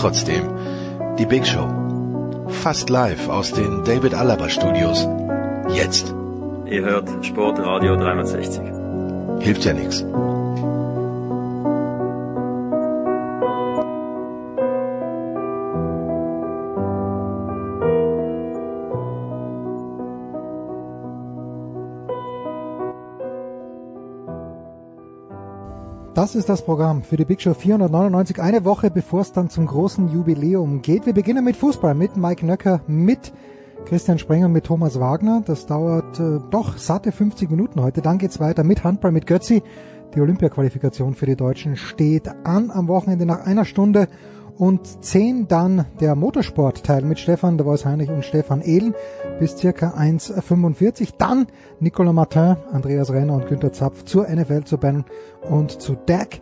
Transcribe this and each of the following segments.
Trotzdem, die Big Show. Fast live aus den David Alaba Studios. Jetzt. Ihr hört Sportradio 360. Hilft ja nichts. Das ist das Programm für die Big Show 499, eine Woche bevor es dann zum großen Jubiläum geht. Wir beginnen mit Fußball, mit Mike Nöcker, mit Christian Sprenger, mit Thomas Wagner. Das dauert äh, doch satte 50 Minuten heute. Dann geht's weiter mit Handball, mit Götzi. Die Olympiaqualifikation für die Deutschen steht an am Wochenende nach einer Stunde und 10 dann der Motorsportteil mit Stefan de Vois Heinrich und Stefan Ehlen bis circa 1.45. Dann Nicolas Martin, Andreas Renner und Günter Zapf zur NFL, zu Ben und zu Dak.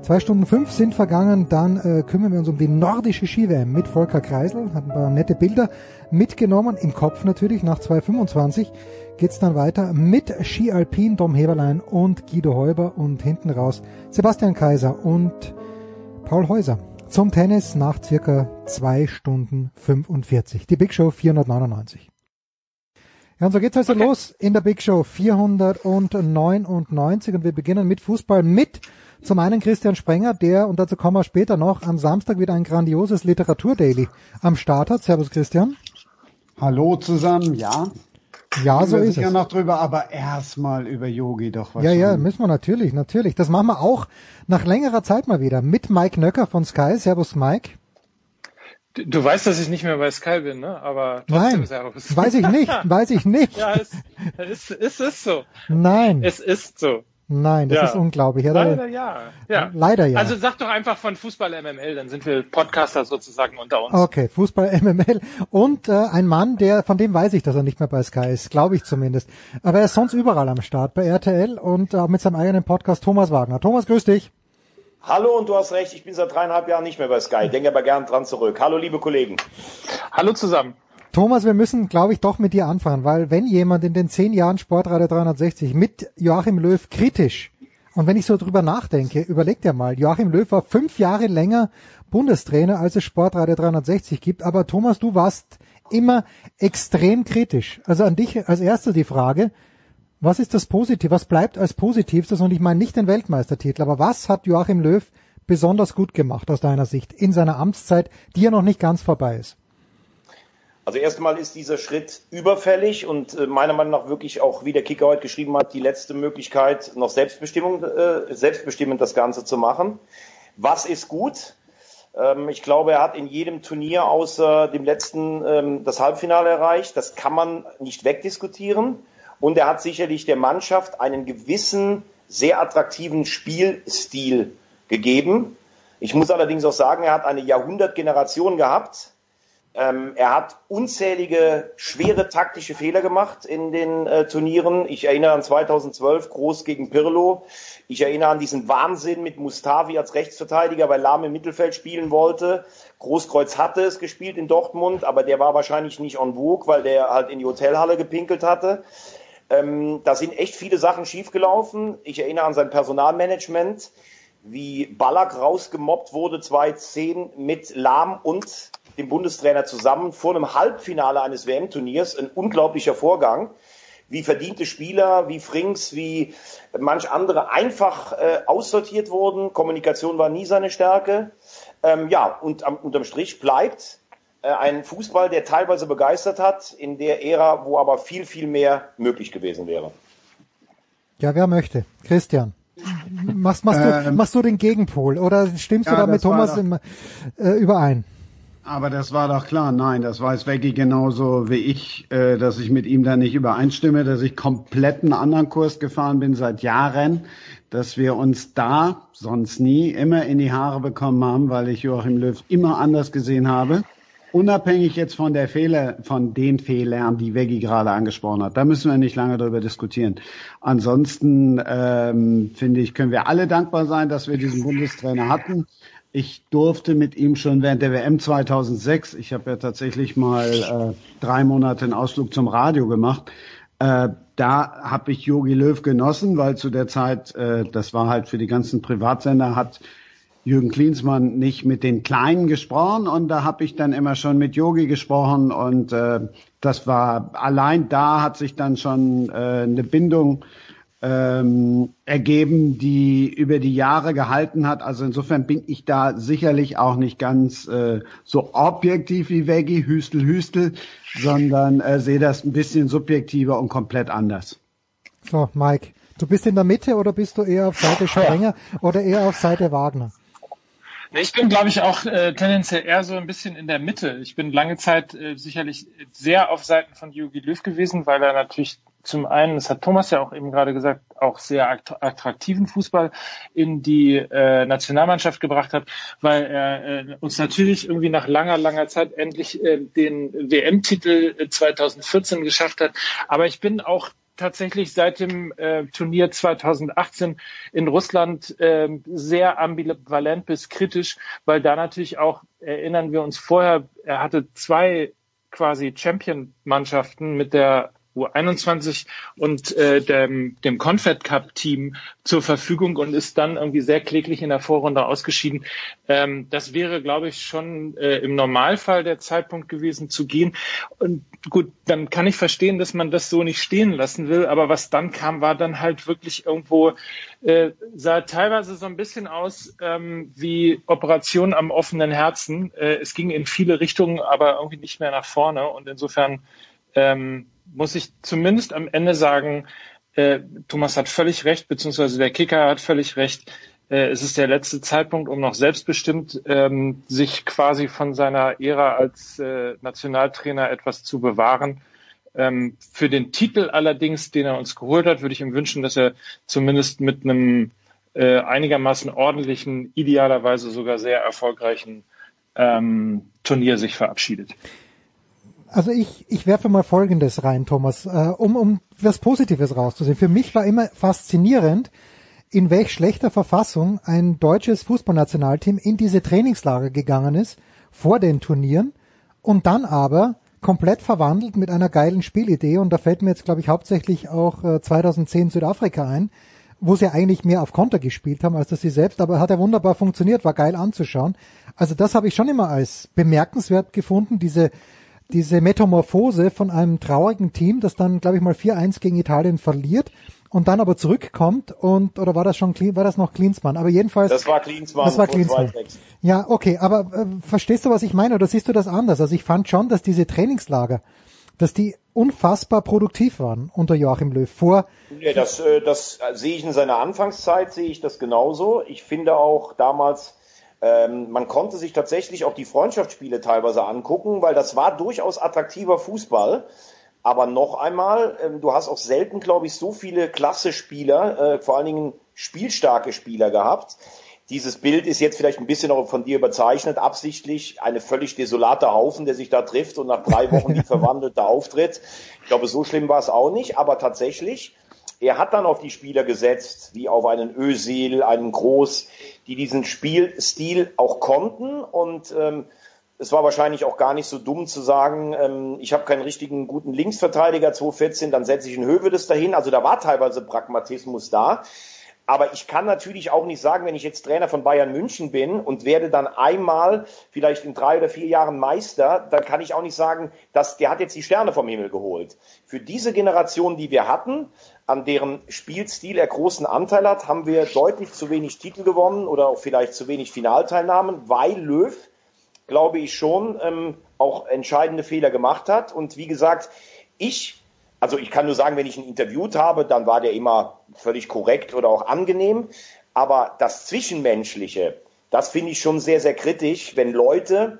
Zwei Stunden fünf sind vergangen, dann äh, kümmern wir uns um die nordische Ski-WM mit Volker Kreisel, hat ein paar nette Bilder mitgenommen, im Kopf natürlich, nach 2.25 geht's dann weiter mit Ski Alpin, Dom Heberlein und Guido Heuber und hinten raus Sebastian Kaiser und Paul Häuser zum Tennis nach circa zwei Stunden 45. Die Big Show 499. Ja, und so geht's also okay. los in der Big Show 499 und wir beginnen mit Fußball mit zum einen Christian Sprenger, der, und dazu kommen wir später noch, am Samstag wieder ein grandioses Literaturdaily am Start hat. Servus Christian. Hallo zusammen, ja. Ja, so ist es. Ja noch drüber, aber erstmal über Yogi doch was. Ja, ja, müssen wir natürlich, natürlich. Das machen wir auch nach längerer Zeit mal wieder mit Mike Nöcker von Sky. Servus Mike. Du, du weißt, dass ich nicht mehr bei Sky bin, ne? Aber trotzdem Nein, Servus. weiß ich nicht, weiß ich nicht. ja, es, es, es ist so. Nein. Es ist so. Nein, das ja. ist unglaublich. Ja, leider ja. ja. Leider ja. Also sag doch einfach von Fußball MML, dann sind wir Podcaster sozusagen unter uns. Okay, Fußball MML und äh, ein Mann, der von dem weiß ich, dass er nicht mehr bei Sky ist, glaube ich zumindest. Aber er ist sonst überall am Start bei RTL und auch äh, mit seinem eigenen Podcast Thomas Wagner. Thomas, grüß dich. Hallo und du hast recht, ich bin seit dreieinhalb Jahren nicht mehr bei Sky, denke aber gern dran zurück. Hallo liebe Kollegen. Hallo zusammen. Thomas, wir müssen, glaube ich, doch mit dir anfangen, weil wenn jemand in den zehn Jahren Sportradio 360 mit Joachim Löw kritisch und wenn ich so drüber nachdenke, überleg dir mal, Joachim Löw war fünf Jahre länger Bundestrainer, als es Sportradio 360 gibt. Aber Thomas, du warst immer extrem kritisch. Also an dich als erster die Frage, was ist das Positive, was bleibt als Positivstes? Und ich meine nicht den Weltmeistertitel, aber was hat Joachim Löw besonders gut gemacht aus deiner Sicht in seiner Amtszeit, die ja noch nicht ganz vorbei ist? Also erstmal ist dieser Schritt überfällig und äh, meiner Meinung nach wirklich auch, wie der Kicker heute geschrieben hat, die letzte Möglichkeit, noch Selbstbestimmung, äh, selbstbestimmend das Ganze zu machen. Was ist gut? Ähm, ich glaube, er hat in jedem Turnier außer dem letzten ähm, das Halbfinale erreicht. Das kann man nicht wegdiskutieren. Und er hat sicherlich der Mannschaft einen gewissen, sehr attraktiven Spielstil gegeben. Ich muss allerdings auch sagen, er hat eine Jahrhundertgeneration gehabt ähm, er hat unzählige schwere taktische Fehler gemacht in den äh, Turnieren. Ich erinnere an 2012 Groß gegen Pirlo. Ich erinnere an diesen Wahnsinn mit Mustavi als Rechtsverteidiger, weil Lahm im Mittelfeld spielen wollte. Großkreuz hatte es gespielt in Dortmund, aber der war wahrscheinlich nicht en vogue, weil der halt in die Hotelhalle gepinkelt hatte. Ähm, da sind echt viele Sachen schiefgelaufen. Ich erinnere an sein Personalmanagement, wie Ballack rausgemobbt wurde 2010 mit Lahm und dem Bundestrainer zusammen vor einem Halbfinale eines WM-Turniers. Ein unglaublicher Vorgang wie verdiente Spieler, wie Frings, wie manch andere einfach äh, aussortiert wurden. Kommunikation war nie seine Stärke. Ähm, ja, und am, unterm Strich bleibt äh, ein Fußball, der teilweise begeistert hat, in der Ära, wo aber viel, viel mehr möglich gewesen wäre. Ja, wer möchte? Christian. Machst, machst, du, Ähm, machst du den Gegenpol oder stimmst ja, du da mit Thomas im, äh, überein? Aber das war doch klar. Nein, das weiß Veggie genauso wie ich, äh, dass ich mit ihm da nicht übereinstimme, dass ich komplett einen anderen Kurs gefahren bin seit Jahren, dass wir uns da sonst nie immer in die Haare bekommen haben, weil ich Joachim Löw immer anders gesehen habe. Unabhängig jetzt von der Fehler, von den Fehlern, die Veggie gerade angesprochen hat. Da müssen wir nicht lange darüber diskutieren. Ansonsten ähm, finde ich, können wir alle dankbar sein, dass wir diesen Bundestrainer hatten. Ich durfte mit ihm schon während der WM 2006, ich habe ja tatsächlich mal äh, drei Monate einen Ausflug zum Radio gemacht, äh, da habe ich Jogi Löw genossen, weil zu der Zeit, äh, das war halt für die ganzen Privatsender, hat Jürgen Klinsmann nicht mit den Kleinen gesprochen und da habe ich dann immer schon mit Yogi gesprochen und äh, das war allein da hat sich dann schon äh, eine Bindung ähm, ergeben, die über die Jahre gehalten hat. Also insofern bin ich da sicherlich auch nicht ganz äh, so objektiv wie Veggie, Hüstel, Hüstel, sondern äh, sehe das ein bisschen subjektiver und komplett anders. So, Mike, du bist in der Mitte oder bist du eher auf Seite Sprenger oder eher auf Seite Wagner? Ich bin, glaube ich, auch äh, tendenziell eher so ein bisschen in der Mitte. Ich bin lange Zeit äh, sicherlich sehr auf Seiten von Jogi Löw gewesen, weil er natürlich zum einen, das hat Thomas ja auch eben gerade gesagt, auch sehr akt- attraktiven Fußball in die äh, Nationalmannschaft gebracht hat, weil er äh, uns natürlich irgendwie nach langer, langer Zeit endlich äh, den WM-Titel äh, 2014 geschafft hat. Aber ich bin auch tatsächlich seit dem äh, Turnier 2018 in Russland ähm, sehr ambivalent bis kritisch, weil da natürlich auch, erinnern wir uns vorher, er hatte zwei quasi Champion-Mannschaften mit der U21 und äh, dem, dem Confed Cup Team zur Verfügung und ist dann irgendwie sehr kläglich in der Vorrunde ausgeschieden. Ähm, das wäre, glaube ich, schon äh, im Normalfall der Zeitpunkt gewesen zu gehen. Und gut, dann kann ich verstehen, dass man das so nicht stehen lassen will. Aber was dann kam, war dann halt wirklich irgendwo, äh, sah teilweise so ein bisschen aus ähm, wie Operation am offenen Herzen. Äh, es ging in viele Richtungen, aber irgendwie nicht mehr nach vorne. Und insofern ähm, muss ich zumindest am Ende sagen, äh, Thomas hat völlig recht, beziehungsweise der Kicker hat völlig recht. Äh, es ist der letzte Zeitpunkt, um noch selbstbestimmt ähm, sich quasi von seiner Ära als äh, Nationaltrainer etwas zu bewahren. Ähm, für den Titel allerdings, den er uns geholt hat, würde ich ihm wünschen, dass er zumindest mit einem äh, einigermaßen ordentlichen, idealerweise sogar sehr erfolgreichen ähm, Turnier sich verabschiedet. Also ich, ich werfe mal Folgendes rein, Thomas, äh, um, um was Positives rauszusehen. Für mich war immer faszinierend, in welch schlechter Verfassung ein deutsches Fußballnationalteam in diese Trainingslager gegangen ist, vor den Turnieren, und dann aber komplett verwandelt mit einer geilen Spielidee. Und da fällt mir jetzt, glaube ich, hauptsächlich auch äh, 2010 Südafrika ein, wo sie eigentlich mehr auf Konter gespielt haben, als dass sie selbst, aber hat ja wunderbar funktioniert, war geil anzuschauen. Also das habe ich schon immer als bemerkenswert gefunden, diese diese Metamorphose von einem traurigen Team, das dann, glaube ich mal 4-1 gegen Italien verliert und dann aber zurückkommt und oder war das schon war das noch Klinsmann? Aber jedenfalls Das war Klinsmann das war Klinsmann. 2-6. Ja, okay, aber äh, verstehst du, was ich meine oder siehst du das anders? Also ich fand schon, dass diese Trainingslager, dass die unfassbar produktiv waren unter Joachim Löw vor Ja, das, äh, das sehe ich in seiner Anfangszeit, sehe ich das genauso. Ich finde auch damals, ähm, man konnte sich tatsächlich auch die Freundschaftsspiele teilweise angucken, weil das war durchaus attraktiver Fußball. Aber noch einmal, ähm, du hast auch selten, glaube ich, so viele klasse Spieler, äh, vor allen Dingen spielstarke Spieler gehabt. Dieses Bild ist jetzt vielleicht ein bisschen auch von dir überzeichnet, absichtlich eine völlig desolate Haufen, der sich da trifft und nach drei Wochen wie verwandelter auftritt. Ich glaube, so schlimm war es auch nicht, aber tatsächlich, er hat dann auf die Spieler gesetzt, wie auf einen Özil, einen Groß, die diesen Spielstil auch konnten und ähm, es war wahrscheinlich auch gar nicht so dumm zu sagen, ähm, ich habe keinen richtigen guten Linksverteidiger 2014, dann setze ich einen Hövedes dahin. Also da war teilweise Pragmatismus da. Aber ich kann natürlich auch nicht sagen, wenn ich jetzt Trainer von Bayern München bin und werde dann einmal vielleicht in drei oder vier Jahren Meister, dann kann ich auch nicht sagen, dass der hat jetzt die Sterne vom Himmel geholt. Für diese Generation, die wir hatten, an deren Spielstil er großen Anteil hat, haben wir deutlich zu wenig Titel gewonnen oder auch vielleicht zu wenig Finalteilnahmen, weil Löw glaube ich schon, ähm, auch entscheidende Fehler gemacht hat. Und wie gesagt, ich, also ich kann nur sagen, wenn ich ihn interviewt habe, dann war der immer völlig korrekt oder auch angenehm. Aber das Zwischenmenschliche, das finde ich schon sehr, sehr kritisch, wenn Leute,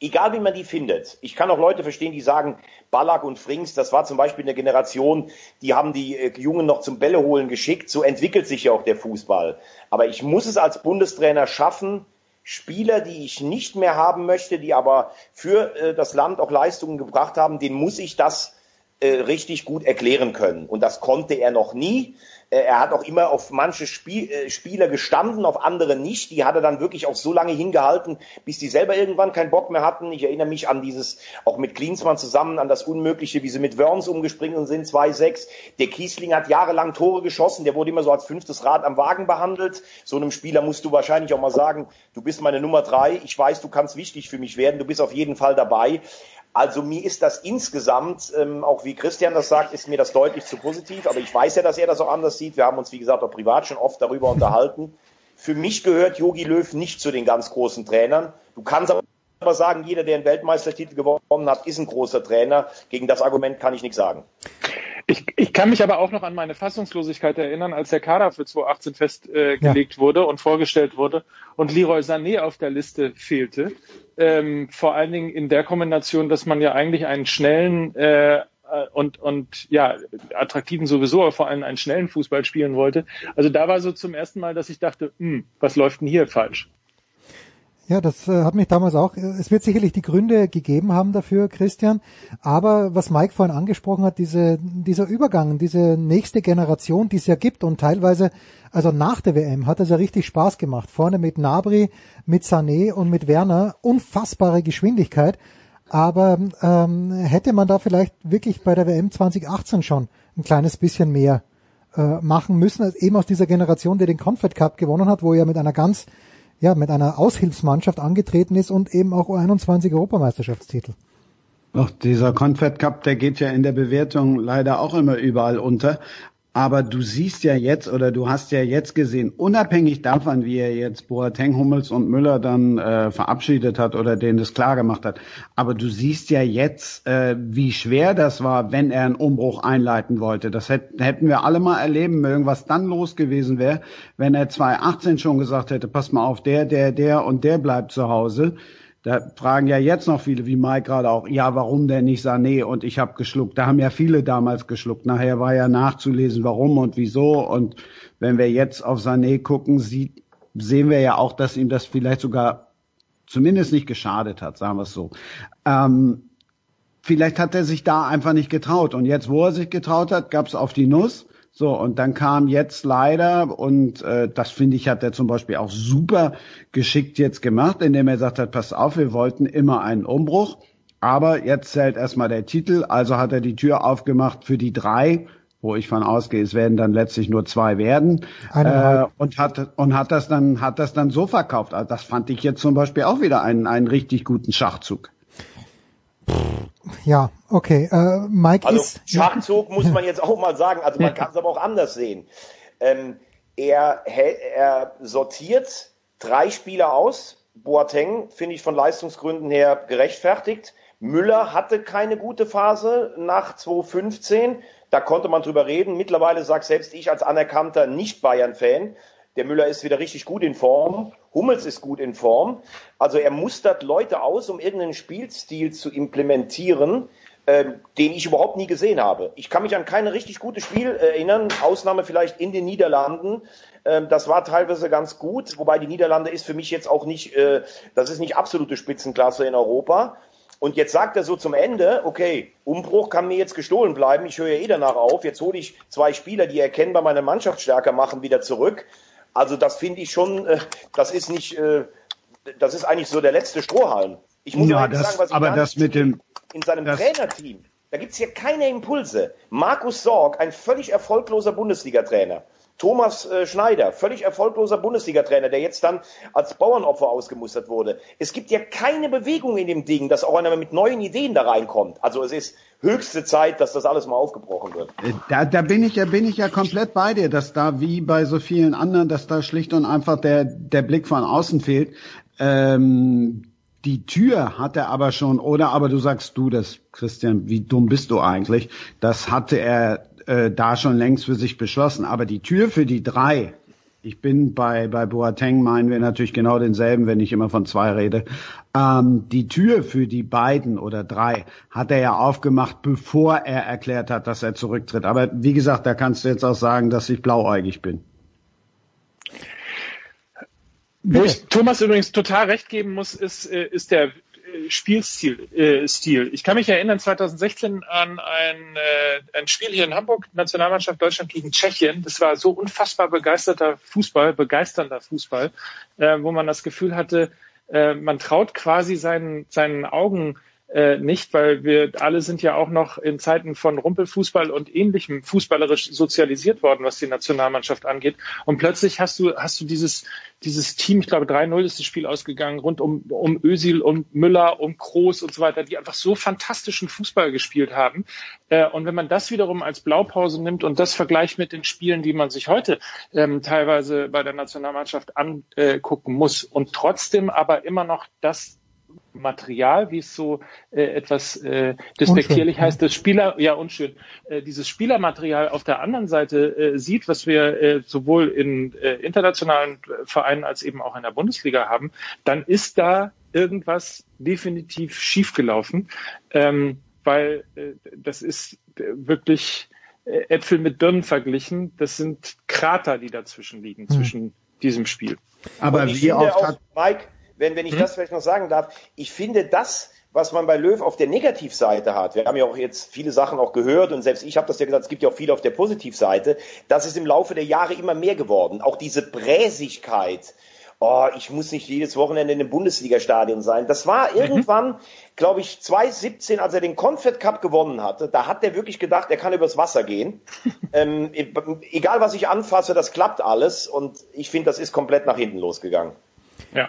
egal wie man die findet, ich kann auch Leute verstehen, die sagen, Ballack und Frings, das war zum Beispiel eine Generation, die haben die äh, Jungen noch zum Bälle holen geschickt. So entwickelt sich ja auch der Fußball. Aber ich muss es als Bundestrainer schaffen, Spieler, die ich nicht mehr haben möchte, die aber für äh, das Land auch Leistungen gebracht haben, den muss ich das richtig gut erklären können. Und das konnte er noch nie. Äh, er hat auch immer auf manche Spiel, äh, Spieler gestanden, auf andere nicht. Die hat er dann wirklich auch so lange hingehalten, bis die selber irgendwann keinen Bock mehr hatten. Ich erinnere mich an dieses, auch mit Klinsmann zusammen, an das Unmögliche, wie sie mit Wörns umgesprungen sind, 2-6. Der Kiesling hat jahrelang Tore geschossen, der wurde immer so als fünftes Rad am Wagen behandelt. So einem Spieler musst du wahrscheinlich auch mal sagen, du bist meine Nummer drei, ich weiß, du kannst wichtig für mich werden, du bist auf jeden Fall dabei. Also mir ist das insgesamt, ähm, auch wie Christian das sagt, ist mir das deutlich zu positiv. Aber ich weiß ja, dass er das auch anders sieht. Wir haben uns, wie gesagt, auch privat schon oft darüber unterhalten. Für mich gehört Jogi Löw nicht zu den ganz großen Trainern. Du kannst aber sagen, jeder, der einen Weltmeistertitel gewonnen hat, ist ein großer Trainer. Gegen das Argument kann ich nichts sagen. Ich, ich kann mich aber auch noch an meine Fassungslosigkeit erinnern, als der Kader für 2018 festgelegt äh, ja. wurde und vorgestellt wurde und Leroy Sané auf der Liste fehlte. Ähm, vor allen Dingen in der Kombination, dass man ja eigentlich einen schnellen äh, und, und ja, attraktiven sowieso, aber vor allem einen schnellen Fußball spielen wollte. Also da war so zum ersten Mal, dass ich dachte, hm, was läuft denn hier falsch? Ja, das äh, hat mich damals auch, es wird sicherlich die Gründe gegeben haben dafür, Christian, aber was Mike vorhin angesprochen hat, diese, dieser Übergang, diese nächste Generation, die es ja gibt und teilweise, also nach der WM hat es ja richtig Spaß gemacht. Vorne mit Nabri, mit Sané und mit Werner, unfassbare Geschwindigkeit, aber ähm, hätte man da vielleicht wirklich bei der WM 2018 schon ein kleines bisschen mehr äh, machen müssen, eben aus dieser Generation, die den Confed Cup gewonnen hat, wo er mit einer ganz ja, mit einer Aushilfsmannschaft angetreten ist und eben auch U21 Europameisterschaftstitel. Doch, dieser Confed Cup, der geht ja in der Bewertung leider auch immer überall unter. Aber du siehst ja jetzt oder du hast ja jetzt gesehen, unabhängig davon, wie er jetzt Boateng, Hummels und Müller dann äh, verabschiedet hat oder denen das klar gemacht hat, aber du siehst ja jetzt, äh, wie schwer das war, wenn er einen Umbruch einleiten wollte. Das hätten wir alle mal erleben mögen, was dann los gewesen wäre, wenn er 2018 schon gesagt hätte, pass mal auf, der, der, der und der bleibt zu Hause. Da fragen ja jetzt noch viele, wie Mike gerade auch, ja, warum denn nicht Sané? Und ich habe geschluckt. Da haben ja viele damals geschluckt. Nachher war ja nachzulesen, warum und wieso. Und wenn wir jetzt auf Sané gucken, sieht, sehen wir ja auch, dass ihm das vielleicht sogar zumindest nicht geschadet hat, sagen wir es so. Ähm, vielleicht hat er sich da einfach nicht getraut. Und jetzt, wo er sich getraut hat, gab's auf die Nuss. So, und dann kam jetzt leider, und äh, das finde ich, hat er zum Beispiel auch super geschickt jetzt gemacht, indem er gesagt hat, pass auf, wir wollten immer einen Umbruch, aber jetzt zählt erstmal der Titel, also hat er die Tür aufgemacht für die drei, wo ich von ausgehe, es werden dann letztlich nur zwei werden, äh, und hat und hat das dann hat das dann so verkauft. Also das fand ich jetzt zum Beispiel auch wieder einen einen richtig guten Schachzug. Ja, okay. Äh, Mike also ist. Schachzug muss man jetzt auch mal sagen. Also man kann es aber auch anders sehen. Ähm, er, er sortiert drei Spieler aus. Boateng finde ich von Leistungsgründen her gerechtfertigt. Müller hatte keine gute Phase nach 2015. Da konnte man drüber reden. Mittlerweile sagt selbst ich als anerkannter Nicht-Bayern-Fan, der Müller ist wieder richtig gut in Form. Hummels ist gut in Form. Also er mustert Leute aus, um irgendeinen Spielstil zu implementieren, äh, den ich überhaupt nie gesehen habe. Ich kann mich an kein richtig gutes Spiel erinnern, Ausnahme vielleicht in den Niederlanden. Ähm, das war teilweise ganz gut, wobei die Niederlande ist für mich jetzt auch nicht, äh, das ist nicht absolute Spitzenklasse in Europa. Und jetzt sagt er so zum Ende, okay, Umbruch kann mir jetzt gestohlen bleiben, ich höre ja eh danach auf, jetzt hole ich zwei Spieler, die erkennbar meine Mannschaft stärker machen, wieder zurück. Also das finde ich schon, äh, das ist nicht, äh, das ist eigentlich so der letzte Strohhalm. Ich muss ja, das, sagen, was ich aber das mit dem in seinem Trainerteam, da gibt's hier keine Impulse. Markus Sorg, ein völlig erfolgloser Bundesliga-Trainer. Thomas äh, Schneider, völlig erfolgloser Bundesliga-Trainer, der jetzt dann als Bauernopfer ausgemustert wurde. Es gibt ja keine Bewegung in dem Ding, dass auch einer mit neuen Ideen da reinkommt. Also es ist höchste Zeit, dass das alles mal aufgebrochen wird. Äh, da, da bin ich ja, bin ich ja komplett bei dir, dass da wie bei so vielen anderen, dass da schlicht und einfach der, der Blick von außen fehlt. Ähm, Die Tür hat er aber schon, oder aber du sagst du das, Christian, wie dumm bist du eigentlich? Das hatte er äh, da schon längst für sich beschlossen. Aber die Tür für die drei, ich bin bei, bei Boateng, meinen wir natürlich genau denselben, wenn ich immer von zwei rede. Ähm, die Tür für die beiden oder drei hat er ja aufgemacht, bevor er erklärt hat, dass er zurücktritt. Aber wie gesagt, da kannst du jetzt auch sagen, dass ich blauäugig bin. Wo ich Thomas übrigens total recht geben muss, ist, äh, ist der Spielstil. Äh, Stil. Ich kann mich erinnern, 2016 an ein, äh, ein Spiel hier in Hamburg, Nationalmannschaft Deutschland gegen Tschechien. Das war so unfassbar begeisterter Fußball, begeisternder Fußball, äh, wo man das Gefühl hatte, äh, man traut quasi seinen, seinen Augen äh, nicht, weil wir alle sind ja auch noch in Zeiten von Rumpelfußball und ähnlichem fußballerisch sozialisiert worden, was die Nationalmannschaft angeht. Und plötzlich hast du, hast du dieses, dieses Team, ich glaube 3-0 ist das Spiel ausgegangen, rund um, um Ösil, um Müller, um Kroos und so weiter, die einfach so fantastischen Fußball gespielt haben. Äh, und wenn man das wiederum als Blaupause nimmt und das vergleicht mit den Spielen, die man sich heute ähm, teilweise bei der Nationalmannschaft angucken muss und trotzdem aber immer noch das Material, wie es so äh, etwas äh, despektierlich unschön, heißt, das Spieler, ja unschön, äh, dieses Spielermaterial auf der anderen Seite äh, sieht, was wir äh, sowohl in äh, internationalen Vereinen als eben auch in der Bundesliga haben, dann ist da irgendwas definitiv schiefgelaufen, ähm, weil äh, das ist wirklich äh, Äpfel mit Birnen verglichen. Das sind Krater, die dazwischen liegen, hm. zwischen diesem Spiel. Aber wie oft hat Mike wenn, wenn ich hm? das vielleicht noch sagen darf, ich finde das, was man bei Löw auf der Negativseite hat, wir haben ja auch jetzt viele Sachen auch gehört und selbst ich habe das ja gesagt, es gibt ja auch viele auf der Positivseite, das ist im Laufe der Jahre immer mehr geworden. Auch diese Bräsigkeit, oh, ich muss nicht jedes Wochenende in einem Bundesliga-Stadion sein. Das war mhm. irgendwann, mhm. glaube ich, 2017, als er den Confed Cup gewonnen hatte, da hat er wirklich gedacht, er kann übers Wasser gehen. ähm, egal was ich anfasse, das klappt alles und ich finde, das ist komplett nach hinten losgegangen. Ja.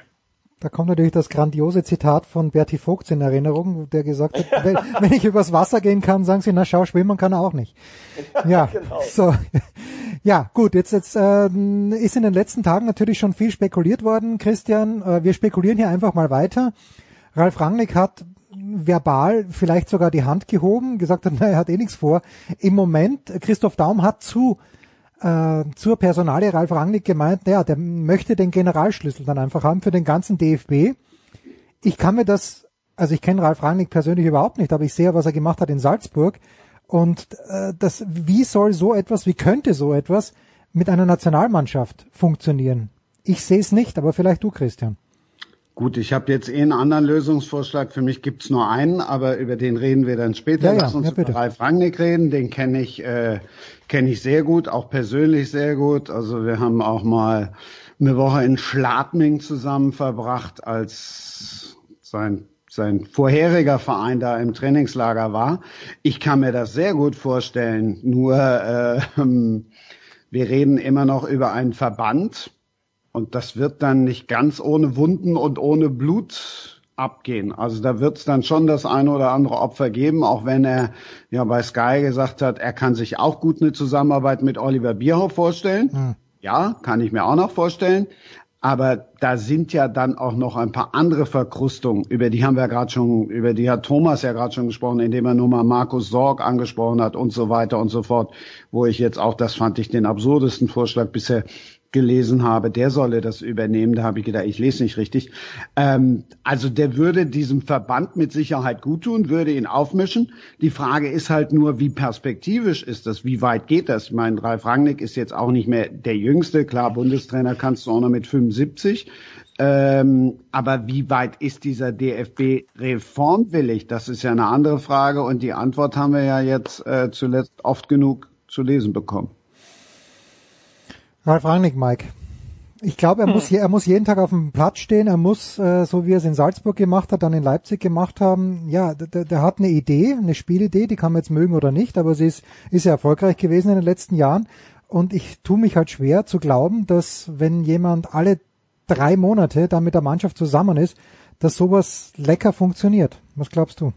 Da kommt natürlich das grandiose Zitat von Berti Vogts in Erinnerung, der gesagt hat, wenn, wenn, ich übers Wasser gehen kann, sagen sie, na schau, schwimmen kann er auch nicht. Ja, genau. so. Ja, gut, jetzt, jetzt äh, ist in den letzten Tagen natürlich schon viel spekuliert worden, Christian. Äh, wir spekulieren hier einfach mal weiter. Ralf Rangnick hat verbal vielleicht sogar die Hand gehoben, gesagt hat, na, er hat eh nichts vor. Im Moment, Christoph Daum hat zu äh, zur Personalie Ralf Rangnick gemeint, naja, der möchte den Generalschlüssel dann einfach haben für den ganzen DFB. Ich kann mir das, also ich kenne Ralf Rangnick persönlich überhaupt nicht, aber ich sehe, was er gemacht hat in Salzburg. Und äh, das, wie soll so etwas, wie könnte so etwas mit einer Nationalmannschaft funktionieren? Ich sehe es nicht, aber vielleicht du, Christian. Gut, ich habe jetzt eh einen anderen Lösungsvorschlag. Für mich gibt's nur einen, aber über den reden wir dann später. Ja, Lass uns ja, über Ralf Rangnick reden. Den kenne ich, äh, kenne ich sehr gut, auch persönlich sehr gut. Also wir haben auch mal eine Woche in Schladming zusammen verbracht, als sein sein vorheriger Verein da im Trainingslager war. Ich kann mir das sehr gut vorstellen. Nur äh, wir reden immer noch über einen Verband und das wird dann nicht ganz ohne Wunden und ohne Blut abgehen. Also da wird es dann schon das eine oder andere Opfer geben, auch wenn er ja bei Sky gesagt hat, er kann sich auch gut eine Zusammenarbeit mit Oliver Bierhoff vorstellen. Hm. Ja, kann ich mir auch noch vorstellen. Aber da sind ja dann auch noch ein paar andere Verkrustungen, über die haben wir gerade schon, über die hat Thomas ja gerade schon gesprochen, indem er nur mal Markus Sorg angesprochen hat und so weiter und so fort, wo ich jetzt auch, das fand ich den absurdesten Vorschlag bisher, gelesen habe, der solle das übernehmen. Da habe ich gedacht, ich lese nicht richtig. Ähm, also der würde diesem Verband mit Sicherheit gut tun, würde ihn aufmischen. Die Frage ist halt nur, wie perspektivisch ist das? Wie weit geht das? Ich meine, Ralf Rangnick ist jetzt auch nicht mehr der Jüngste. Klar, Bundestrainer kannst du auch noch mit 75. Ähm, aber wie weit ist dieser DFB reformwillig? Das ist ja eine andere Frage und die Antwort haben wir ja jetzt äh, zuletzt oft genug zu lesen bekommen. Ralf Rangnick, Mike. Ich glaube, er hm. muss, er muss jeden Tag auf dem Platz stehen. Er muss, äh, so wie er es in Salzburg gemacht hat, dann in Leipzig gemacht haben. Ja, der, der hat eine Idee, eine Spielidee, die kann man jetzt mögen oder nicht, aber sie ist, ist ja erfolgreich gewesen in den letzten Jahren. Und ich tue mich halt schwer zu glauben, dass wenn jemand alle drei Monate da mit der Mannschaft zusammen ist, dass sowas lecker funktioniert. Was glaubst du?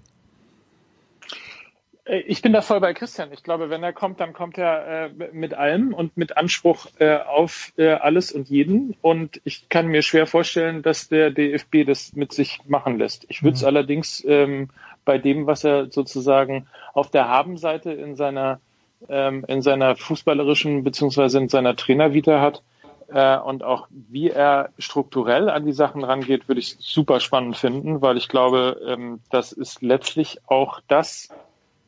Äh, ich bin da voll bei Christian. Ich glaube, wenn er kommt, dann kommt er äh, mit allem und mit Anspruch äh, auf äh, alles und jeden. Und ich kann mir schwer vorstellen, dass der DFB das mit sich machen lässt. Ich würde es mhm. allerdings ähm, bei dem, was er sozusagen auf der Habenseite in seiner ähm, in seiner fußballerischen beziehungsweise in seiner Trainervita hat äh, und auch wie er strukturell an die Sachen rangeht, würde ich super spannend finden, weil ich glaube, ähm, das ist letztlich auch das,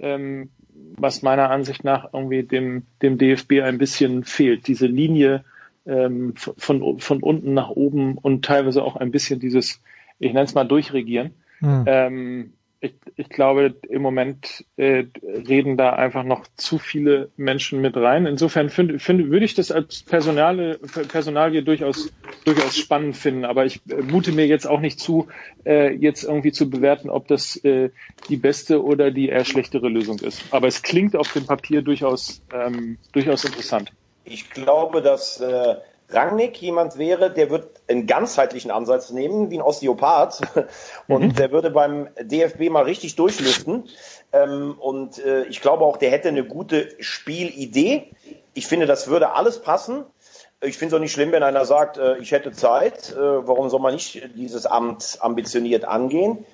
ähm, was meiner Ansicht nach irgendwie dem, dem DFB ein bisschen fehlt. Diese Linie ähm, von, von unten nach oben und teilweise auch ein bisschen dieses, ich nenne es mal Durchregieren. Mhm. Ähm, ich, ich glaube, im Moment äh, reden da einfach noch zu viele Menschen mit rein. Insofern finde find, würde ich das als Personale, Personalie durchaus, durchaus spannend finden. Aber ich äh, mute mir jetzt auch nicht zu, äh, jetzt irgendwie zu bewerten, ob das äh, die beste oder die eher schlechtere Lösung ist. Aber es klingt auf dem Papier durchaus, ähm, durchaus interessant. Ich glaube, dass äh, Rangnick jemand wäre, der wird einen ganzheitlichen Ansatz nehmen, wie ein Osteopath. Und mhm. der würde beim DFB mal richtig durchlüften. Ähm, und äh, ich glaube auch, der hätte eine gute Spielidee. Ich finde, das würde alles passen. Ich finde es auch nicht schlimm, wenn einer sagt, äh, ich hätte Zeit. Äh, warum soll man nicht dieses Amt ambitioniert angehen?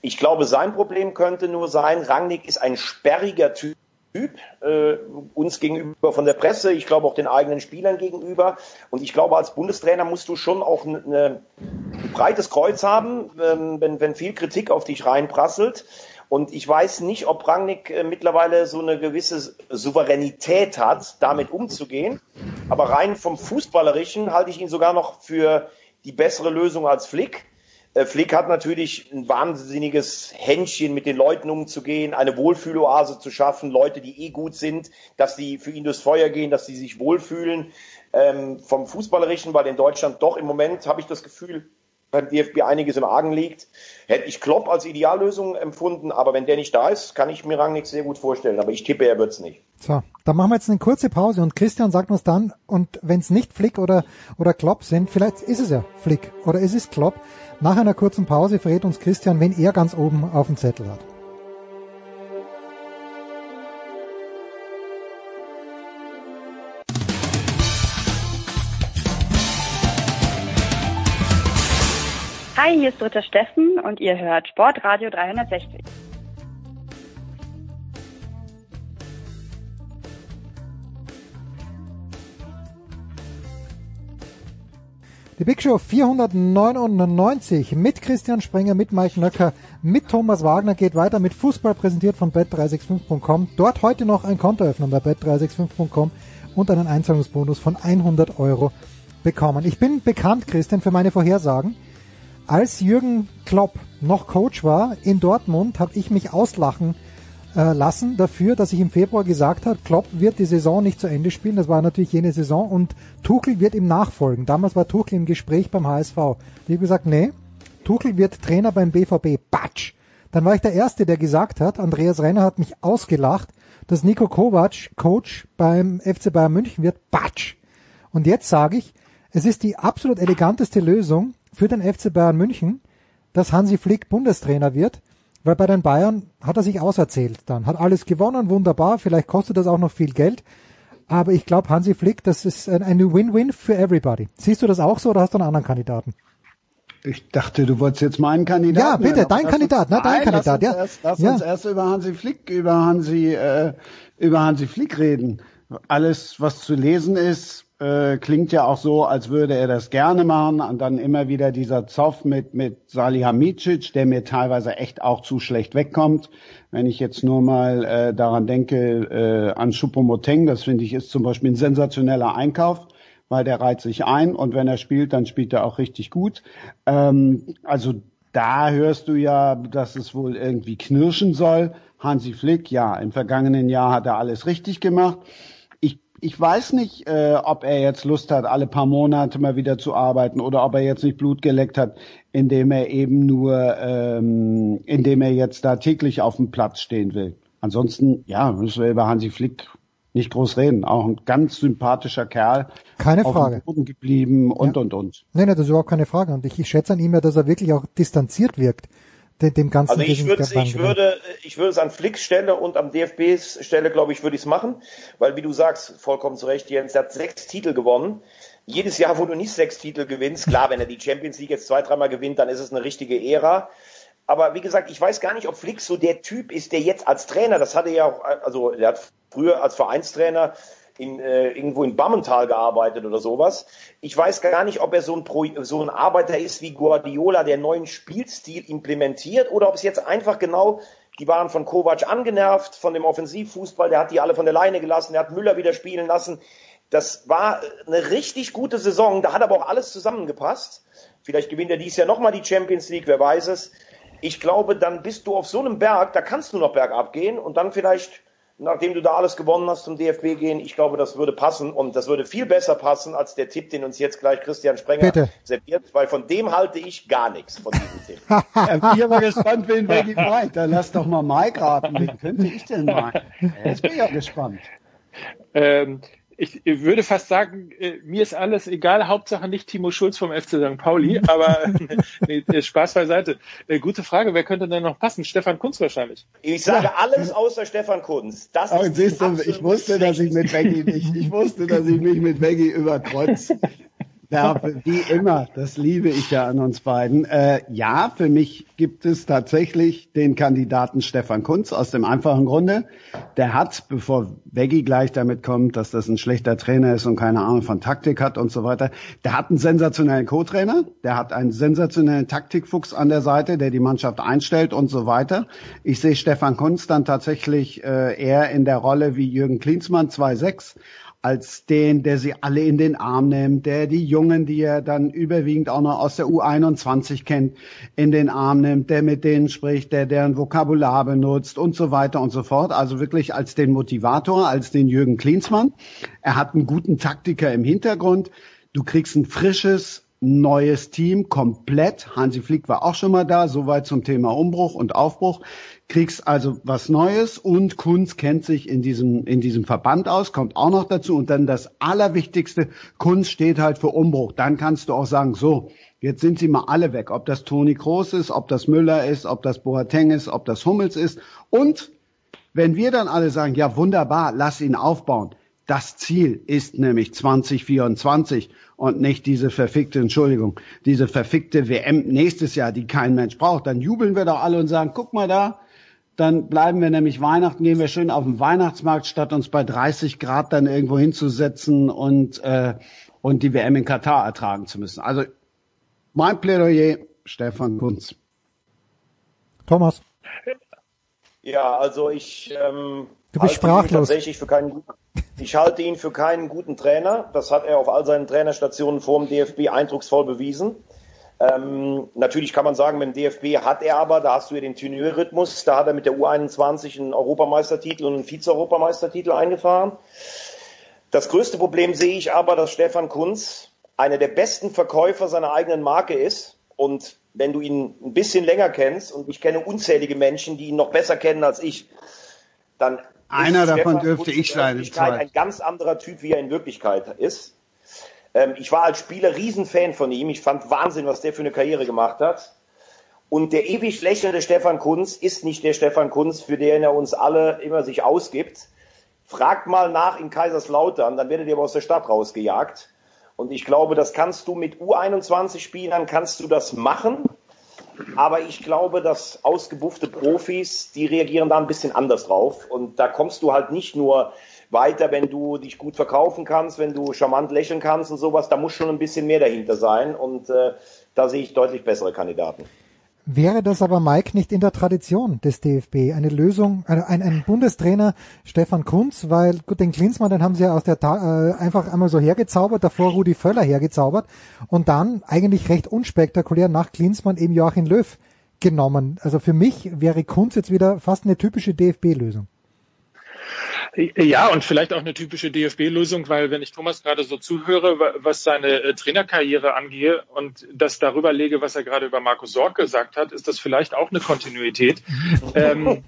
Ich glaube, sein Problem könnte nur sein, Rangnick ist ein sperriger Typ. Typ, äh, uns gegenüber von der Presse, ich glaube auch den eigenen Spielern gegenüber. Und ich glaube, als Bundestrainer musst du schon auch eine, ein breites Kreuz haben, ähm, wenn, wenn viel Kritik auf dich reinprasselt. Und ich weiß nicht, ob Rangnick äh, mittlerweile so eine gewisse Souveränität hat, damit umzugehen. Aber rein vom Fußballerischen halte ich ihn sogar noch für die bessere Lösung als Flick. Äh, Flick hat natürlich ein wahnsinniges Händchen, mit den Leuten umzugehen, eine Wohlfühloase zu schaffen, Leute, die eh gut sind, dass die für ihn durchs Feuer gehen, dass sie sich wohlfühlen. Ähm, vom Fußballerischen, weil in Deutschland doch im Moment, habe ich das Gefühl, beim DFB einiges im Argen liegt. Hätte ich Klopp als Ideallösung empfunden, aber wenn der nicht da ist, kann ich mir Rangnick sehr gut vorstellen. Aber ich tippe, er wird's nicht. So, dann machen wir jetzt eine kurze Pause und Christian sagt uns dann, und wenn es nicht Flick oder, oder Klopp sind, vielleicht ist es ja Flick oder ist es Klopp. Nach einer kurzen Pause verrät uns Christian, wen er ganz oben auf dem Zettel hat. Hi, hier ist Dritter Steffen und ihr hört Sportradio 360. Die Big Show 499 mit Christian Sprenger, mit Mike Nöcker, mit Thomas Wagner geht weiter mit Fußball präsentiert von bet365.com. Dort heute noch ein Konto öffnen bei bet365.com und einen Einzahlungsbonus von 100 Euro bekommen. Ich bin bekannt, Christian, für meine Vorhersagen. Als Jürgen Klopp noch Coach war in Dortmund, habe ich mich auslachen lassen dafür, dass ich im Februar gesagt habe, Klopp wird die Saison nicht zu Ende spielen. Das war natürlich jene Saison und Tuchel wird ihm nachfolgen. Damals war Tuchel im Gespräch beim HSV. Ich habe gesagt, nee, Tuchel wird Trainer beim BVB. Batsch. Dann war ich der Erste, der gesagt hat, Andreas Renner hat mich ausgelacht, dass Nico Kovac Coach beim FC Bayern München wird. Batsch. Und jetzt sage ich, es ist die absolut eleganteste Lösung für den FC Bayern München, dass Hansi Flick Bundestrainer wird weil bei den Bayern hat er sich auserzählt dann, hat alles gewonnen, wunderbar, vielleicht kostet das auch noch viel Geld, aber ich glaube Hansi Flick, das ist eine Win-Win für everybody. Siehst du das auch so oder hast du einen anderen Kandidaten? Ich dachte, du wolltest jetzt meinen Kandidaten. Ja, bitte, hören, dein Kandidat, ne, dein Kandidat, lass ja. Erst, lass ja. uns erst über Hansi Flick, über Hansi, äh, über Hansi Flick reden. Alles, was zu lesen ist, äh, klingt ja auch so, als würde er das gerne machen. Und dann immer wieder dieser Zoff mit, mit Salihamidzic, der mir teilweise echt auch zu schlecht wegkommt. Wenn ich jetzt nur mal äh, daran denke, äh, an Choupo-Moteng, das finde ich ist zum Beispiel ein sensationeller Einkauf weil der reiht sich ein und wenn er spielt, dann spielt er auch richtig gut. Ähm, also da hörst du ja, dass es wohl irgendwie knirschen soll. Hansi Flick, ja, im vergangenen Jahr hat er alles richtig gemacht ich weiß nicht, äh, ob er jetzt Lust hat, alle paar Monate mal wieder zu arbeiten oder ob er jetzt nicht Blut geleckt hat, indem er eben nur, ähm, indem er jetzt da täglich auf dem Platz stehen will. Ansonsten, ja, müssen wir über Hansi Flick nicht groß reden. Auch ein ganz sympathischer Kerl. Keine Frage. Auf dem Boden geblieben und, ja. und, und. Nein, nein, das ist überhaupt keine Frage. Und ich, ich schätze an ihm ja, dass er wirklich auch distanziert wirkt dem, ganzen. Also ich würde, ich würde, ich würde es an Flicks Stelle und am DFBs Stelle, glaube ich, würde ich es machen, weil wie du sagst, vollkommen zu Recht, Jens hat sechs Titel gewonnen. Jedes Jahr, wo du nicht sechs Titel gewinnst, klar, wenn er die Champions League jetzt zwei, dreimal gewinnt, dann ist es eine richtige Ära. Aber wie gesagt, ich weiß gar nicht, ob Flick so der Typ ist, der jetzt als Trainer, das hatte ja auch, also er hat früher als Vereinstrainer in, äh, irgendwo in Bammental gearbeitet oder sowas. Ich weiß gar nicht, ob er so ein, Pro, so ein Arbeiter ist wie Guardiola, der neuen Spielstil implementiert, oder ob es jetzt einfach genau, die waren von Kovac angenervt, von dem Offensivfußball, der hat die alle von der Leine gelassen, der hat Müller wieder spielen lassen. Das war eine richtig gute Saison, da hat aber auch alles zusammengepasst. Vielleicht gewinnt er dies Jahr nochmal die Champions League, wer weiß es. Ich glaube, dann bist du auf so einem Berg, da kannst du noch bergab gehen und dann vielleicht nachdem du da alles gewonnen hast, zum DFB gehen. Ich glaube, das würde passen und das würde viel besser passen als der Tipp, den uns jetzt gleich Christian Sprenger Bitte. serviert, weil von dem halte ich gar nichts von diesem Tipp. ja, ich bin aber gespannt, wen Becky meint. Dann lass doch mal Mike raten. Wen könnte ich denn meinen? Jetzt bin ich ja gespannt. Ähm, ich würde fast sagen, äh, mir ist alles egal, Hauptsache nicht Timo Schulz vom FC St. Pauli, aber nee, Spaß beiseite. Äh, gute Frage, wer könnte denn noch passen? Stefan Kunz wahrscheinlich. Ich sage ja. alles außer Stefan Kunz. Das aber ist siehst du, ich wusste, dass ich mit Becky nicht, ich wusste, dass ich mich mit Becky überkreuze. Ja, wie immer, das liebe ich ja an uns beiden. Äh, ja, für mich gibt es tatsächlich den Kandidaten Stefan Kunz aus dem einfachen Grunde. Der hat, bevor Veggie gleich damit kommt, dass das ein schlechter Trainer ist und keine Ahnung von Taktik hat und so weiter, der hat einen sensationellen Co-Trainer, der hat einen sensationellen Taktikfuchs an der Seite, der die Mannschaft einstellt und so weiter. Ich sehe Stefan Kunz dann tatsächlich äh, eher in der Rolle wie Jürgen Klinsmann 2.6 als den, der sie alle in den Arm nimmt, der die Jungen, die er dann überwiegend auch noch aus der U21 kennt, in den Arm nimmt, der mit denen spricht, der deren Vokabular benutzt und so weiter und so fort. Also wirklich als den Motivator, als den Jürgen Klinsmann. Er hat einen guten Taktiker im Hintergrund. Du kriegst ein frisches, neues Team, komplett. Hansi Flick war auch schon mal da, soweit zum Thema Umbruch und Aufbruch kriegst also was Neues und Kunz kennt sich in diesem, in diesem Verband aus, kommt auch noch dazu. Und dann das Allerwichtigste, Kunz steht halt für Umbruch. Dann kannst du auch sagen, so, jetzt sind sie mal alle weg. Ob das Toni Kroos ist, ob das Müller ist, ob das Boateng ist, ob das Hummels ist. Und wenn wir dann alle sagen, ja wunderbar, lass ihn aufbauen. Das Ziel ist nämlich 2024 und nicht diese verfickte, Entschuldigung, diese verfickte WM nächstes Jahr, die kein Mensch braucht. Dann jubeln wir doch alle und sagen, guck mal da, dann bleiben wir nämlich Weihnachten, gehen wir schön auf den Weihnachtsmarkt, statt uns bei 30 Grad dann irgendwo hinzusetzen und, äh, und die WM in Katar ertragen zu müssen. Also mein Plädoyer, Stefan Kunz. Thomas. Ja, also ich ähm, du bist sprachlos. tatsächlich für keinen ich halte ihn für keinen guten Trainer. Das hat er auf all seinen Trainerstationen vor dem DFB eindrucksvoll bewiesen. Ähm, natürlich kann man sagen, mit dem DFB hat er aber, da hast du ja den Turnierrhythmus, da hat er mit der U21 einen Europameistertitel und einen Vize-Europameistertitel eingefahren. Das größte Problem sehe ich aber, dass Stefan Kunz einer der besten Verkäufer seiner eigenen Marke ist. Und wenn du ihn ein bisschen länger kennst, und ich kenne unzählige Menschen, die ihn noch besser kennen als ich, dann einer davon dürfte ich sein. Ein ganz anderer Typ, wie er in Wirklichkeit ist. Ähm, ich war als Spieler Riesenfan von ihm. Ich fand Wahnsinn, was der für eine Karriere gemacht hat. Und der ewig lächelnde Stefan Kunz ist nicht der Stefan Kunz, für den er uns alle immer sich ausgibt. Fragt mal nach in Kaiserslautern, dann werdet ihr aber aus der Stadt rausgejagt. Und ich glaube, das kannst du mit U21-Spielern, kannst du das machen. Aber ich glaube, dass ausgebuffte Profis, die reagieren da ein bisschen anders drauf. Und da kommst du halt nicht nur weiter, wenn du dich gut verkaufen kannst, wenn du charmant lächeln kannst und sowas. Da muss schon ein bisschen mehr dahinter sein. Und äh, da sehe ich deutlich bessere Kandidaten. Wäre das aber, Mike, nicht in der Tradition des DFB eine Lösung, ein, ein Bundestrainer Stefan Kunz, weil gut, den Klinsmann, den haben sie ja aus der äh, einfach einmal so hergezaubert, davor Rudi Völler hergezaubert und dann eigentlich recht unspektakulär nach Klinsmann eben Joachim Löw genommen. Also für mich wäre Kunz jetzt wieder fast eine typische DFB-Lösung. Ja, und vielleicht auch eine typische DFB-Lösung, weil wenn ich Thomas gerade so zuhöre, was seine äh, Trainerkarriere angehe und das darüber lege, was er gerade über Markus Sorg gesagt hat, ist das vielleicht auch eine Kontinuität. ähm,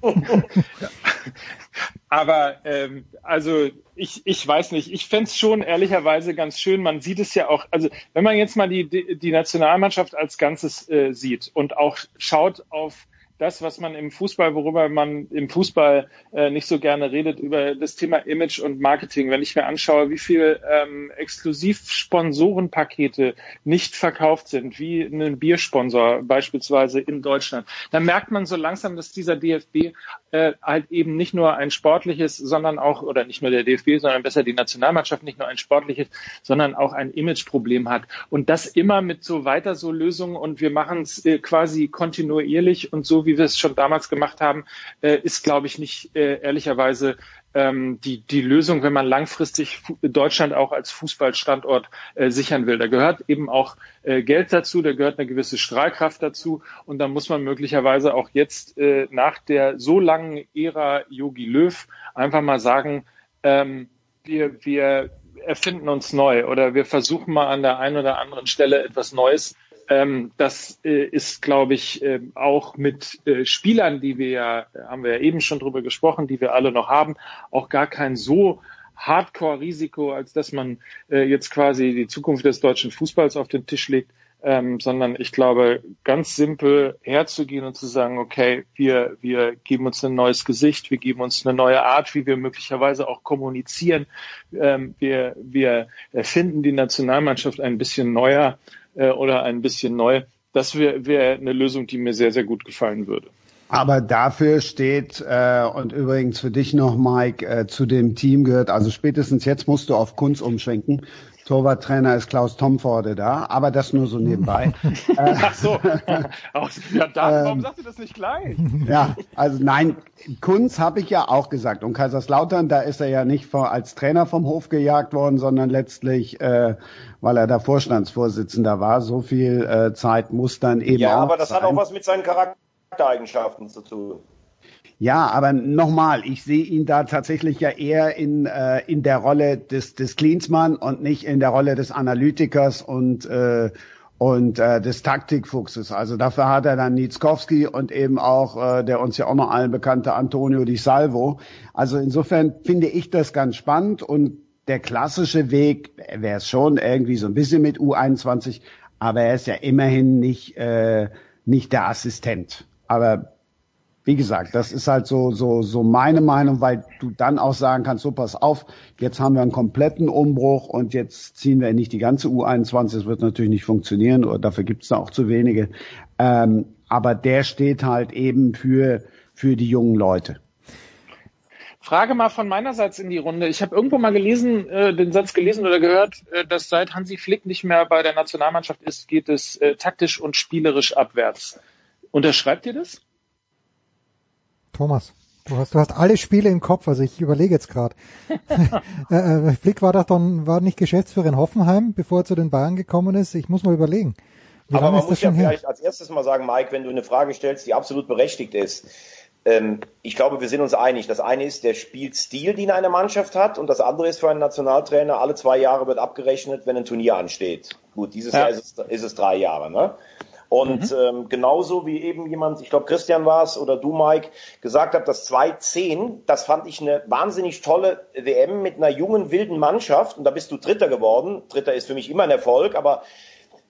aber ähm, also ich, ich weiß nicht, ich fände schon ehrlicherweise ganz schön, man sieht es ja auch, also wenn man jetzt mal die, die Nationalmannschaft als Ganzes äh, sieht und auch schaut auf das, was man im Fußball, worüber man im Fußball äh, nicht so gerne redet, über das Thema Image und Marketing. Wenn ich mir anschaue, wie viel ähm, Exklusiv-Sponsorenpakete nicht verkauft sind, wie ein Biersponsor beispielsweise in Deutschland, dann merkt man so langsam, dass dieser DFB äh, halt eben nicht nur ein sportliches, sondern auch, oder nicht nur der DFB, sondern besser die Nationalmannschaft nicht nur ein sportliches, sondern auch ein Imageproblem hat. Und das immer mit so weiter so Lösungen und wir machen es äh, quasi kontinuierlich und so wie wir es schon damals gemacht haben, äh, ist, glaube ich, nicht äh, ehrlicherweise ähm, die, die Lösung, wenn man langfristig Deutschland auch als Fußballstandort äh, sichern will. Da gehört eben auch äh, Geld dazu, da gehört eine gewisse Strahlkraft dazu und da muss man möglicherweise auch jetzt äh, nach der so langen Ära Yogi Löw einfach mal sagen, ähm, wir, wir erfinden uns neu oder wir versuchen mal an der einen oder anderen Stelle etwas Neues ähm, das äh, ist, glaube ich, äh, auch mit äh, Spielern, die wir ja, haben wir ja eben schon drüber gesprochen, die wir alle noch haben, auch gar kein so Hardcore-Risiko, als dass man äh, jetzt quasi die Zukunft des deutschen Fußballs auf den Tisch legt, ähm, sondern ich glaube, ganz simpel herzugehen und zu sagen, okay, wir, wir geben uns ein neues Gesicht, wir geben uns eine neue Art, wie wir möglicherweise auch kommunizieren. Ähm, wir, wir erfinden die Nationalmannschaft ein bisschen neuer äh, oder ein bisschen neu. Das wäre wär eine Lösung, die mir sehr, sehr gut gefallen würde. Aber dafür steht, äh, und übrigens für dich noch, Mike, äh, zu dem Team gehört, also spätestens jetzt musst du auf Kunst umschwenken. Torwarttrainer ist Klaus Tomforde da, aber das nur so nebenbei. Ach so. ja, dann, warum ähm, sagst du das nicht gleich? Ja, also nein, Kunz habe ich ja auch gesagt. Und Kaiserslautern, da ist er ja nicht vor, als Trainer vom Hof gejagt worden, sondern letztlich, äh, weil er da Vorstandsvorsitzender war. So viel äh, Zeit muss dann eben Ja, auch aber das sein. hat auch was mit seinen Charaktereigenschaften zu tun. Ja, aber nochmal, ich sehe ihn da tatsächlich ja eher in, äh, in der Rolle des, des Klinsmann und nicht in der Rolle des Analytikers und, äh, und äh, des Taktikfuchses. Also dafür hat er dann Nitzkowski und eben auch äh, der uns ja auch noch allen bekannte Antonio Di Salvo. Also insofern finde ich das ganz spannend und der klassische Weg wäre es schon irgendwie so ein bisschen mit U21, aber er ist ja immerhin nicht, äh, nicht der Assistent. Aber wie gesagt, das ist halt so, so, so meine Meinung, weil du dann auch sagen kannst, so pass auf, jetzt haben wir einen kompletten Umbruch und jetzt ziehen wir nicht die ganze U21, das wird natürlich nicht funktionieren oder dafür gibt es da auch zu wenige. Ähm, aber der steht halt eben für, für die jungen Leute. Frage mal von meinerseits in die Runde. Ich habe irgendwo mal gelesen, äh, den Satz gelesen oder gehört, äh, dass seit Hansi Flick nicht mehr bei der Nationalmannschaft ist, geht es äh, taktisch und spielerisch abwärts. Unterschreibt ihr das? Thomas, du hast, du hast alle Spiele im Kopf, also ich überlege jetzt gerade. äh, Flick war doch dann, war nicht Geschäftsführer in Hoffenheim, bevor er zu den Bayern gekommen ist. Ich muss mal überlegen. Wie Aber man muss ja her? vielleicht als erstes mal sagen, Mike, wenn du eine Frage stellst, die absolut berechtigt ist. Ähm, ich glaube, wir sind uns einig. Das eine ist der Spielstil, den eine Mannschaft hat, und das andere ist für einen Nationaltrainer, alle zwei Jahre wird abgerechnet, wenn ein Turnier ansteht. Gut, dieses ja. Jahr ist es, ist es drei Jahre. Ne? Und mhm. ähm, genauso wie eben jemand, ich glaube Christian war es oder du Mike, gesagt hat, das 2-10, das fand ich eine wahnsinnig tolle WM mit einer jungen, wilden Mannschaft. Und da bist du Dritter geworden. Dritter ist für mich immer ein Erfolg, aber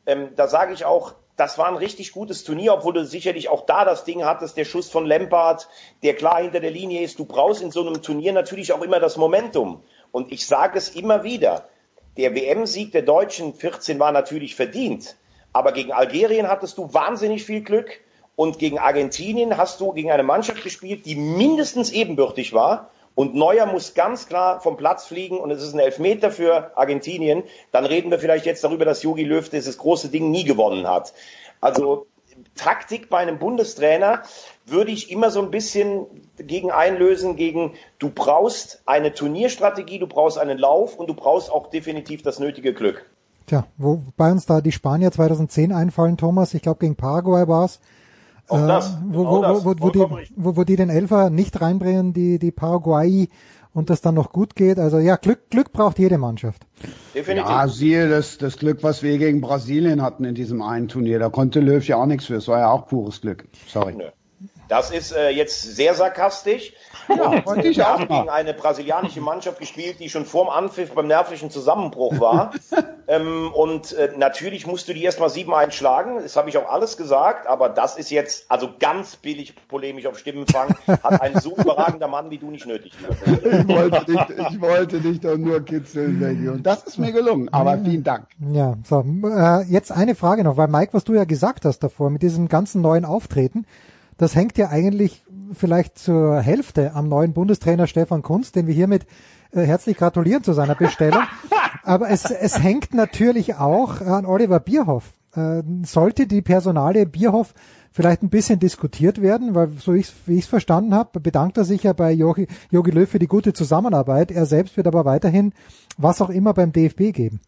ähm, da sage ich auch, das war ein richtig gutes Turnier, obwohl du sicherlich auch da das Ding hattest, der Schuss von Lempard, der klar hinter der Linie ist. Du brauchst in so einem Turnier natürlich auch immer das Momentum. Und ich sage es immer wieder, der WM-Sieg der Deutschen 14 war natürlich verdient. Aber gegen Algerien hattest du wahnsinnig viel Glück und gegen Argentinien hast du gegen eine Mannschaft gespielt, die mindestens ebenbürtig war. Und Neuer muss ganz klar vom Platz fliegen und es ist ein Elfmeter für Argentinien. Dann reden wir vielleicht jetzt darüber, dass Jogi Löw dieses große Ding nie gewonnen hat. Also Taktik bei einem Bundestrainer würde ich immer so ein bisschen gegen einlösen, gegen du brauchst eine Turnierstrategie, du brauchst einen Lauf und du brauchst auch definitiv das nötige Glück. Tja, wo bei uns da die Spanier 2010 einfallen, Thomas, ich glaube gegen Paraguay war's. Auch äh, das, wo, wo, das, wo, wo, die, wo, wo die den Elfer nicht reinbringen, die, die Paraguay und das dann noch gut geht. Also ja, Glück, Glück braucht jede Mannschaft. Definitiv. Ja, siehe das, das Glück, was wir gegen Brasilien hatten in diesem einen Turnier. Da konnte Löw ja auch nichts für. Es war ja auch pures Glück. Sorry. Das ist äh, jetzt sehr sarkastisch. Ja, und wir haben gegen eine brasilianische Mannschaft gespielt, die schon vorm Anpfiff beim nervlichen Zusammenbruch war. ähm, und äh, natürlich musst du die erstmal sieben einschlagen. Das habe ich auch alles gesagt. Aber das ist jetzt also ganz billig polemisch auf Stimmenfang. Hat ein so überragender Mann wie du nicht nötig. ich, wollte nicht, ich wollte dich doch nur kitzeln, Maggie. Und das ist mir gelungen. Aber vielen Dank. Ja, so. Äh, jetzt eine Frage noch, weil Mike, was du ja gesagt hast davor mit diesem ganzen neuen Auftreten, das hängt ja eigentlich vielleicht zur Hälfte am neuen Bundestrainer Stefan Kunz, den wir hiermit äh, herzlich gratulieren zu seiner Bestellung. Aber es, es hängt natürlich auch an Oliver Bierhoff. Äh, sollte die Personale Bierhoff vielleicht ein bisschen diskutiert werden, weil so ich, wie ich es verstanden habe, bedankt er sich ja bei Jogi, Jogi Löw für die gute Zusammenarbeit. Er selbst wird aber weiterhin was auch immer beim DFB geben.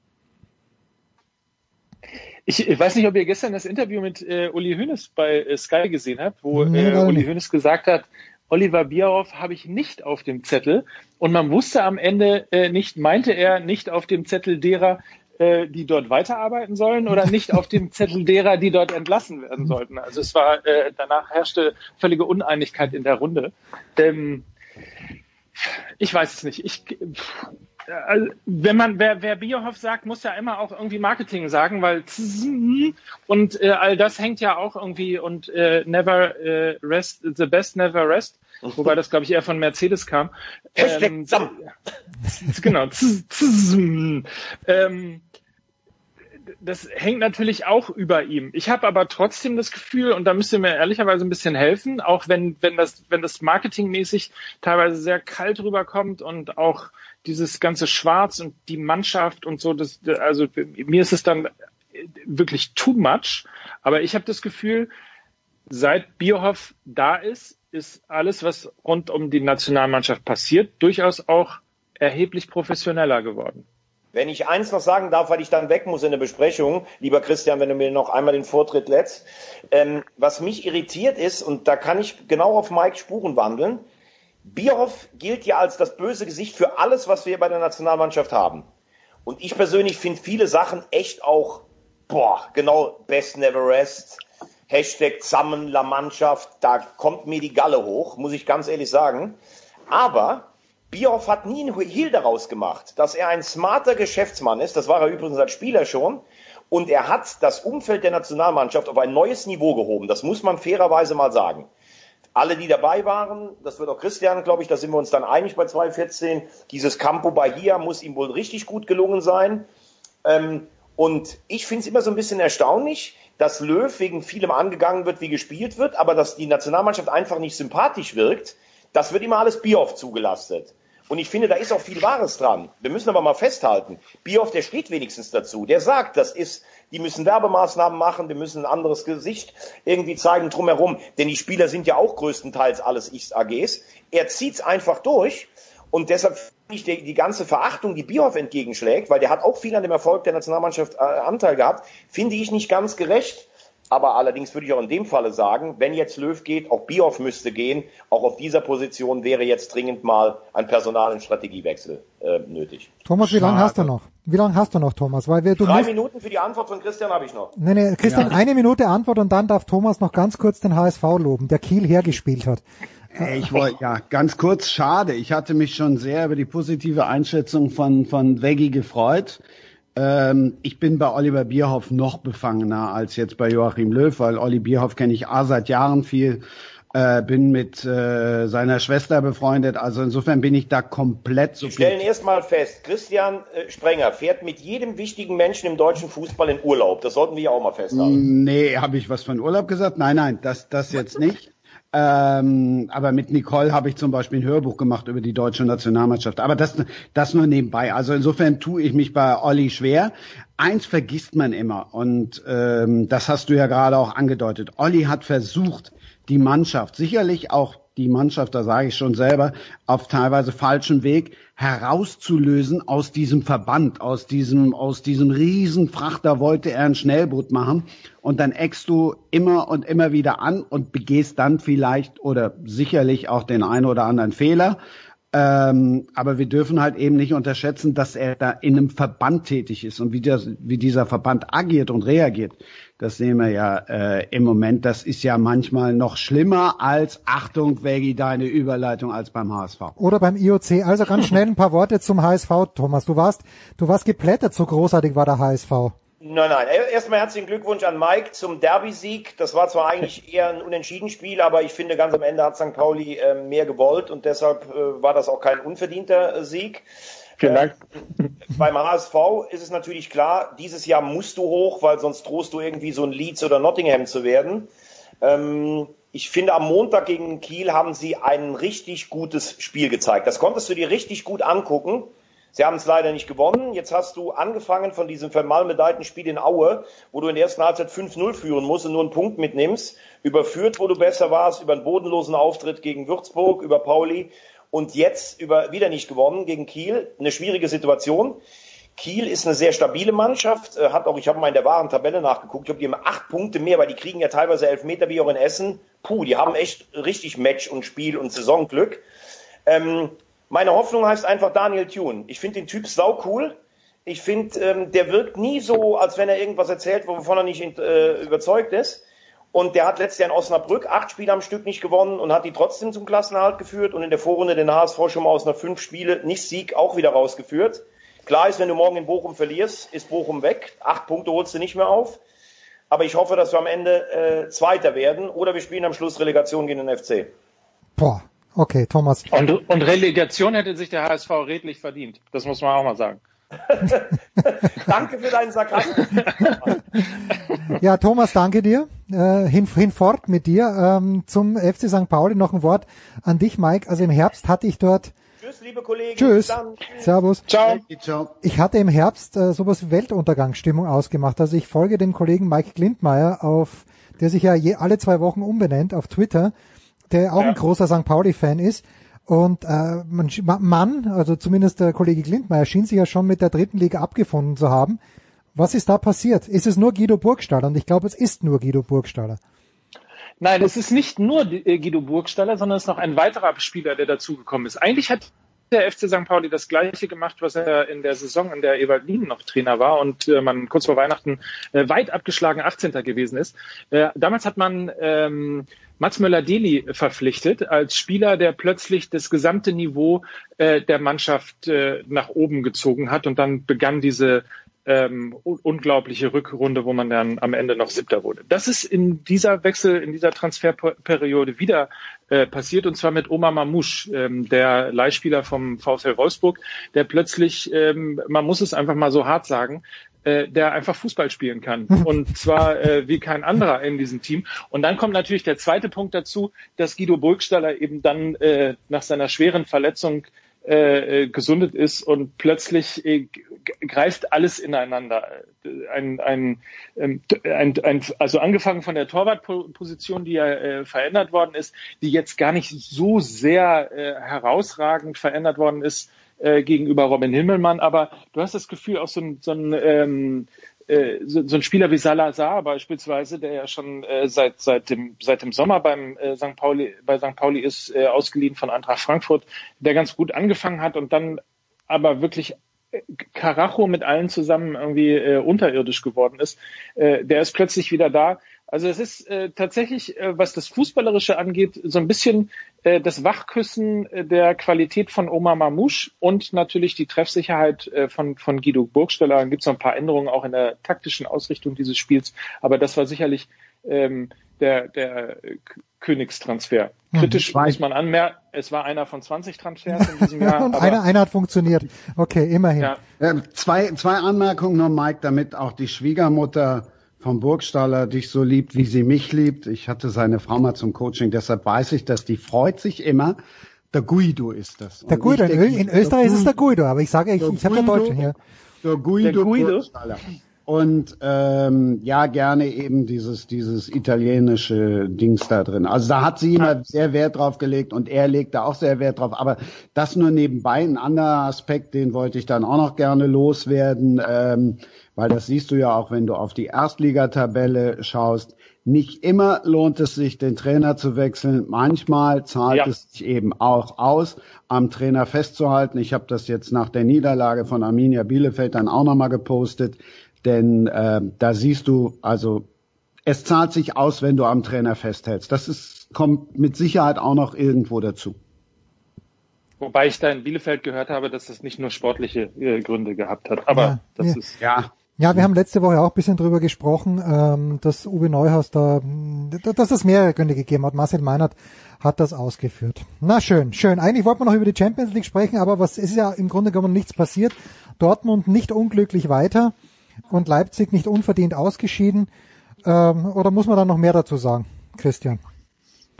Ich, ich weiß nicht, ob ihr gestern das Interview mit äh, Uli Hoeneß bei äh, Sky gesehen habt, wo äh, Uli Hoeneß gesagt hat, Oliver Bierhoff habe ich nicht auf dem Zettel. Und man wusste am Ende äh, nicht, meinte er nicht auf dem Zettel derer, äh, die dort weiterarbeiten sollen oder nicht auf dem Zettel derer, die dort entlassen werden sollten. Also es war, äh, danach herrschte völlige Uneinigkeit in der Runde. Ähm, ich weiß es nicht. Ich, also, wenn man, wer, wer Bierhoff sagt, muss ja immer auch irgendwie Marketing sagen, weil und äh, all das hängt ja auch irgendwie und äh, never äh, rest, the best never rest, wobei das glaube ich eher von Mercedes kam. Ähm, genau. ähm, das hängt natürlich auch über ihm. Ich habe aber trotzdem das Gefühl, und da müsst ihr mir ehrlicherweise ein bisschen helfen, auch wenn, wenn das, wenn das marketingmäßig teilweise sehr kalt rüberkommt und auch dieses ganze Schwarz und die Mannschaft und so, das, also mir ist es dann wirklich too much. Aber ich habe das Gefühl, seit Bierhoff da ist, ist alles, was rund um die Nationalmannschaft passiert, durchaus auch erheblich professioneller geworden. Wenn ich eins noch sagen darf, weil ich dann weg muss in der Besprechung, lieber Christian, wenn du mir noch einmal den Vortritt lässt, ähm, was mich irritiert ist, und da kann ich genau auf Mike Spuren wandeln, Bierhoff gilt ja als das böse Gesicht für alles, was wir bei der Nationalmannschaft haben. Und ich persönlich finde viele Sachen echt auch, boah, genau, best never rest, Hashtag zusammen la Mannschaft, da kommt mir die Galle hoch, muss ich ganz ehrlich sagen. Aber Bierhoff hat nie einen Heal daraus gemacht, dass er ein smarter Geschäftsmann ist, das war er übrigens als Spieler schon, und er hat das Umfeld der Nationalmannschaft auf ein neues Niveau gehoben, das muss man fairerweise mal sagen alle, die dabei waren, das wird auch Christian, glaube ich, da sind wir uns dann einig bei 2014, dieses Campo Bahia muss ihm wohl richtig gut gelungen sein. Ähm, und ich finde es immer so ein bisschen erstaunlich, dass Löw wegen vielem angegangen wird, wie gespielt wird, aber dass die Nationalmannschaft einfach nicht sympathisch wirkt, das wird immer alles Bierhoff zugelastet. Und ich finde, da ist auch viel Wahres dran. Wir müssen aber mal festhalten, Bierhoff, der steht wenigstens dazu. Der sagt, das ist die müssen Werbemaßnahmen machen, die müssen ein anderes Gesicht irgendwie zeigen drumherum, denn die Spieler sind ja auch größtenteils alles Ichs AGs. Er zieht's einfach durch und deshalb finde ich die, die ganze Verachtung, die Bierhoff entgegenschlägt, weil der hat auch viel an dem Erfolg der Nationalmannschaft äh, Anteil gehabt, finde ich nicht ganz gerecht. Aber allerdings würde ich auch in dem Falle sagen, wenn jetzt Löw geht, auch Bierhoff müsste gehen. Auch auf dieser Position wäre jetzt dringend mal ein Personal- und Strategiewechsel äh, nötig. Thomas, wie lange hast du noch? Wie lange hast du noch, Thomas? Weil wir, du Drei musst, Minuten für die Antwort von Christian habe ich noch. Nee, nee, Christian, ja. eine Minute Antwort und dann darf Thomas noch ganz kurz den HSV loben, der Kiel hergespielt hat. Ich wollte, ja, ganz kurz, schade. Ich hatte mich schon sehr über die positive Einschätzung von, von Veggie gefreut. Ähm, ich bin bei Oliver Bierhoff noch befangener als jetzt bei Joachim Löw, weil Olli Bierhoff kenne ich A seit Jahren viel äh, bin mit äh, seiner Schwester befreundet. Also insofern bin ich da komplett so. Wir stellen erstmal fest, Christian äh, Sprenger fährt mit jedem wichtigen Menschen im deutschen Fußball in Urlaub. Das sollten wir ja auch mal festhalten. Nee, habe ich was von Urlaub gesagt? Nein, nein, das, das jetzt nicht. Ähm, aber mit Nicole habe ich zum Beispiel ein Hörbuch gemacht über die deutsche Nationalmannschaft. Aber das, das nur nebenbei. Also insofern tue ich mich bei Olli schwer. Eins vergisst man immer und ähm, das hast du ja gerade auch angedeutet. Olli hat versucht, die Mannschaft, sicherlich auch die Mannschaft, da sage ich schon selber, auf teilweise falschem Weg herauszulösen aus diesem Verband, aus diesem, aus diesem Riesenfrachter wollte er ein Schnellboot machen und dann eckst du immer und immer wieder an und begehst dann vielleicht oder sicherlich auch den einen oder anderen Fehler. Ähm, aber wir dürfen halt eben nicht unterschätzen, dass er da in einem Verband tätig ist und wie, der, wie dieser Verband agiert und reagiert. Das sehen wir ja äh, im Moment. Das ist ja manchmal noch schlimmer als Achtung, Veggie, deine Überleitung als beim HSV. Oder beim IOC. Also ganz schnell ein paar Worte zum HSV, Thomas. Du warst, du warst geplättet, so großartig war der HSV. Nein, nein. Erstmal herzlichen Glückwunsch an Mike zum Derby-Sieg. Das war zwar eigentlich eher ein unentschieden Spiel, aber ich finde, ganz am Ende hat St. Pauli äh, mehr gewollt und deshalb äh, war das auch kein unverdienter äh, Sieg. Vielen Dank. beim HSV ist es natürlich klar, dieses Jahr musst du hoch, weil sonst drohst du irgendwie so ein Leeds oder Nottingham zu werden. Ähm, ich finde, am Montag gegen Kiel haben sie ein richtig gutes Spiel gezeigt. Das konntest du dir richtig gut angucken. Sie haben es leider nicht gewonnen. Jetzt hast du angefangen von diesem vermalmedeiten Spiel in Aue, wo du in der ersten Halbzeit 5-0 führen musst und nur einen Punkt mitnimmst. Überführt, wo du besser warst, über einen bodenlosen Auftritt gegen Würzburg, über Pauli und jetzt über, wieder nicht gewonnen gegen Kiel. Eine schwierige Situation. Kiel ist eine sehr stabile Mannschaft, äh, hat auch, ich habe mal in der wahren Tabelle nachgeguckt, ich glaube, die haben acht Punkte mehr, weil die kriegen ja teilweise elf Meter wie auch in Essen. Puh, die haben echt richtig Match und Spiel und Saisonglück. Ähm, meine Hoffnung heißt einfach Daniel Thune. Ich finde den Typ sau cool. Ich finde, ähm, der wirkt nie so, als wenn er irgendwas erzählt, wovon er nicht äh, überzeugt ist. Und der hat letztes Jahr in Osnabrück acht Spiele am Stück nicht gewonnen und hat die trotzdem zum Klassenerhalt geführt und in der Vorrunde den HSV schon mal aus einer fünf Spiele nicht Sieg auch wieder rausgeführt. Klar ist, wenn du morgen in Bochum verlierst, ist Bochum weg. Acht Punkte holst du nicht mehr auf. Aber ich hoffe, dass wir am Ende äh, Zweiter werden oder wir spielen am Schluss Relegation gegen den FC. Boah, Okay, Thomas. Und, und Relegation hätte sich der HSV redlich verdient. Das muss man auch mal sagen. danke für deinen Sarkasmus. ja, Thomas, danke dir. Äh, hin, hinfort mit dir. Ähm, zum FC St. Pauli noch ein Wort an dich, Mike. Also im Herbst hatte ich dort Tschüss, liebe Kollegen. Tschüss. Servus. Ciao. Ich hatte im Herbst äh, sowas wie Weltuntergangsstimmung ausgemacht. Also ich folge dem Kollegen Mike Glindmeier auf, der sich ja je, alle zwei Wochen umbenennt auf Twitter der auch ja. ein großer St. Pauli-Fan ist. Und äh, man, man, also zumindest der Kollege Glindmeier, schien sich ja schon mit der dritten Liga abgefunden zu haben. Was ist da passiert? Ist es nur Guido Burgstaller? Und ich glaube, es ist nur Guido Burgstaller. Nein, es ist nicht nur äh, Guido Burgstaller, sondern es ist noch ein weiterer Spieler, der dazugekommen ist. Eigentlich hat der FC St. Pauli das Gleiche gemacht, was er in der Saison, in der Ewald Lien noch Trainer war und äh, man kurz vor Weihnachten äh, weit abgeschlagen 18. gewesen ist. Äh, damals hat man ähm, Mats Möller-Deli verpflichtet als Spieler, der plötzlich das gesamte Niveau äh, der Mannschaft äh, nach oben gezogen hat und dann begann diese ähm, unglaubliche Rückrunde, wo man dann am Ende noch Siebter wurde. Das ist in dieser Wechsel, in dieser Transferperiode wieder äh, passiert und zwar mit Omar Mamouche, ähm, der Leihspieler vom VfL Wolfsburg, der plötzlich, ähm, man muss es einfach mal so hart sagen, äh, der einfach Fußball spielen kann. Und zwar äh, wie kein anderer in diesem Team. Und dann kommt natürlich der zweite Punkt dazu, dass Guido Burgstaller eben dann äh, nach seiner schweren Verletzung äh, äh gesundet ist und plötzlich äh, greift alles ineinander. Ein, ein, ähm, ein, ein, also angefangen von der Torwartposition, die ja äh, verändert worden ist, die jetzt gar nicht so sehr äh, herausragend verändert worden ist, äh, gegenüber Robin Himmelmann, aber du hast das Gefühl, auch so ein, so ein ähm, äh, so, so ein Spieler wie Salazar beispielsweise, der ja schon äh, seit seit dem seit dem Sommer beim äh, St. Pauli bei St. Pauli ist äh, ausgeliehen von Eintracht Frankfurt, der ganz gut angefangen hat und dann aber wirklich äh, Karacho mit allen zusammen irgendwie äh, unterirdisch geworden ist, äh, der ist plötzlich wieder da. Also es ist äh, tatsächlich, äh, was das Fußballerische angeht, so ein bisschen äh, das Wachküssen äh, der Qualität von Omar Mamouche und natürlich die Treffsicherheit äh, von, von Guido Burgsteller. Dann gibt es noch ein paar Änderungen auch in der taktischen Ausrichtung dieses Spiels, aber das war sicherlich ähm, der, der Königstransfer. Hm. Kritisch hm, muss man anmerken, es war einer von 20 Transfers in diesem Jahr. und einer, einer hat funktioniert. Okay, immerhin. Ja. Ähm, zwei, zwei Anmerkungen noch, Mike, damit auch die Schwiegermutter vom Burgstaller dich so liebt, wie sie mich liebt. Ich hatte seine Frau mal zum Coaching, deshalb weiß ich, dass die freut sich immer. Der Guido ist das. Der Guido, in, denke, in Österreich ist es der Guido, aber ich sage, ich, ich habe ja Deutsche hier. Der Guido, der Guido. Burgstaller. Und ähm, ja, gerne eben dieses dieses italienische Dings da drin. Also da hat sie immer sehr Wert drauf gelegt und er legt da auch sehr Wert drauf. Aber das nur nebenbei. Ein anderer Aspekt, den wollte ich dann auch noch gerne loswerden. Ähm, weil das siehst du ja auch, wenn du auf die Erstligatabelle schaust. Nicht immer lohnt es sich, den Trainer zu wechseln. Manchmal zahlt ja. es sich eben auch aus, am Trainer festzuhalten. Ich habe das jetzt nach der Niederlage von Arminia Bielefeld dann auch nochmal gepostet, denn äh, da siehst du, also es zahlt sich aus, wenn du am Trainer festhältst. Das ist, kommt mit Sicherheit auch noch irgendwo dazu. Wobei ich da in Bielefeld gehört habe, dass das nicht nur sportliche äh, Gründe gehabt hat. Aber ja, das ja. ist. Ja. Ja, wir haben letzte Woche auch ein bisschen drüber gesprochen, ähm, dass Uwe Neuhaus da, dass es mehrere Gründe gegeben hat. Marcel Meinert hat das ausgeführt. Na schön, schön. Eigentlich wollten wir noch über die Champions League sprechen, aber was ist ja im Grunde genommen nichts passiert. Dortmund nicht unglücklich weiter und Leipzig nicht unverdient ausgeschieden. Ähm, oder muss man da noch mehr dazu sagen, Christian?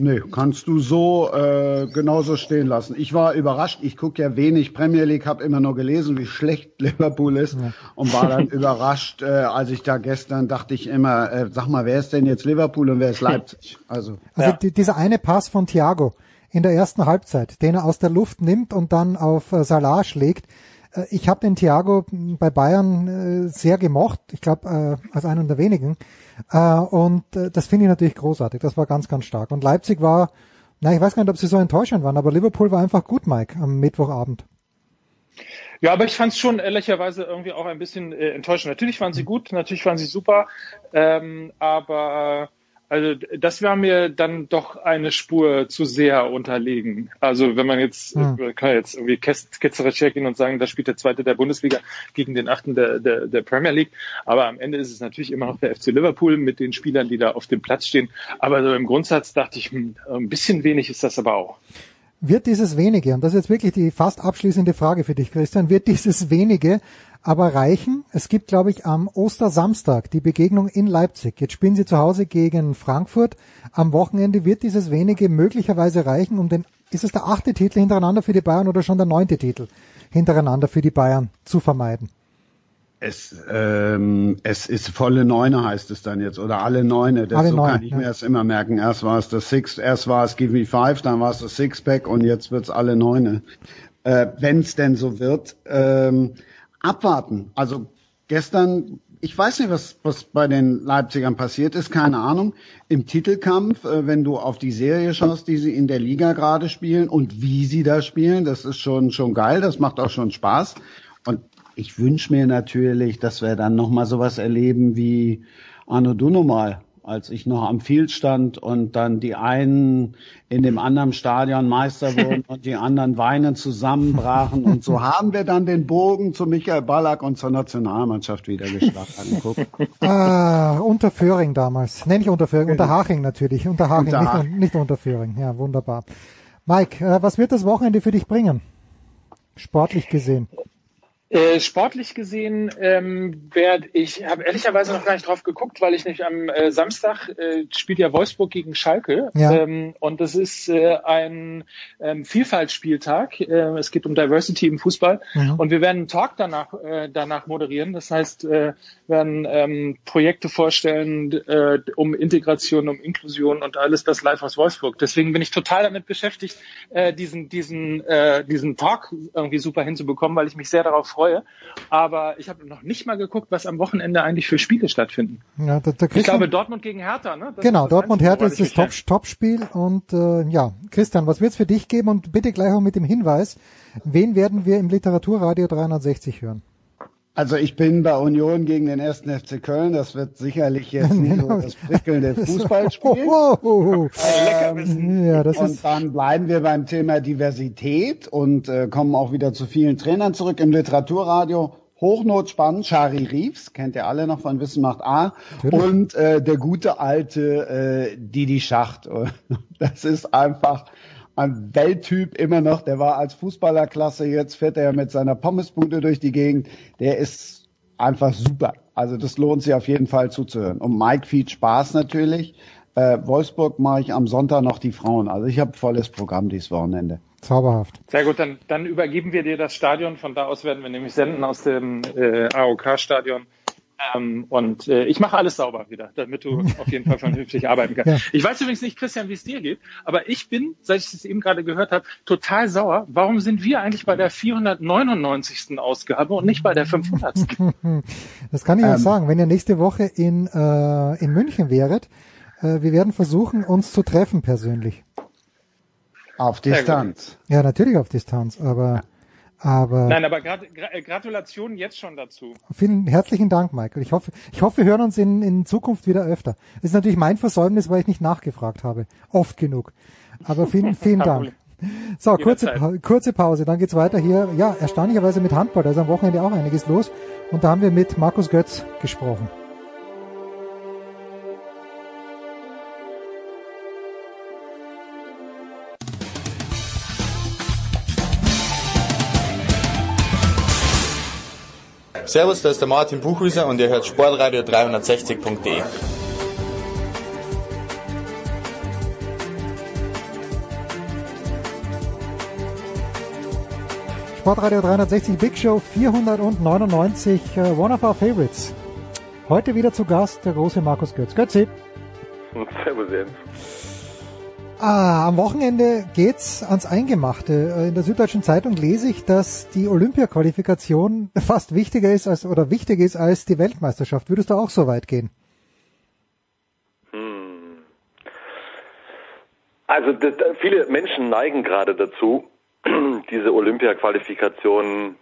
Nee, kannst du so äh, genauso stehen lassen. Ich war überrascht. Ich gucke ja wenig Premier League, habe immer nur gelesen, wie schlecht Liverpool ist ja. und war dann überrascht, äh, als ich da gestern dachte ich immer, äh, sag mal, wer ist denn jetzt Liverpool und wer ist Leipzig? Also, also ja. dieser eine Pass von Thiago in der ersten Halbzeit, den er aus der Luft nimmt und dann auf äh, Salah schlägt. Äh, ich habe den Thiago bei Bayern äh, sehr gemocht. Ich glaube, äh, als einen der wenigen. Äh, und äh, das finde ich natürlich großartig. Das war ganz, ganz stark. Und Leipzig war, na, ich weiß gar nicht, ob sie so enttäuschend waren, aber Liverpool war einfach gut, Mike, am Mittwochabend. Ja, aber ich fand es schon ehrlicherweise irgendwie auch ein bisschen äh, enttäuschend. Natürlich waren sie gut, natürlich waren sie super, ähm, aber also das war mir dann doch eine Spur zu sehr unterlegen. Also wenn man jetzt, hm. man kann jetzt irgendwie ketzerisch hergehen und sagen, da spielt der Zweite der Bundesliga gegen den Achten der, der, der Premier League. Aber am Ende ist es natürlich immer noch der FC Liverpool mit den Spielern, die da auf dem Platz stehen. Aber so im Grundsatz dachte ich, hm, ein bisschen wenig ist das aber auch. Wird dieses wenige, und das ist jetzt wirklich die fast abschließende Frage für dich, Christian, wird dieses wenige aber reichen. Es gibt, glaube ich, am Ostersamstag die Begegnung in Leipzig. Jetzt spielen sie zu Hause gegen Frankfurt. Am Wochenende wird dieses wenige möglicherweise reichen, um den, ist es der achte Titel hintereinander für die Bayern oder schon der neunte Titel hintereinander für die Bayern zu vermeiden? Es, ähm, es ist volle Neune heißt es dann jetzt oder alle Neune. Das, alle so Neune, kann ich ja. mir das immer merken. Erst war es das Six, erst war es Give Me Five, dann war es das Sixpack und jetzt wird's alle Neune. Äh, Wenn es denn so wird. Ähm, abwarten. Also gestern, ich weiß nicht, was, was bei den Leipzigern passiert ist, keine Ahnung. Im Titelkampf, äh, wenn du auf die Serie schaust, die sie in der Liga gerade spielen und wie sie da spielen, das ist schon, schon geil, das macht auch schon Spaß. Und ich wünsche mir natürlich, dass wir dann nochmal sowas erleben wie Arno Dunomal als ich noch am Field stand und dann die einen in dem anderen Stadion Meister wurden und die anderen weinend zusammenbrachen. Und so haben wir dann den Bogen zu Michael Ballack und zur Nationalmannschaft wieder geschlagen. ah, unter Föhring damals. Nenn ich unter Föhring, unter Haching natürlich. Unter Haching, unter Haching. Nicht, nicht unter Föhring. Ja, wunderbar. Mike, äh, was wird das Wochenende für dich bringen? Sportlich gesehen. Äh, sportlich gesehen ähm, werde ich, habe ehrlicherweise noch gar nicht drauf geguckt, weil ich nicht am äh, Samstag äh, spielt ja Wolfsburg gegen Schalke ja. ähm, und das ist äh, ein ähm, Vielfaltsspieltag. Äh, es geht um Diversity im Fußball mhm. und wir werden einen Talk danach äh, danach moderieren. Das heißt, äh, werden ähm, Projekte vorstellen äh, um Integration, um Inklusion und alles das live aus Wolfsburg. Deswegen bin ich total damit beschäftigt, äh, diesen diesen äh, diesen Talk irgendwie super hinzubekommen, weil ich mich sehr darauf freue freue. Aber ich habe noch nicht mal geguckt, was am Wochenende eigentlich für Spiele stattfinden. Ja, da, da ich glaube Dortmund gegen Hertha, ne? Das genau, Dortmund-Hertha ist das Top, Top-Spiel und äh, ja, Christian, was wird's für dich geben? Und bitte gleich auch mit dem Hinweis, wen werden wir im Literaturradio 360 hören? Also ich bin bei Union gegen den ersten FC Köln. Das wird sicherlich jetzt nicht so das prickelnde Fußballspiel. Oh, oh, oh. Ähm, ja, das und dann bleiben wir beim Thema Diversität und äh, kommen auch wieder zu vielen Trainern zurück im Literaturradio. Hochnotspannend, Shari Reeves, kennt ihr alle noch von Wissen macht A. Natürlich. Und äh, der gute alte äh, Didi Schacht. Das ist einfach ein Welttyp immer noch. Der war als Fußballerklasse, jetzt fährt er mit seiner Pommesbude durch die Gegend. Der ist einfach super. Also das lohnt sich auf jeden Fall zuzuhören. Und Mike viel Spaß natürlich. Äh, Wolfsburg mache ich am Sonntag noch die Frauen. Also ich habe volles Programm dieses Wochenende. Zauberhaft. Sehr gut, dann, dann übergeben wir dir das Stadion. Von da aus werden wir nämlich senden aus dem äh, AOK-Stadion. Ähm, und äh, ich mache alles sauber wieder, damit du auf jeden Fall vernünftig arbeiten kannst. Ja. Ich weiß übrigens nicht, Christian, wie es dir geht, aber ich bin, seit ich es eben gerade gehört habe, total sauer. Warum sind wir eigentlich bei der 499. Ausgabe und nicht bei der 500. Das kann ich ähm, auch sagen. Wenn ihr nächste Woche in, äh, in München wäret, Äh, wir werden versuchen, uns zu treffen persönlich. Auf Distanz. Ja, natürlich auf Distanz, aber aber Nein, aber Grat Gra Gratulation jetzt schon dazu. Vielen herzlichen Dank, Michael. Ich hoffe, ich hoffe, wir hören uns in, in Zukunft wieder öfter. Das ist natürlich mein Versäumnis, weil ich nicht nachgefragt habe. Oft genug. Aber vielen, vielen Dank. So, kurze, kurze Pause, dann geht's weiter hier. Ja, erstaunlicherweise mit Handball, da ist am Wochenende auch einiges los. Und da haben wir mit Markus Götz gesprochen. Servus, da ist der Martin Buchhüser und ihr hört Sportradio 360.de. Sportradio 360 Big Show 499, uh, one of our favorites. Heute wieder zu Gast der große Markus Götz. Götzi. Servus Jens. Ah, am Wochenende geht's ans Eingemachte. In der Süddeutschen Zeitung lese ich, dass die Olympia-Qualifikation fast wichtiger ist als oder wichtiger ist als die Weltmeisterschaft. Würdest du auch so weit gehen? Hm. Also viele Menschen neigen gerade dazu, diese Olympia-Qualifikation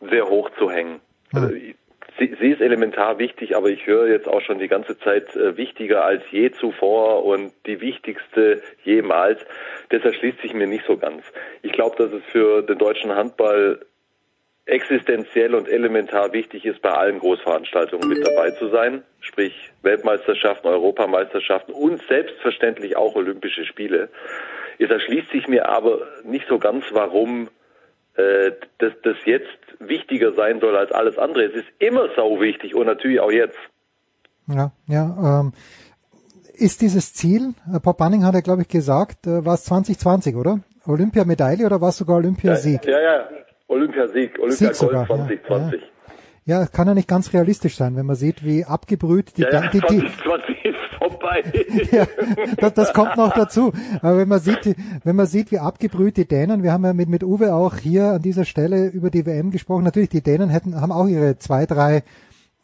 sehr hoch zu hängen. Also, sie, sie, ist elementar wichtig, aber ich höre jetzt auch schon die ganze Zeit äh, wichtiger als je zuvor und die wichtigste jemals. Das erschließt sich mir nicht so ganz. Ich glaube, dass es für den deutschen Handball existenziell und elementar wichtig ist, bei allen Großveranstaltungen mit dabei zu sein, sprich Weltmeisterschaften, Europameisterschaften und selbstverständlich auch Olympische Spiele. Es erschließt sich mir aber nicht so ganz, warum äh, dass das jetzt wichtiger sein soll als alles andere. Es ist immer sau wichtig und natürlich auch jetzt. Ja, ja. Ähm, ist dieses Ziel, äh, Pop Bunning hat ja, glaube ich, gesagt, äh, war es 2020, oder? Olympiamedaille oder war es sogar Olympiasieg? Ja, ja, ja. Olympiasieg, Olympia Sieg Gold 2020. Ja, ja. ja, kann ja nicht ganz realistisch sein, wenn man sieht, wie abgebrüht die, ja, ja, die, die, 2020 ist vorbei. ja, das, das kommt noch dazu. Aber wenn man sieht, wenn man sieht, wie abgebrüht die Dänen, wir haben ja mit, mit Uwe auch hier an dieser Stelle über die WM gesprochen. Natürlich, die Dänen hätten, haben auch ihre zwei, drei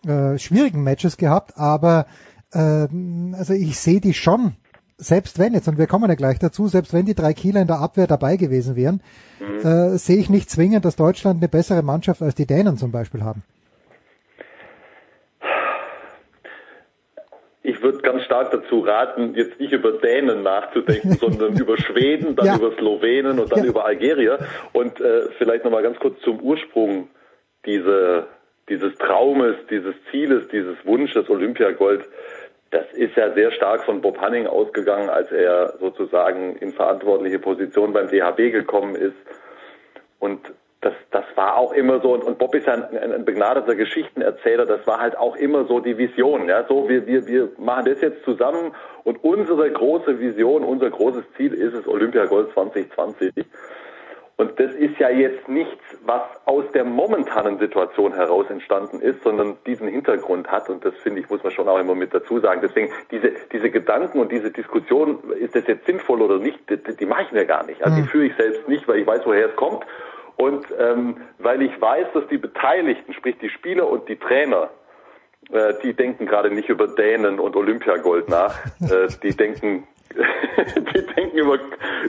äh, schwierigen Matches gehabt, aber äh, also ich sehe die schon selbst wenn jetzt, und wir kommen ja gleich dazu, selbst wenn die drei Kieler in der Abwehr dabei gewesen wären, mhm. äh, sehe ich nicht zwingend, dass Deutschland eine bessere Mannschaft als die Dänen zum Beispiel haben. Ich würde ganz stark dazu raten, jetzt nicht über Dänen nachzudenken, sondern über Schweden, dann ja. über Slowenen und dann ja. über Algerier. Und äh, vielleicht nochmal ganz kurz zum Ursprung diese, dieses Traumes, dieses Zieles, dieses Wunsches Olympiagold. Das ist ja sehr stark von Bob Hanning ausgegangen, als er sozusagen in verantwortliche Position beim DHB gekommen ist. Und das, das war auch immer so, und, und Bob ist ja ein, ein, ein begnadeter Geschichtenerzähler, das war halt auch immer so die Vision. Ja, so wir, wir, wir machen das jetzt zusammen und unsere große Vision, unser großes Ziel ist es Olympia Gold 2020. Und das ist ja jetzt nichts, was aus der momentanen Situation heraus entstanden ist, sondern diesen Hintergrund hat. Und das finde ich, muss man schon auch immer mit dazu sagen. Deswegen, diese, diese Gedanken und diese Diskussion, ist das jetzt sinnvoll oder nicht, die, die mache ich mir gar nicht. Also die führe ich selbst nicht, weil ich weiß, woher es kommt. Und ähm, weil ich weiß, dass die Beteiligten, sprich die Spieler und die Trainer, äh, die denken gerade nicht über Dänen und Olympiagold nach. äh, die denken, die denken über,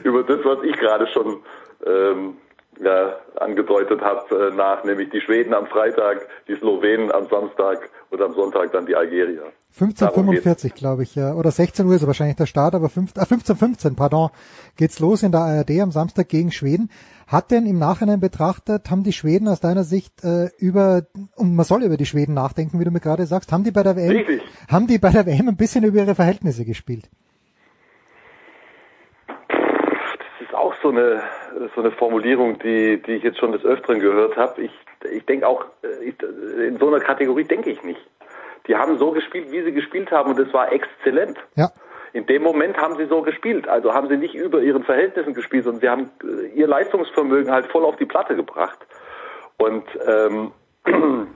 über das, was ich gerade schon ähm, ja, angedeutet habe, äh, nach, nämlich die Schweden am Freitag, die Slowenen am Samstag und am Sonntag dann die Algerier. 15.45 glaube ich, ja. Oder 16 Uhr ist wahrscheinlich der Start, aber 5, ah, 15.15, pardon, geht's los in der ARD am Samstag gegen Schweden. Hat denn im Nachhinein betrachtet, haben die Schweden aus deiner Sicht äh, über, und man soll über die Schweden nachdenken, wie du mir gerade sagst, haben die bei der WM, Richtig. haben die bei der WM ein bisschen über ihre Verhältnisse gespielt? Das ist auch so eine, so eine Formulierung, die, die ich jetzt schon des Öfteren gehört habe. Ich, ich denke auch, äh, ich, in so einer Kategorie denke ich nicht. Die haben so gespielt, wie sie gespielt haben und es war exzellent. Ja. In dem Moment haben sie so gespielt. Also haben sie nicht über ihren Verhältnissen gespielt, sondern sie haben äh, ihr Leistungsvermögen halt voll auf die Platte gebracht. Und ähm,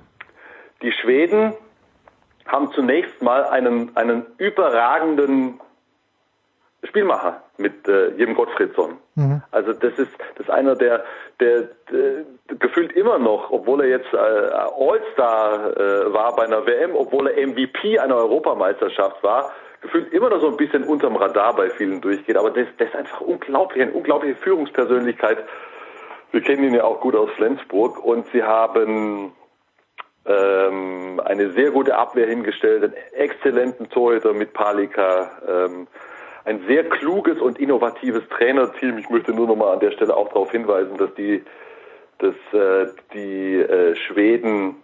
die Schweden haben zunächst mal einen, einen überragenden Spielmacher mit äh, Jim Gottfriedsson. Mhm. Also das ist das ist einer, der, der, der gefühlt immer noch, obwohl er jetzt äh, All-Star äh, war bei einer WM, obwohl er MVP einer Europameisterschaft war, gefühlt immer noch so ein bisschen unterm Radar bei vielen durchgeht. Aber das, das ist einfach unglaublich, eine unglaubliche Führungspersönlichkeit. Wir kennen ihn ja auch gut aus Flensburg und sie haben ähm, eine sehr gute Abwehr hingestellt, einen exzellenten Torhüter mit Palika, ähm, ein sehr kluges und innovatives Trainerteam. Ich möchte nur noch mal an der Stelle auch darauf hinweisen, dass die, dass, äh, die äh, Schweden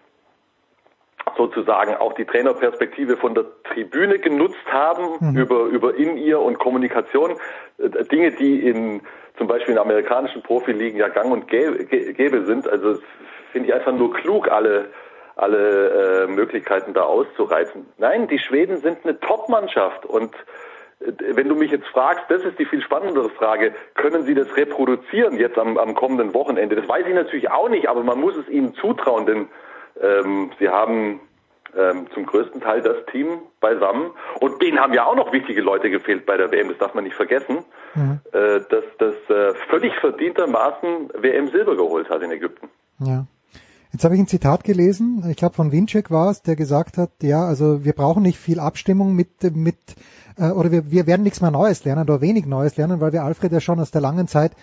sozusagen auch die Trainerperspektive von der Tribüne genutzt haben mhm. über, über In-Ear und Kommunikation. Äh, Dinge, die in zum Beispiel in amerikanischen Profiligen ja gang und gäbe sind. Also finde ich einfach nur klug, alle alle äh, Möglichkeiten da auszureizen. Nein, die Schweden sind eine Top-Mannschaft und wenn du mich jetzt fragst, das ist die viel spannendere Frage, können sie das reproduzieren jetzt am, am kommenden Wochenende? Das weiß ich natürlich auch nicht, aber man muss es ihnen zutrauen, denn ähm, sie haben ähm, zum größten Teil das Team beisammen. Und denen haben ja auch noch wichtige Leute gefehlt bei der WM, das darf man nicht vergessen, mhm. äh, dass das äh, völlig verdientermaßen WM Silber geholt hat in Ägypten. Ja. Jetzt habe ich ein Zitat gelesen, ich glaube von Winczek war es, der gesagt hat, ja, also wir brauchen nicht viel Abstimmung mit, mit äh, oder wir, wir werden nichts mehr Neues lernen oder wenig Neues lernen, weil wir Alfred ja schon aus der langen Zeit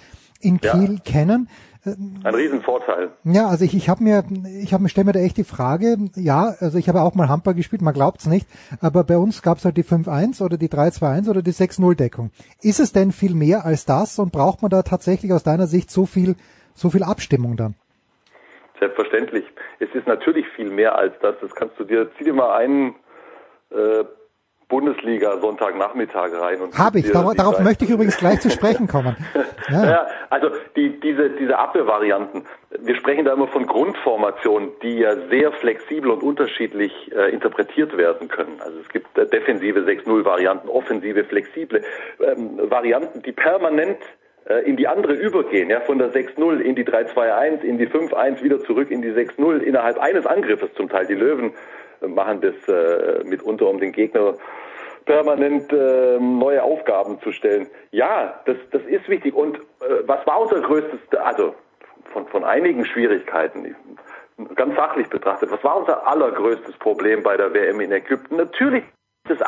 in Kiel ja. kennen. Ein Riesenvorteil. Ja, also ich, ich habe mir, ich habe mir stelle mir da echt die Frage, ja, also ich habe auch mal Handball gespielt, man glaubt's nicht, aber bei uns gab's halt die 5-1 oder die 3-2-1 oder die 6-0-Deckung. Ist es denn viel mehr als das und braucht man da tatsächlich aus deiner Sicht so viel, so viel Abstimmung dann? Selbstverständlich. Es ist natürlich viel mehr als das. Das kannst du dir, zieh dir mal einen äh, Bundesliga Sonntagnachmittag rein. Und Habe ich, darauf, darauf möchte ich übrigens gleich zu sprechen kommen. Ja. ja, also die, diese, diese Abwehrvarianten, wir sprechen da immer von Grundformationen, die ja sehr flexibel und unterschiedlich äh, interpretiert werden können. Also es gibt äh, defensive 6-0-Varianten, offensive, flexible ähm, Varianten, die permanent in die andere übergehen, ja, von der 6-0 in die 3-2-1, in die 5-1, wieder zurück in die 6-0, innerhalb eines Angriffes zum Teil. Die Löwen äh, machen das äh, mitunter, um den Gegner permanent äh, neue Aufgaben zu stellen. Ja, das, das ist wichtig. Und äh, was war unser größtes, also von, von einigen Schwierigkeiten, ganz sachlich betrachtet, was war unser allergrößtes Problem bei der WM in Ägypten? Natürlich das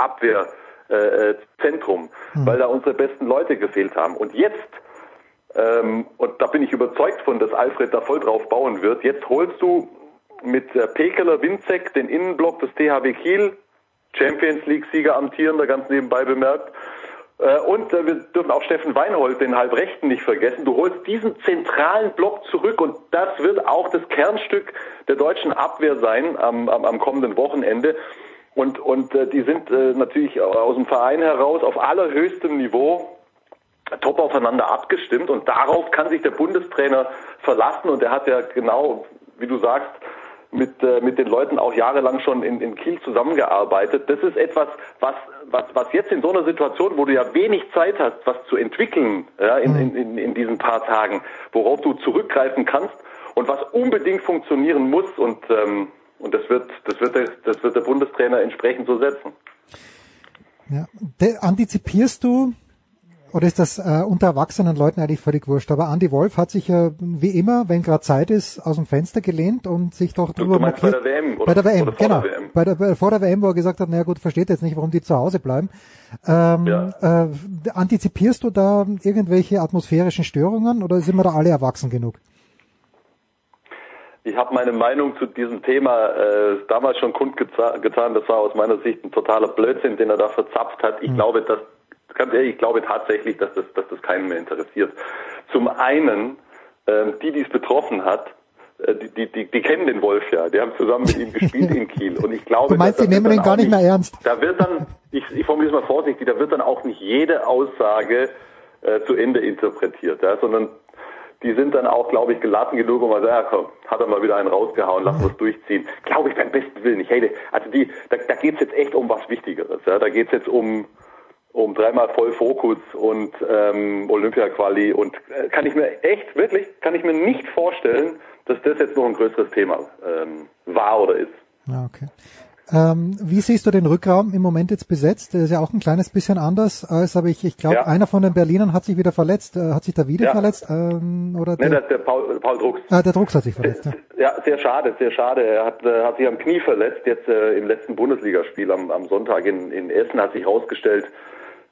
Abwehrzentrum, mhm. weil da unsere besten Leute gefehlt haben. Und jetzt ähm, und da bin ich überzeugt von, dass Alfred da voll drauf bauen wird. Jetzt holst du mit äh, Pekeler Winzek den Innenblock des THW Kiel, Champions League-Sieger amtierender, ganz nebenbei bemerkt. Äh, und äh, wir dürfen auch Steffen Weinhold, den Halbrechten, nicht vergessen. Du holst diesen zentralen Block zurück und das wird auch das Kernstück der deutschen Abwehr sein am, am, am kommenden Wochenende. Und, und äh, die sind äh, natürlich aus dem Verein heraus auf allerhöchstem Niveau top aufeinander abgestimmt. Und darauf kann sich der Bundestrainer verlassen. Und er hat ja genau, wie du sagst, mit, äh, mit den Leuten auch jahrelang schon in, in Kiel zusammengearbeitet. Das ist etwas, was, was, was jetzt in so einer Situation, wo du ja wenig Zeit hast, was zu entwickeln ja, in, in, in, in diesen paar Tagen, worauf du zurückgreifen kannst und was unbedingt funktionieren muss. Und, ähm, und das wird, das wird, der, das wird der Bundestrainer entsprechend so setzen. Ja. Antizipierst du oder ist das äh, unter erwachsenen Leuten eigentlich völlig wurscht? Aber Andy Wolf hat sich ja wie immer, wenn gerade Zeit ist, aus dem Fenster gelehnt und sich doch drüber markiert. Bei der WM, oder? Bei der WM, genau. Der WM. Bei der, bei, vor der WM, wo er gesagt hat, naja gut, versteht jetzt nicht, warum die zu Hause bleiben. Ähm, ja. äh, antizipierst du da irgendwelche atmosphärischen Störungen oder sind wir da alle erwachsen genug? Ich habe meine Meinung zu diesem Thema äh, damals schon kundgetan. Das war aus meiner Sicht ein totaler Blödsinn, den er da verzapft hat. Ich hm. glaube, dass ganz ehrlich, ich glaube tatsächlich, dass das, dass das keinen mehr interessiert. Zum einen, ähm, die, die es betroffen hat, äh, die, die, die, die kennen den Wolf ja, die haben zusammen mit ihm gespielt in Kiel. Und ich glaube, du meinst, die nehmen ihn gar nicht mehr ernst. Da wird dann, ich, ich formuliere es mal vorsichtig, da wird dann auch nicht jede Aussage äh, zu Ende interpretiert, ja, sondern die sind dann auch, glaube ich, gelassen genug, um mal sagen, ja, komm, hat er mal wieder einen rausgehauen, lassen wir es durchziehen. Glaube ich beim besten Willen nicht. Hey, also die, da, da geht es jetzt echt um was Wichtigeres. Ja? Da geht es jetzt um um dreimal voll Fokus und ähm, Olympia-Quali und äh, kann ich mir echt, wirklich, kann ich mir nicht vorstellen, dass das jetzt noch ein größeres Thema ähm, war oder ist. Ja, okay. Ähm, wie siehst du den Rückraum im Moment jetzt besetzt? Der ist ja auch ein kleines bisschen anders als, aber ich, ich glaube, Ja. einer von den Berlinern hat sich wieder verletzt. Äh, hat sich da wieder Ja. verletzt? Ähm, oder Ne, der, der, Paul, Paul Drucks. ah, der Drucks hat sich verletzt. Ja. Ja, sehr schade, sehr schade. Er hat, äh, hat sich am Knie verletzt, jetzt äh, im letzten Bundesligaspiel am, am Sonntag in, in Essen hat sich herausgestellt,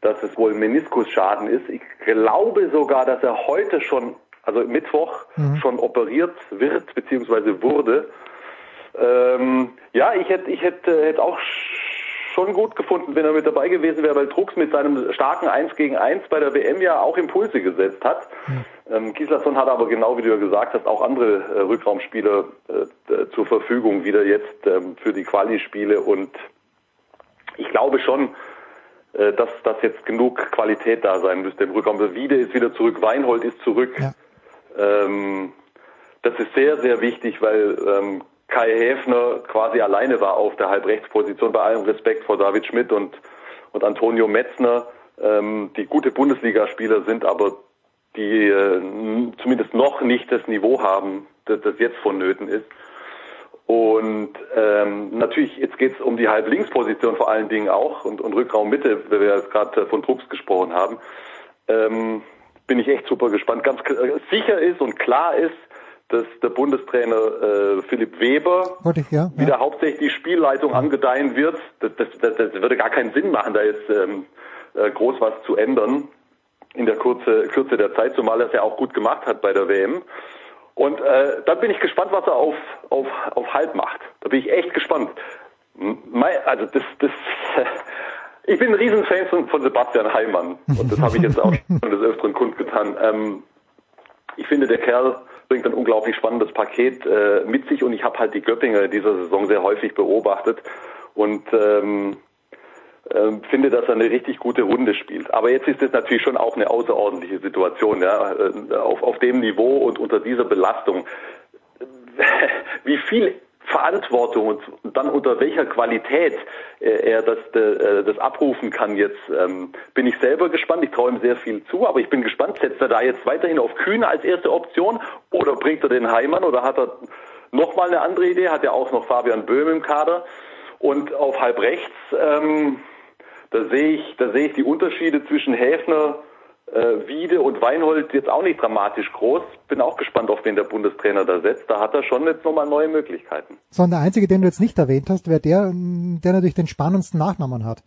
dass es wohl Meniskusschaden ist. Ich glaube sogar, dass er heute schon, also Mittwoch, schon operiert wird, beziehungsweise wurde. Ähm, ja, ich hätte ich hätte, hätte auch schon gut gefunden, wenn er mit dabei gewesen wäre, weil Drucks mit seinem starken 1 gegen 1 bei der WM ja auch Impulse gesetzt hat. Ähm, Gislason hat aber genau wie du ja gesagt hast, auch andere äh, Rückraumspieler äh, äh, zur Verfügung wieder jetzt ähm, für die Quali-Spiele und ich glaube schon, äh, dass, dass jetzt genug Qualität da sein müsste im Rückraum. Der Wiede ist wieder zurück, Weinhold ist zurück. Ähm, das ist sehr, sehr wichtig, weil ähm, Kai Häfner quasi alleine war auf der Halbrechtsposition, bei allem Respekt vor David Schmidt und, und Antonio Metzner, ähm, die gute Bundesligaspieler sind, aber die äh, zumindest noch nicht das Niveau haben, das, das jetzt vonnöten ist. Und ähm, natürlich, jetzt geht es um die Halblinksposition vor allen Dingen auch und, und Rückraummitte, weil wir jetzt gerade äh, von Drucks gesprochen haben. Ähm, bin ich echt super gespannt. Ganz äh, sicher ist und klar ist, dass der Bundestrainer äh, Philipp Weber ich, ja. wieder hauptsächlich die Spielleitung angedeihen wird. Das, das, das, das würde gar keinen Sinn machen, da jetzt ähm, äh, groß was zu ändern in der Kurze, Kürze der Zeit, zumal er es ja auch gut gemacht hat bei der WM. Und äh, da bin ich gespannt, was er auf, auf, auf Halb macht. Da bin ich echt gespannt. M- Mei- Also das, das, ich bin ein Riesenfan von, von Sebastian Heimann und das habe ich jetzt auch schon des Öfteren kundgetan. Ähm, ich finde, der Kerl bringt ein unglaublich spannendes Paket äh, mit sich und ich habe halt die Göppinger in dieser Saison sehr häufig beobachtet und ähm, ähm, finde, dass er eine richtig gute Runde spielt. Aber jetzt ist es natürlich schon auch eine außerordentliche Situation, ja, äh, auf, auf dem Niveau und unter dieser Belastung. Wie viel Verantwortung und dann unter welcher Qualität äh, er das, äh, das abrufen kann jetzt, ähm, bin ich selber gespannt. Ich traue ihm sehr viel zu, aber ich bin gespannt, setzt er da jetzt weiterhin auf Kühne als erste Option oder bringt er den Heimann oder hat er nochmal eine andere Idee, hat ja auch noch Fabian Böhm im Kader. Und auf halb rechts, ähm, da sehe ich, da sehe ich die Unterschiede zwischen Häfner, äh, Wiede und Weinhold jetzt auch nicht dramatisch groß. Bin auch gespannt, auf wen der Bundestrainer da setzt. Da hat er schon jetzt nochmal neue Möglichkeiten. Sondern der einzige, den du jetzt nicht erwähnt hast, wäre der, der natürlich den spannendsten Nachnamen hat.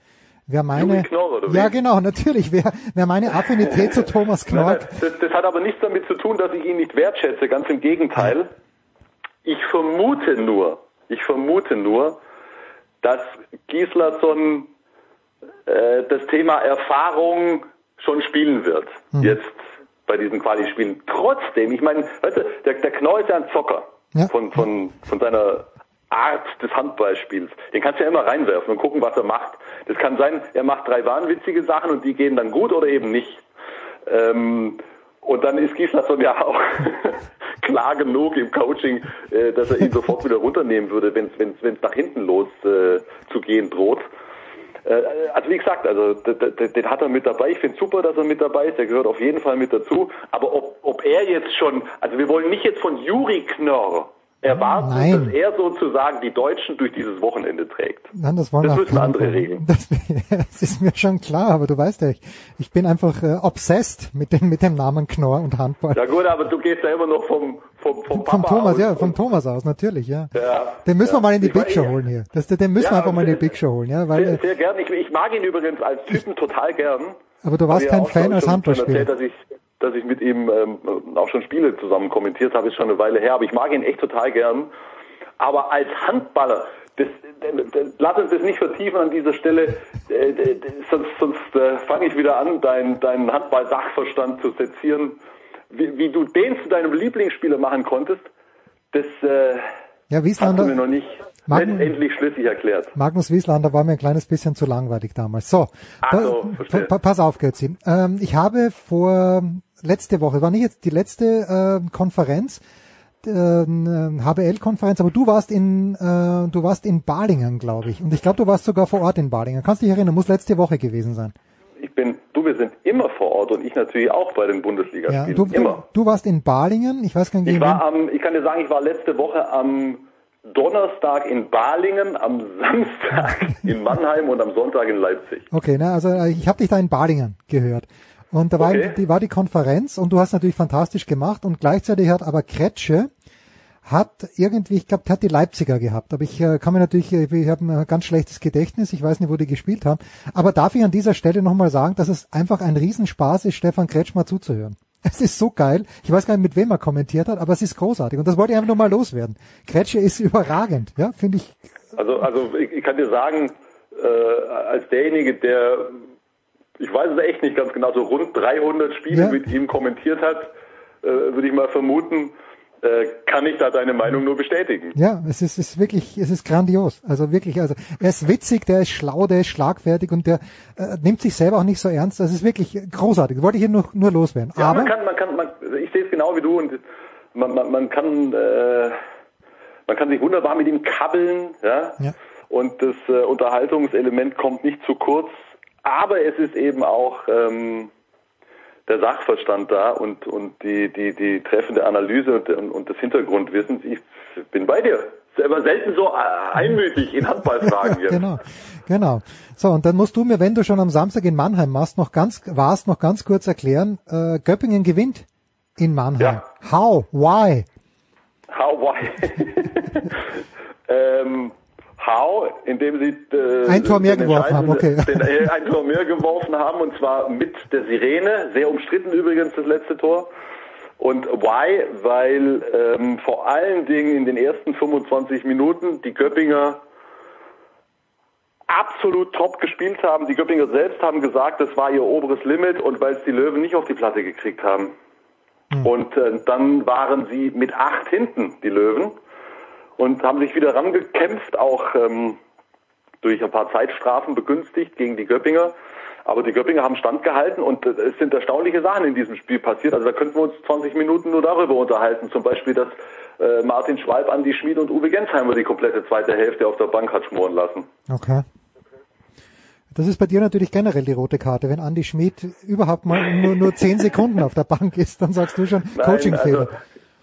Wer meine, Knorr, ja genau, natürlich, wer, wer meine Affinität zu Thomas Knorr, das, das hat aber nichts damit zu tun, dass ich ihn nicht wertschätze. Ganz im Gegenteil. Ich vermute nur, ich vermute nur, dass Gislason äh, das Thema Erfahrung schon spielen wird. Jetzt bei diesen Quali-Spielen. Trotzdem, ich meine, weißt du, der, der Knorr ist ja ein Zocker Ja. von, von, von seiner Art des Handballspiels. Den kannst du ja immer reinwerfen und gucken, was er macht. Das kann sein, er macht drei wahnwitzige Sachen und die gehen dann gut oder eben nicht. Ähm, und dann ist Gislason ja auch klar genug im Coaching, äh, dass er ihn sofort wieder runternehmen würde, wenn es nach hinten los äh, zu gehen droht. Äh, also wie gesagt, also den hat er mit dabei. Ich finde super, dass er mit dabei ist. Der gehört auf jeden Fall mit dazu. Aber ob, ob er jetzt schon, also wir wollen nicht jetzt von Juri Knorr erwarten, Nein. dass er sozusagen die Deutschen durch dieses Wochenende trägt. Nein, das wollen Das wir müssen andere regeln. Das, das ist mir schon klar, aber du weißt ja, ich, ich bin einfach äh, obsessed mit dem, mit dem Namen Knorr und Handball. Ja gut, aber du gehst ja immer noch vom, vom, vom Vom Thomas, aus. ja, vom Thomas aus, natürlich, ja. Ja. Den müssen wir Ja. mal in die Ich Big Show holen hier. Das, den müssen wir Ja, einfach mal in die Big Show holen, ja, weil, Sehr, äh, sehr gern. Ich, ich mag ihn übrigens als Typen total gern. aber du warst kein Fan als Handballspieler. Dass ich, mit ihm ähm, auch schon Spiele zusammen kommentiert habe, ist schon eine Weile her. Aber ich mag ihn echt total gern. Aber als Handballer, das, das, lass uns das nicht vertiefen an dieser Stelle, äh, d- sonst, sonst äh, fange ich wieder an, deinen dein Handball-Sachverstand zu sezieren. Wie, wie du den zu deinem Lieblingsspieler machen konntest, das äh, Ja, hast du Wieslander, mir noch nicht letztendlich schlüssig erklärt. Magnus Wieslander war mir ein kleines bisschen zu langweilig damals. So, Ach so, pa- pa- pass auf, Götzi. Ähm, ich habe vor letzte Woche, war nicht jetzt die letzte äh, Konferenz, äh, HBL-Konferenz, aber du warst in äh, du warst in Balingen, glaube ich. Und ich glaube, du warst sogar vor Ort in Balingen. Kannst dich erinnern, muss letzte Woche gewesen sein. Ich bin, du, wir sind immer vor Ort und ich natürlich auch bei den Ja, Bundesligaspielen. du, du, immer. du warst in Balingen, ich weiß gar nicht, Ich war am, ich kann dir sagen, ich war letzte Woche am Donnerstag in Balingen, am Samstag in Mannheim und am Sonntag in Leipzig. Okay, na, also äh, ich habe dich da in Balingen gehört. Und da war, Okay. die, war die Konferenz und du hast natürlich fantastisch gemacht und gleichzeitig hat aber Kretsche hat irgendwie, ich glaube, hat die Leipziger gehabt. Aber ich äh, kann mir natürlich, äh, ich habe ein ganz schlechtes Gedächtnis, ich weiß nicht, wo die gespielt haben. Aber darf ich an dieser Stelle nochmal sagen, dass es einfach ein Riesenspaß ist, Stefan Kretschmer zuzuhören. Es ist so geil. Ich weiß gar nicht, mit wem er kommentiert hat, aber es ist großartig. Und das wollte ich einfach nur mal loswerden. Kretsche ist überragend, ja, finde ich. Also, also ich, ich kann dir sagen, äh, als derjenige, der, ich weiß es echt nicht ganz genau, so rund 300 Spiele Ja. mit ihm kommentiert hat, äh, würde ich mal vermuten, äh, kann ich da deine Meinung nur bestätigen. Ja, es ist, ist wirklich, es ist grandios. Also wirklich, also er ist witzig, der ist schlau, der ist schlagfertig und der äh, nimmt sich selber auch nicht so ernst. Das ist wirklich großartig. Wollte ich hier nur, nur loswerden. Ja, Aber man kann, man kann, man, ich sehe es genau wie du und man, man, man kann, äh, man kann sich wunderbar mit ihm kabbeln, ja. Ja. Und das äh, Unterhaltungselement kommt nicht zu kurz, aber es ist eben auch ähm, der Sachverstand da und und die die die treffende Analyse und, und, und das Hintergrundwissen. Ich bin bei dir. Selber selten so äh, einmütig in Handballfragen jetzt. genau, genau. So und dann musst du mir, wenn du schon am Samstag in Mannheim machst, noch ganz warst, noch ganz kurz erklären. Äh, Göppingen gewinnt in Mannheim. Ja. How? Why? How why? ähm, how, indem sie äh, Ein Tor mehr geworfen haben, okay. Den, äh, ein Tor mehr geworfen haben und zwar mit der Sirene, sehr umstritten übrigens das letzte Tor. Und why? Weil ähm, vor allen Dingen in den ersten 25 Minuten die Göppinger absolut top gespielt haben. Die Göppinger selbst haben gesagt, das war ihr oberes Limit und weil es die Löwen nicht auf die Platte gekriegt haben. Und äh, dann waren sie mit acht hinten, die Löwen, und haben sich wieder rangekämpft, auch ähm, durch ein paar Zeitstrafen begünstigt gegen die Göppinger. Aber die Göppinger haben standgehalten und äh, es sind erstaunliche Sachen in diesem Spiel passiert. Also da könnten wir uns 20 Minuten nur darüber unterhalten. Zum Beispiel, dass äh, Martin Schwalb, Andi Schmid und Uwe Gensheimer die komplette zweite Hälfte auf der Bank hat schmoren lassen. Okay. Das ist bei dir natürlich generell die rote Karte. Wenn Andy Schmid überhaupt mal nur, nur zehn Sekunden auf der Bank ist, dann sagst du schon Coachingfehler. also,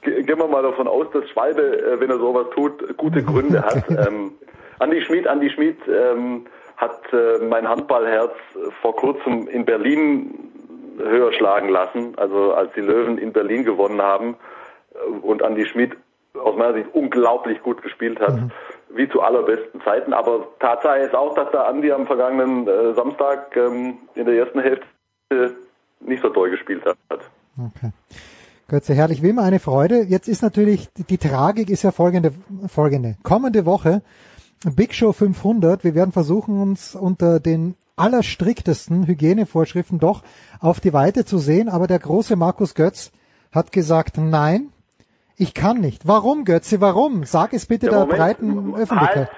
gehen wir mal davon aus, dass Schwalbe, äh, wenn er sowas tut, gute Gründe hat. Ähm, Andi Schmid, Andi Schmid ähm, hat äh, mein Handballherz vor kurzem in Berlin höher schlagen lassen, also als die Löwen in Berlin gewonnen haben äh, und Andi Schmid aus meiner Sicht unglaublich gut gespielt hat, wie zu allerbesten Zeiten. Aber Tatsache ist auch, dass der Andi am vergangenen äh, Samstag ähm, in der ersten Hälfte nicht so toll gespielt hat. Okay. Götze, herrlich, wie immer eine Freude. Jetzt ist natürlich, die, die Tragik ist ja folgende, folgende. Kommende Woche, Big Show 500. Wir werden versuchen, uns unter den allerstriktesten Hygienevorschriften doch auf die Weite zu sehen. Aber der große Markus Götz hat gesagt, nein, ich kann nicht. Warum, Götze, warum? Sag es bitte Ja, der Moment. breiten Öffentlichkeit.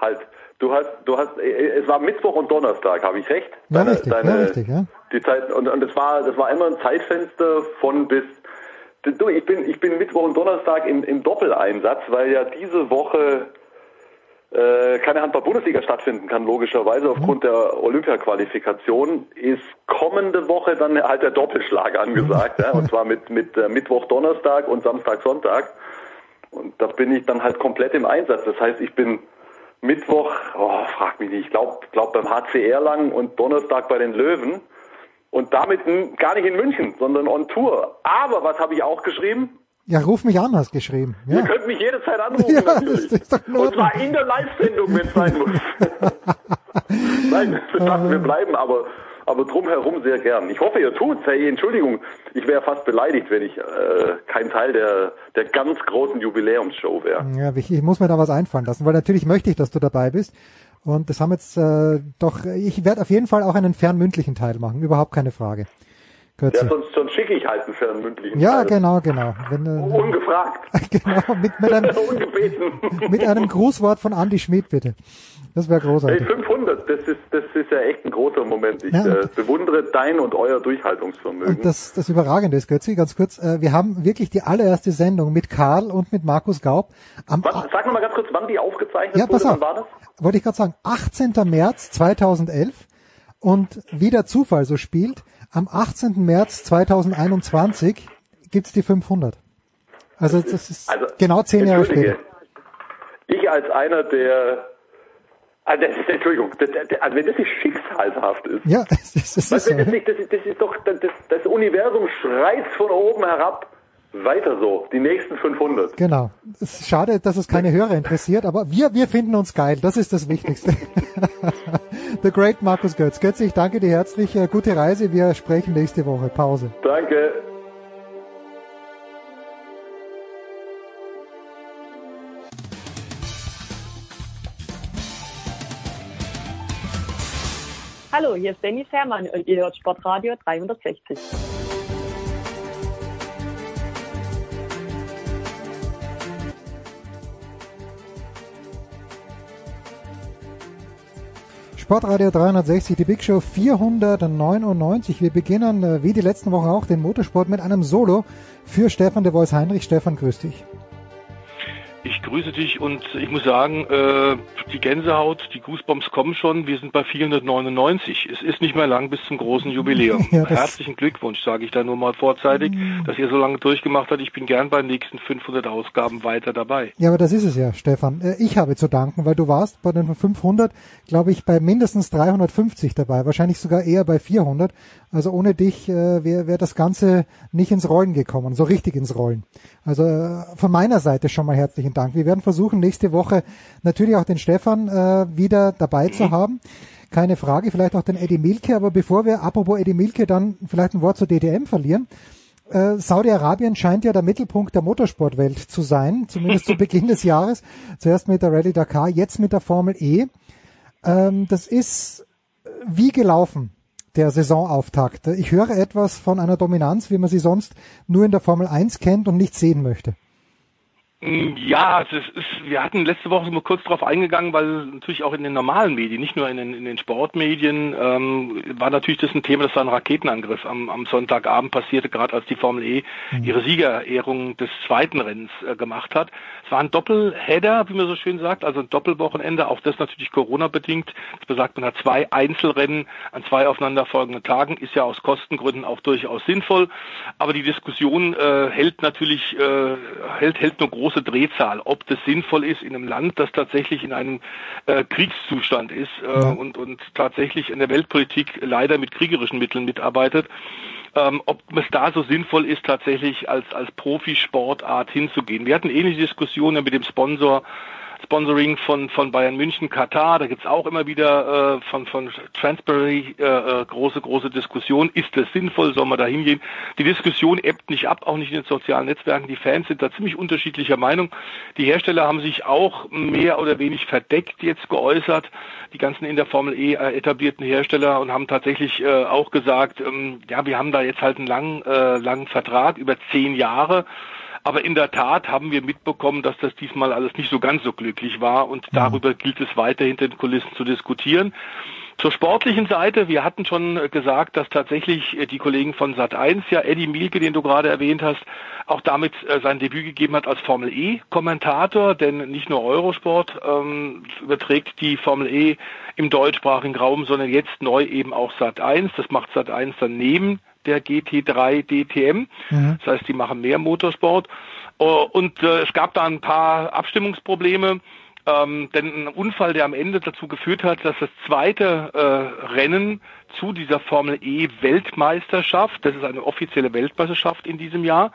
Halt, du hast, du hast, äh, es war Mittwoch und Donnerstag, habe ich recht? Ja, richtig, ja, richtig, ja. Die Zeit, und, und es war, das war immer ein Zeitfenster von bis, du, ich bin, ich bin Mittwoch und Donnerstag im, im Doppeleinsatz, weil ja diese Woche äh, keine Handball-Bundesliga stattfinden kann, logischerweise aufgrund der Olympia-Qualifikation, ist kommende Woche dann halt der Doppelschlag angesagt, ja, und zwar mit, mit äh, Mittwoch, Donnerstag und Samstag, Sonntag. Und da bin ich dann halt komplett im Einsatz. Das heißt, ich bin Mittwoch, oh, frag mich nicht, ich glaube glaub beim HCR lang und Donnerstag bei den Löwen. Und damit gar nicht in München, sondern on Tour. Aber was habe ich auch geschrieben? Ja, ruf mich an, hast geschrieben. Ihr Ja. könnt mich jederzeit anrufen, Ja, natürlich. das ist doch Und zwar in der Live-Sendung, wenn es sein muss. Nein, wir dachten, wir bleiben, aber, aber drumherum sehr gern. Ich hoffe, ihr tut's. Hey, Entschuldigung, ich wäre fast beleidigt, wenn ich äh, kein Teil der, der ganz großen Jubiläumsshow wäre. Ja, ich, ich muss mir da was einfallen lassen, weil natürlich möchte ich, dass du dabei bist. Und das haben jetzt äh, doch, ich werde auf jeden Fall auch einen fernmündlichen Teil machen, überhaupt keine Frage. Ja, Götze. sonst, sonst schicke ich halt einen fernmündlichen Ja, Teil. genau, genau. Wenn, äh, Ungefragt. genau, mit, mit, einem, Ungebeten. mit einem Grußwort von Andy Schmid, bitte. Das wäre Hey, großartig. 500, das ist, das ist ja echt ein großer Moment. Ich Ja, äh, und- bewundere dein und euer Durchhaltungsvermögen. Und das, das Überragende ist, Götzi, ganz kurz, äh, wir haben wirklich die allererste Sendung mit Karl und mit Markus Gaub am Was, sag noch mal ganz kurz, wann die aufgezeichnet Ja, pass wurde, auf. wann war das? wollte ich gerade sagen, 18. März 2011 und wie der Zufall so spielt, am 18. März 2021 gibt's die 500. Also das ist Also, genau zehn Jahre später. ich als einer, der Ah, das ist, Entschuldigung, das, also wenn das nicht schicksalshaft ist. Ja, das, das, das ist so. Das, das, das ist doch, das, das Universum schreit von oben herab. Weiter so, die nächsten 500. Genau. Es ist schade, dass es keine Hörer interessiert, aber wir, wir finden uns geil. Das ist das Wichtigste. The Great Markus Götz. Götz, ich danke dir herzlich. Äh, gute Reise. Wir sprechen nächste Woche. Pause. Danke. Hallo, hier ist Dennis Herrmann und ihr hört Sportradio 360. Sportradio 360, die Big Show 499. Wir beginnen, äh, wie die letzten Wochen auch, den Motorsport mit einem Solo für Stefan de Vois Heinrich. Stefan, grüß dich. Ich grüße dich und ich muss sagen, äh, die Gänsehaut, die Goosebumps kommen schon. Wir sind bei 499. Es ist nicht mehr lang bis zum großen Jubiläum. Ja, Herzlichen Glückwunsch, sage ich da nur mal vorzeitig, mhm. dass ihr so lange durchgemacht habt. Ich bin gern bei den nächsten 500 Ausgaben weiter dabei. Ja, aber das ist es ja, Stefan. Äh, ich habe zu danken, weil du warst bei den 500, glaube ich, bei mindestens 350 dabei. Wahrscheinlich sogar eher bei 400. Also ohne dich äh, wäre wär das Ganze nicht ins Rollen gekommen, so richtig ins Rollen. Also äh, von meiner Seite schon mal herzlichen Dank. Wir werden versuchen, nächste Woche natürlich auch den Stefan äh, wieder dabei zu haben. Keine Frage, vielleicht auch den Eddie Milke, aber bevor wir, apropos Eddie Milke, dann vielleicht ein Wort zur DDM verlieren. Äh, Saudi-Arabien scheint ja der Mittelpunkt der Motorsportwelt zu sein, zumindest zu Beginn des Jahres. Zuerst mit der Rallye Dakar, jetzt mit der Formel E. Ähm, das ist wie gelaufen der Saisonauftakt. Ich höre etwas von einer Dominanz, wie man sie sonst nur in der Formel 1 kennt und nicht sehen möchte. Mm, ja, es ist, wir hatten letzte Woche mal kurz darauf eingegangen, weil natürlich auch in den normalen Medien, nicht nur in den, in den Sportmedien, ähm, war natürlich das ein Thema, dass da ein Raketenangriff am, am Sonntagabend passierte, gerade als die Formel E mhm. ihre Siegerehrung des zweiten Rennens äh, gemacht hat. Es war ein Doppelheader, wie man so schön sagt, also ein Doppelwochenende, auch das natürlich Corona-bedingt. Das besagt, man hat zwei Einzelrennen an zwei aufeinanderfolgenden Tagen, ist ja aus Kostengründen auch durchaus sinnvoll. Aber die Diskussion äh, hält natürlich, äh, hält, hält nur groß große Drehzahl, ob das sinnvoll ist in einem Land, das tatsächlich in einem äh, Kriegszustand ist äh, und, und tatsächlich in der Weltpolitik leider mit kriegerischen Mitteln mitarbeitet. Ähm, ob es da so sinnvoll ist, tatsächlich als, als Profisportart hinzugehen. Wir hatten ähnliche Diskussionen mit dem Sponsor Sponsoring von, von Bayern München, Katar, da gibt's auch immer wieder äh, von, von Transparency äh, äh, große, große Diskussion. Ist das sinnvoll? Soll man da hingehen? Die Diskussion ebbt nicht ab, auch nicht in den sozialen Netzwerken. Die Fans sind da ziemlich unterschiedlicher Meinung. Die Hersteller haben sich auch mehr oder wenig verdeckt jetzt geäußert, die ganzen in der Formel E äh, etablierten Hersteller und haben tatsächlich äh, auch gesagt, ähm, ja, wir haben da jetzt halt einen langen, äh, langen Vertrag über zehn Jahre aber in der Tat haben wir mitbekommen, dass das diesmal alles nicht so ganz so glücklich war und mhm. darüber gilt es weiter hinter den Kulissen zu diskutieren. Zur sportlichen Seite, wir hatten schon gesagt, dass tatsächlich die Kollegen von Sat1, ja Eddie Mielke, den du gerade erwähnt hast, auch damit äh, sein Debüt gegeben hat als Formel E Kommentator, denn nicht nur Eurosport ähm, überträgt die Formel E im deutschsprachigen Raum, sondern jetzt neu eben auch Sat1. Das macht Sat1 dann neben der GT3 DTM. Mhm. Das heißt, die machen mehr Motorsport. Oh, und äh, es gab da ein paar Abstimmungsprobleme. Ähm, denn ein Unfall, der am Ende dazu geführt hat, dass das zweite äh, Rennen zu dieser Formel E Weltmeisterschaft, das ist eine offizielle Weltmeisterschaft in diesem Jahr,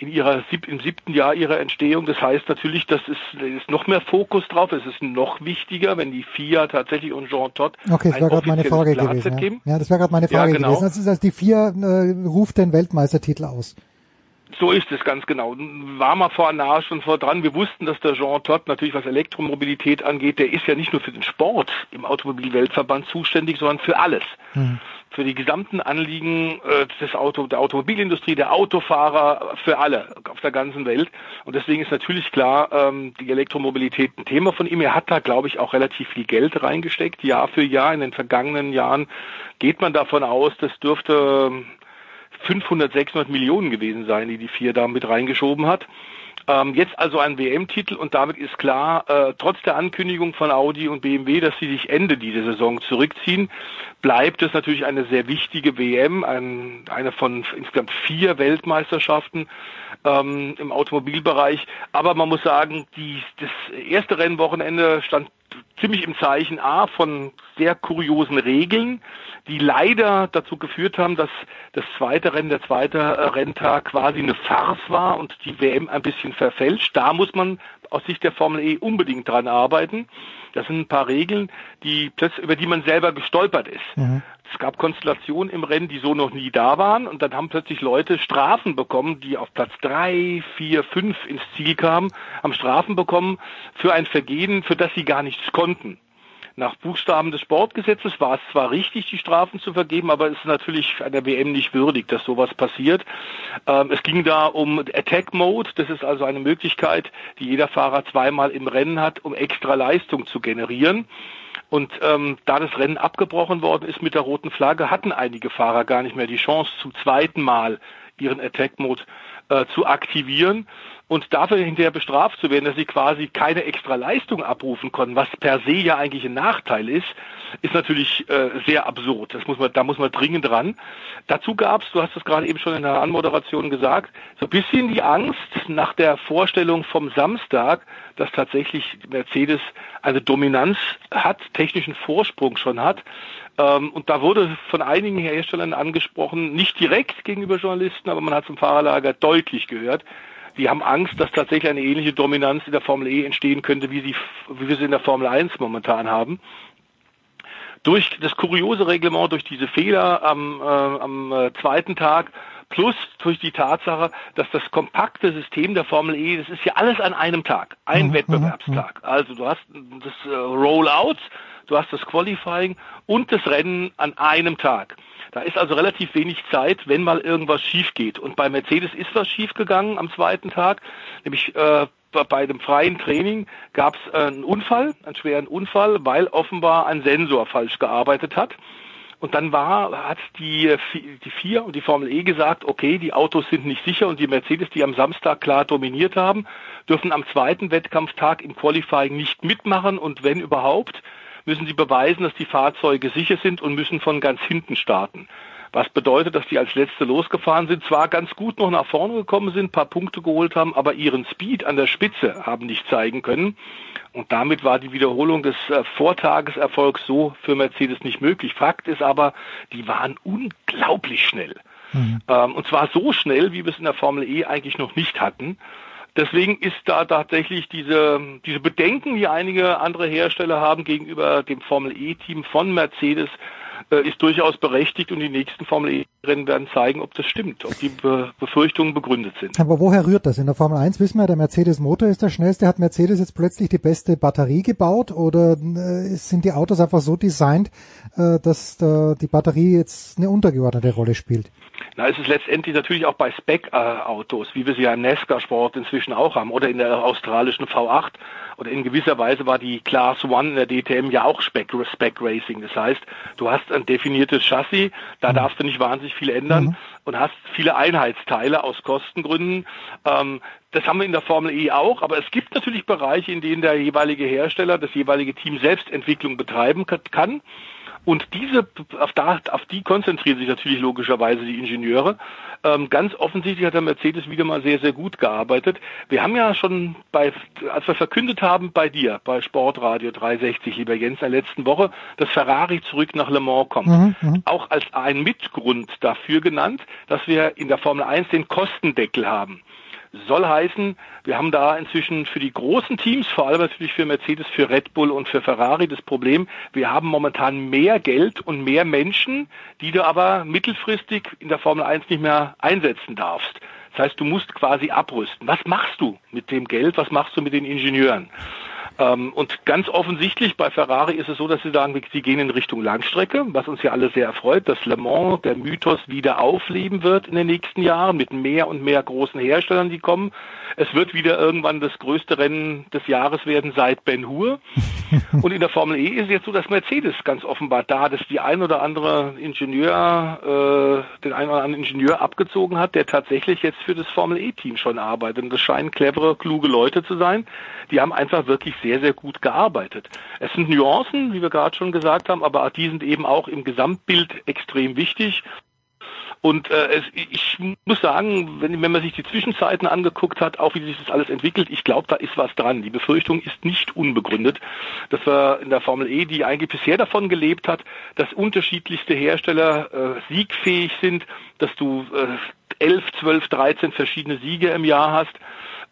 in ihrer im siebten Jahr ihrer Entstehung. Das heißt natürlich, dass es ist noch mehr Fokus drauf. Es ist noch wichtiger, wenn die FIA tatsächlich und Jean Todt okay, das wäre gerade meine Frage gewesen. Ja. ja. das wäre gerade meine Frage ja, genau. gewesen. Das ist also die FIA äh, ruft den Weltmeistertitel aus. So ist es ganz genau. War mal vor nah schon vor dran. Wir wussten, dass der Jean Todt natürlich was Elektromobilität angeht, der ist ja nicht nur für den Sport im Automobilweltverband zuständig, sondern für alles. Mhm für die gesamten Anliegen äh, des Auto, der Automobilindustrie, der Autofahrer, für alle auf der ganzen Welt. Und deswegen ist natürlich klar, ähm, die Elektromobilität ein Thema von ihm. Er hat da, glaube ich, auch relativ viel Geld reingesteckt, Jahr für Jahr. In den vergangenen Jahren geht man davon aus, das dürfte 500, 600 Millionen gewesen sein, die die vier da mit reingeschoben hat. Ähm, jetzt also ein WM-Titel und damit ist klar, äh, trotz der Ankündigung von Audi und BMW, dass sie sich Ende dieser Saison zurückziehen, bleibt es natürlich eine sehr wichtige WM, ein, eine von insgesamt vier Weltmeisterschaften ähm, im Automobilbereich. Aber man muss sagen, die, das erste Rennwochenende stand ziemlich im Zeichen A von sehr kuriosen Regeln, die leider dazu geführt haben, dass das zweite Rennen, der zweite äh, Renntag quasi eine Farce war und die WM ein bisschen verfälscht. Da muss man aus Sicht der Formel E unbedingt dran arbeiten. Das sind ein paar Regeln, die über die man selber gestolpert ist. Mhm. Es gab Konstellationen im Rennen, die so noch nie da waren und dann haben plötzlich Leute Strafen bekommen, die auf Platz drei, vier, fünf ins Ziel kamen, haben Strafen bekommen für ein Vergehen, für das sie gar nichts konnten. Nach Buchstaben des Sportgesetzes war es zwar richtig, die Strafen zu vergeben, aber es ist natürlich einer WM nicht würdig, dass sowas passiert. Ähm, es ging da um Attack Mode. Das ist also eine Möglichkeit, die jeder Fahrer zweimal im Rennen hat, um extra Leistung zu generieren. Und ähm, da das Rennen abgebrochen worden ist mit der roten Flagge, hatten einige Fahrer gar nicht mehr die Chance, zum zweiten Mal ihren Attack Mode äh, zu aktivieren und dafür hinterher bestraft zu werden, dass sie quasi keine extra Leistung abrufen konnten, was per se ja eigentlich ein Nachteil ist, ist natürlich äh, sehr absurd. Das muss man, da muss man dringend dran. Dazu gab es, du hast es gerade eben schon in der Anmoderation gesagt, so ein bisschen die Angst nach der Vorstellung vom Samstag, dass tatsächlich Mercedes eine Dominanz hat, technischen Vorsprung schon hat. Ähm, und da wurde von einigen Herstellern angesprochen, nicht direkt gegenüber Journalisten, aber man hat zum Fahrerlager deutlich gehört, die haben Angst, dass tatsächlich eine ähnliche Dominanz in der Formel E entstehen könnte, wie, sie, wie wir sie in der Formel 1 momentan haben. Durch das kuriose Reglement, durch diese Fehler am, äh, am äh, zweiten Tag plus durch die Tatsache, dass das kompakte System der Formel E, das ist ja alles an einem Tag, ein mhm, Wettbewerbstag. Mhm. Also du hast das äh, Rollout, du hast das Qualifying und das Rennen an einem Tag. Da ist also relativ wenig Zeit, wenn mal irgendwas schief geht. Und bei Mercedes ist was schief gegangen am zweiten Tag, nämlich äh, bei dem freien Training gab es äh, einen Unfall, einen schweren Unfall, weil offenbar ein Sensor falsch gearbeitet hat. Und dann war, hat die, die vier und die Formel E gesagt, okay, die Autos sind nicht sicher und die Mercedes, die am Samstag klar dominiert haben, dürfen am zweiten Wettkampftag im Qualifying nicht mitmachen und wenn überhaupt, müssen sie beweisen, dass die Fahrzeuge sicher sind und müssen von ganz hinten starten. Was bedeutet, dass die als Letzte losgefahren sind, zwar ganz gut noch nach vorne gekommen sind, paar Punkte geholt haben, aber ihren Speed an der Spitze haben nicht zeigen können. Und damit war die Wiederholung des äh, Vortageserfolgs so für Mercedes nicht möglich. Fakt ist aber, die waren unglaublich schnell. Mhm. Ähm, und zwar so schnell, wie wir es in der Formel E eigentlich noch nicht hatten. Deswegen ist da tatsächlich diese, diese Bedenken, die einige andere Hersteller haben gegenüber dem Formel E-Team von Mercedes, äh, ist durchaus berechtigt und die nächsten Formel E-Rennen werden zeigen, ob das stimmt, ob die Be Befürchtungen begründet sind. Aber woher rührt das? In der Formel 1 wissen wir, der Mercedes-Motor ist der schnellste. Hat Mercedes jetzt plötzlich die beste Batterie gebaut oder äh, sind die Autos einfach so designt, äh, dass die Batterie jetzt eine untergeordnete Rolle spielt? Es ist letztendlich natürlich auch bei Spec-Autos, wie wir sie ja im NASCAR-Sport inzwischen auch haben, oder in der australischen V8. Oder in gewisser Weise war die Class One in der DTM ja auch Spec, Spec Racing. Das heißt, du hast ein definiertes Chassis, da mhm. darfst du nicht wahnsinnig viel ändern mhm. und hast viele Einheitsteile aus Kostengründen. Ähm, das haben wir in der Formel E auch, aber es gibt natürlich Bereiche, in denen der jeweilige Hersteller, das jeweilige Team selbst Entwicklung betreiben kann. Und diese, auf, da, auf die konzentrieren sich natürlich logischerweise die Ingenieure. Ähm, ganz offensichtlich hat der Mercedes wieder mal sehr, sehr gut gearbeitet. Wir haben ja schon bei, als wir verkündet haben bei dir, bei Sportradio 360, lieber Jens, in der letzten Woche, dass Ferrari zurück nach Le Mans kommt. Mhm, mhm, auch als ein Mitgrund dafür genannt, dass wir in der Formel 1 den Kostendeckel haben. Soll heißen, wir haben da inzwischen für die großen Teams, vor allem natürlich für Mercedes, für Red Bull und für Ferrari das Problem, wir haben momentan mehr Geld und mehr Menschen, die du aber mittelfristig in der Formel 1 nicht mehr einsetzen darfst. Das heißt, du musst quasi abrüsten. Was machst du mit dem Geld? Was machst du mit den Ingenieuren? Ähm, und ganz offensichtlich bei Ferrari ist es so, dass sie sagen, sie gehen in Richtung Langstrecke, was uns ja alle sehr erfreut, dass Le Mans, der Mythos wieder aufleben wird in den nächsten Jahren mit mehr und mehr großen Herstellern, die kommen. Es wird wieder irgendwann das größte Rennen des Jahres werden seit Ben Hur. Und in der Formel E ist es jetzt so, dass Mercedes ganz offenbar da, dass die ein oder andere Ingenieur, äh, den einen oder anderen Ingenieur abgezogen hat, der tatsächlich jetzt für das Formel E-Team schon arbeitet. Und das scheinen clevere, kluge Leute zu sein. Die haben einfach wirklich sehr, sehr gut gearbeitet. Es sind Nuancen, wie wir gerade schon gesagt haben, aber die sind eben auch im Gesamtbild extrem wichtig. Und äh, es, ich muss sagen, wenn, wenn man sich die Zwischenzeiten angeguckt hat, auch wie sich das alles entwickelt, ich glaube, da ist was dran. Die Befürchtung ist nicht unbegründet, dass wir in der Formel E, die eigentlich bisher davon gelebt hat, dass unterschiedlichste Hersteller äh, siegfähig sind, dass du äh, 11, 12, 13 verschiedene Siege im Jahr hast.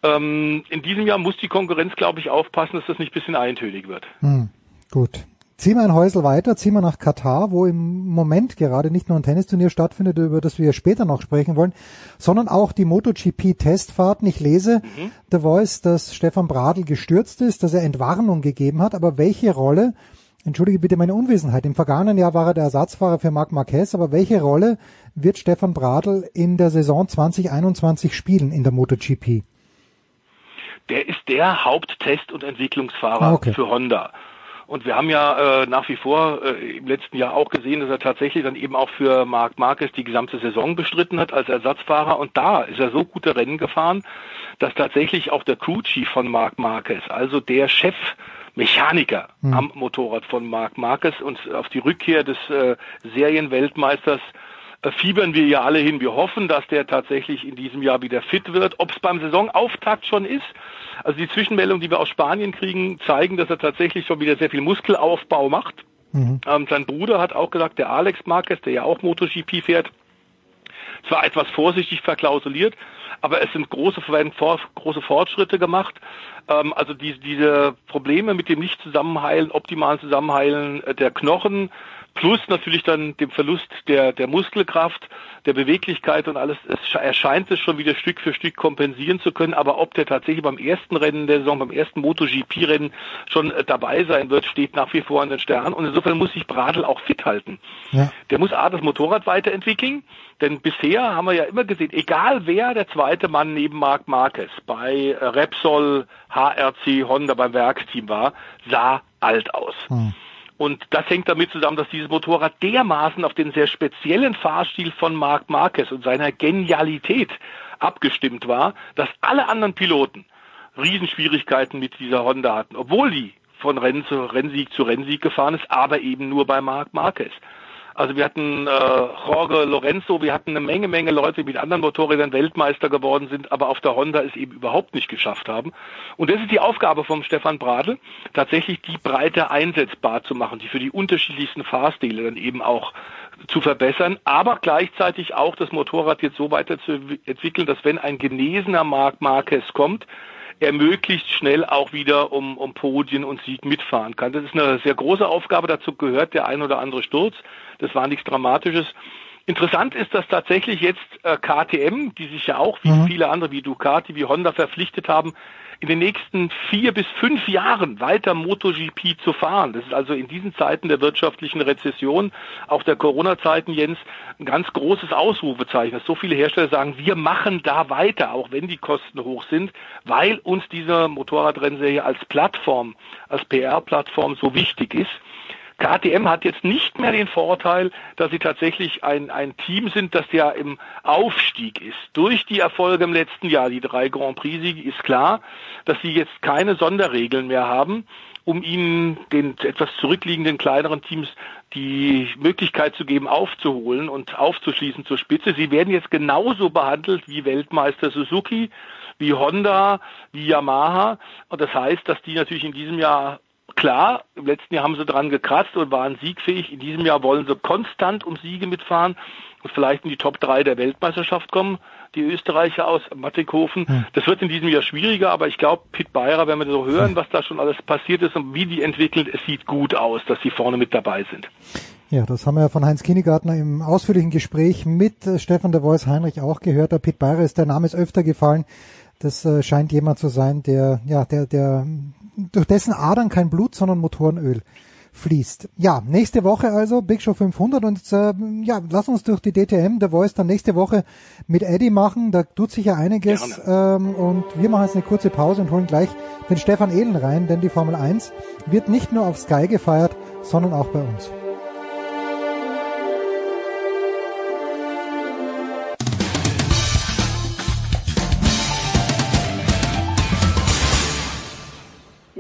Ähm, in diesem Jahr muss die Konkurrenz, glaube ich, aufpassen, dass das nicht ein bisschen eintönig wird. Hm, gut. Ziehen wir ein Häusel weiter, ziehen wir nach Katar, wo im Moment gerade nicht nur ein Tennisturnier stattfindet, über das wir später noch sprechen wollen, sondern auch die MotoGP-Testfahrten. Ich lese mhm. The Voice, dass Stefan Bradl gestürzt ist, dass er Entwarnung gegeben hat, aber welche Rolle, entschuldige bitte meine Unwissenheit, im vergangenen Jahr war er der Ersatzfahrer für Marc Marquez, aber welche Rolle wird Stefan Bradl in der Saison 2021 spielen in der MotoGP? Der ist der Haupttest- und Entwicklungsfahrer ah, okay. für Honda. Und wir haben ja äh, nach wie vor äh, im letzten Jahr auch gesehen, dass er tatsächlich dann eben auch für Marc Marquez die gesamte Saison bestritten hat als Ersatzfahrer. Und da ist er so gute Rennen gefahren, dass tatsächlich auch der Crew Chief von Marc Marquez, also der Chef Mechaniker mhm. am Motorrad von Marc Marquez und auf die Rückkehr des äh, Serienweltmeisters fiebern wir ja alle hin. Wir hoffen, dass der tatsächlich in diesem Jahr wieder fit wird. Ob es beim Saisonauftakt schon ist, also die Zwischenmeldungen, die wir aus Spanien kriegen, zeigen, dass er tatsächlich schon wieder sehr viel Muskelaufbau macht. Mhm. Ähm, sein Bruder hat auch gesagt, der Alex Marquez, der ja auch MotoGP fährt, zwar etwas vorsichtig verklausuliert, aber es sind große, große Fortschritte gemacht. Ähm, also die, diese Probleme mit dem nicht zusammenheilen, optimalen Zusammenheilen äh, der Knochen, plus natürlich dann dem Verlust der, der Muskelkraft, der Beweglichkeit und alles. Es erscheint es schon wieder Stück für Stück kompensieren zu können, aber ob der tatsächlich beim ersten Rennen der Saison, beim ersten MotoGP-Rennen schon äh, dabei sein wird, steht nach wie vor an den Sternen. Und insofern muss sich Bradl auch fit halten. Ja. Der muss A, das Motorrad weiterentwickeln, denn bisher haben wir ja immer gesehen, egal wer der zweite Mann neben Marc Marquez bei äh, Repsol, HRC, Honda beim Werksteam war, sah alt aus. Hm. Und das hängt damit zusammen, dass dieses Motorrad dermaßen auf den sehr speziellen Fahrstil von Marc Marquez und seiner Genialität abgestimmt war, dass alle anderen Piloten Riesenschwierigkeiten mit dieser Honda hatten, obwohl die von Renn zu Rennsieg zu Rennsieg gefahren ist, aber eben nur bei Marc Marquez. Also wir hatten äh, Jorge Lorenzo, wir hatten eine Menge, Menge Leute, die mit anderen Motorrädern Weltmeister geworden sind, aber auf der Honda es eben überhaupt nicht geschafft haben. Und das ist die Aufgabe vom Stefan Bradl, tatsächlich die Breite einsetzbar zu machen, die für die unterschiedlichsten Fahrstile dann eben auch zu verbessern, aber gleichzeitig auch das Motorrad jetzt so weiterzuentwickeln, dass wenn ein genesener Marc Marquez kommt, er möglichst schnell auch wieder um, um Podien und Sieg mitfahren kann. Das ist eine sehr große Aufgabe. Dazu gehört der ein oder andere Sturz. Das war nichts Dramatisches. Interessant ist, dass tatsächlich jetzt äh, KTM, die sich ja auch wie mhm. viele andere wie Ducati, wie Honda verpflichtet haben, in den nächsten vier bis fünf Jahren weiter MotoGP zu fahren. Das ist also in diesen Zeiten der wirtschaftlichen Rezession, auch der Corona-Zeiten, Jens, ein ganz großes Ausrufezeichen, dass so viele Hersteller sagen, wir machen da weiter, auch wenn die Kosten hoch sind, weil uns diese Motorradrennserie als Plattform, als PR-Plattform so wichtig ist. KTM hat jetzt nicht mehr den Vorteil, dass sie tatsächlich ein, ein Team sind, das ja im Aufstieg ist. Durch die Erfolge im letzten Jahr, die drei Grand Prix-Siege, ist klar, dass sie jetzt keine Sonderregeln mehr haben, um ihnen den etwas zurückliegenden kleineren Teams die Möglichkeit zu geben, aufzuholen und aufzuschließen zur Spitze. Sie werden jetzt genauso behandelt wie Weltmeister Suzuki, wie Honda, wie Yamaha. Und das heißt, dass die natürlich in diesem Jahr klar, im letzten Jahr haben sie dran gekratzt und waren siegfähig. In diesem Jahr wollen sie konstant um Siege mitfahren und vielleicht in die Top 3 der Weltmeisterschaft kommen, die Österreicher aus Mattighofen. Hm. Das wird in diesem Jahr schwieriger, aber ich glaube, Pit Beirer, wenn wir so hören, hm. was da schon alles passiert ist und wie die entwickelt, es sieht gut aus, dass sie vorne mit dabei sind. Ja, das haben wir ja von Heinz Kienigartner im ausführlichen Gespräch mit äh, Stefan de Vois Heinrich auch gehört. Der Pit Beirer ist, der Name ist öfter gefallen. Das äh, scheint jemand zu sein, der, ja, der, der durch dessen Adern kein Blut, sondern Motorenöl fließt. Ja, nächste Woche also Big Show 500 und äh, ja, lass uns durch die DTM The Voice dann nächste Woche mit Eddie machen. Da tut sich ja einiges ähm, und wir machen jetzt eine kurze Pause und holen gleich den Stefan Ehlen rein, denn die Formel 1 wird nicht nur auf Sky gefeiert, sondern auch bei uns.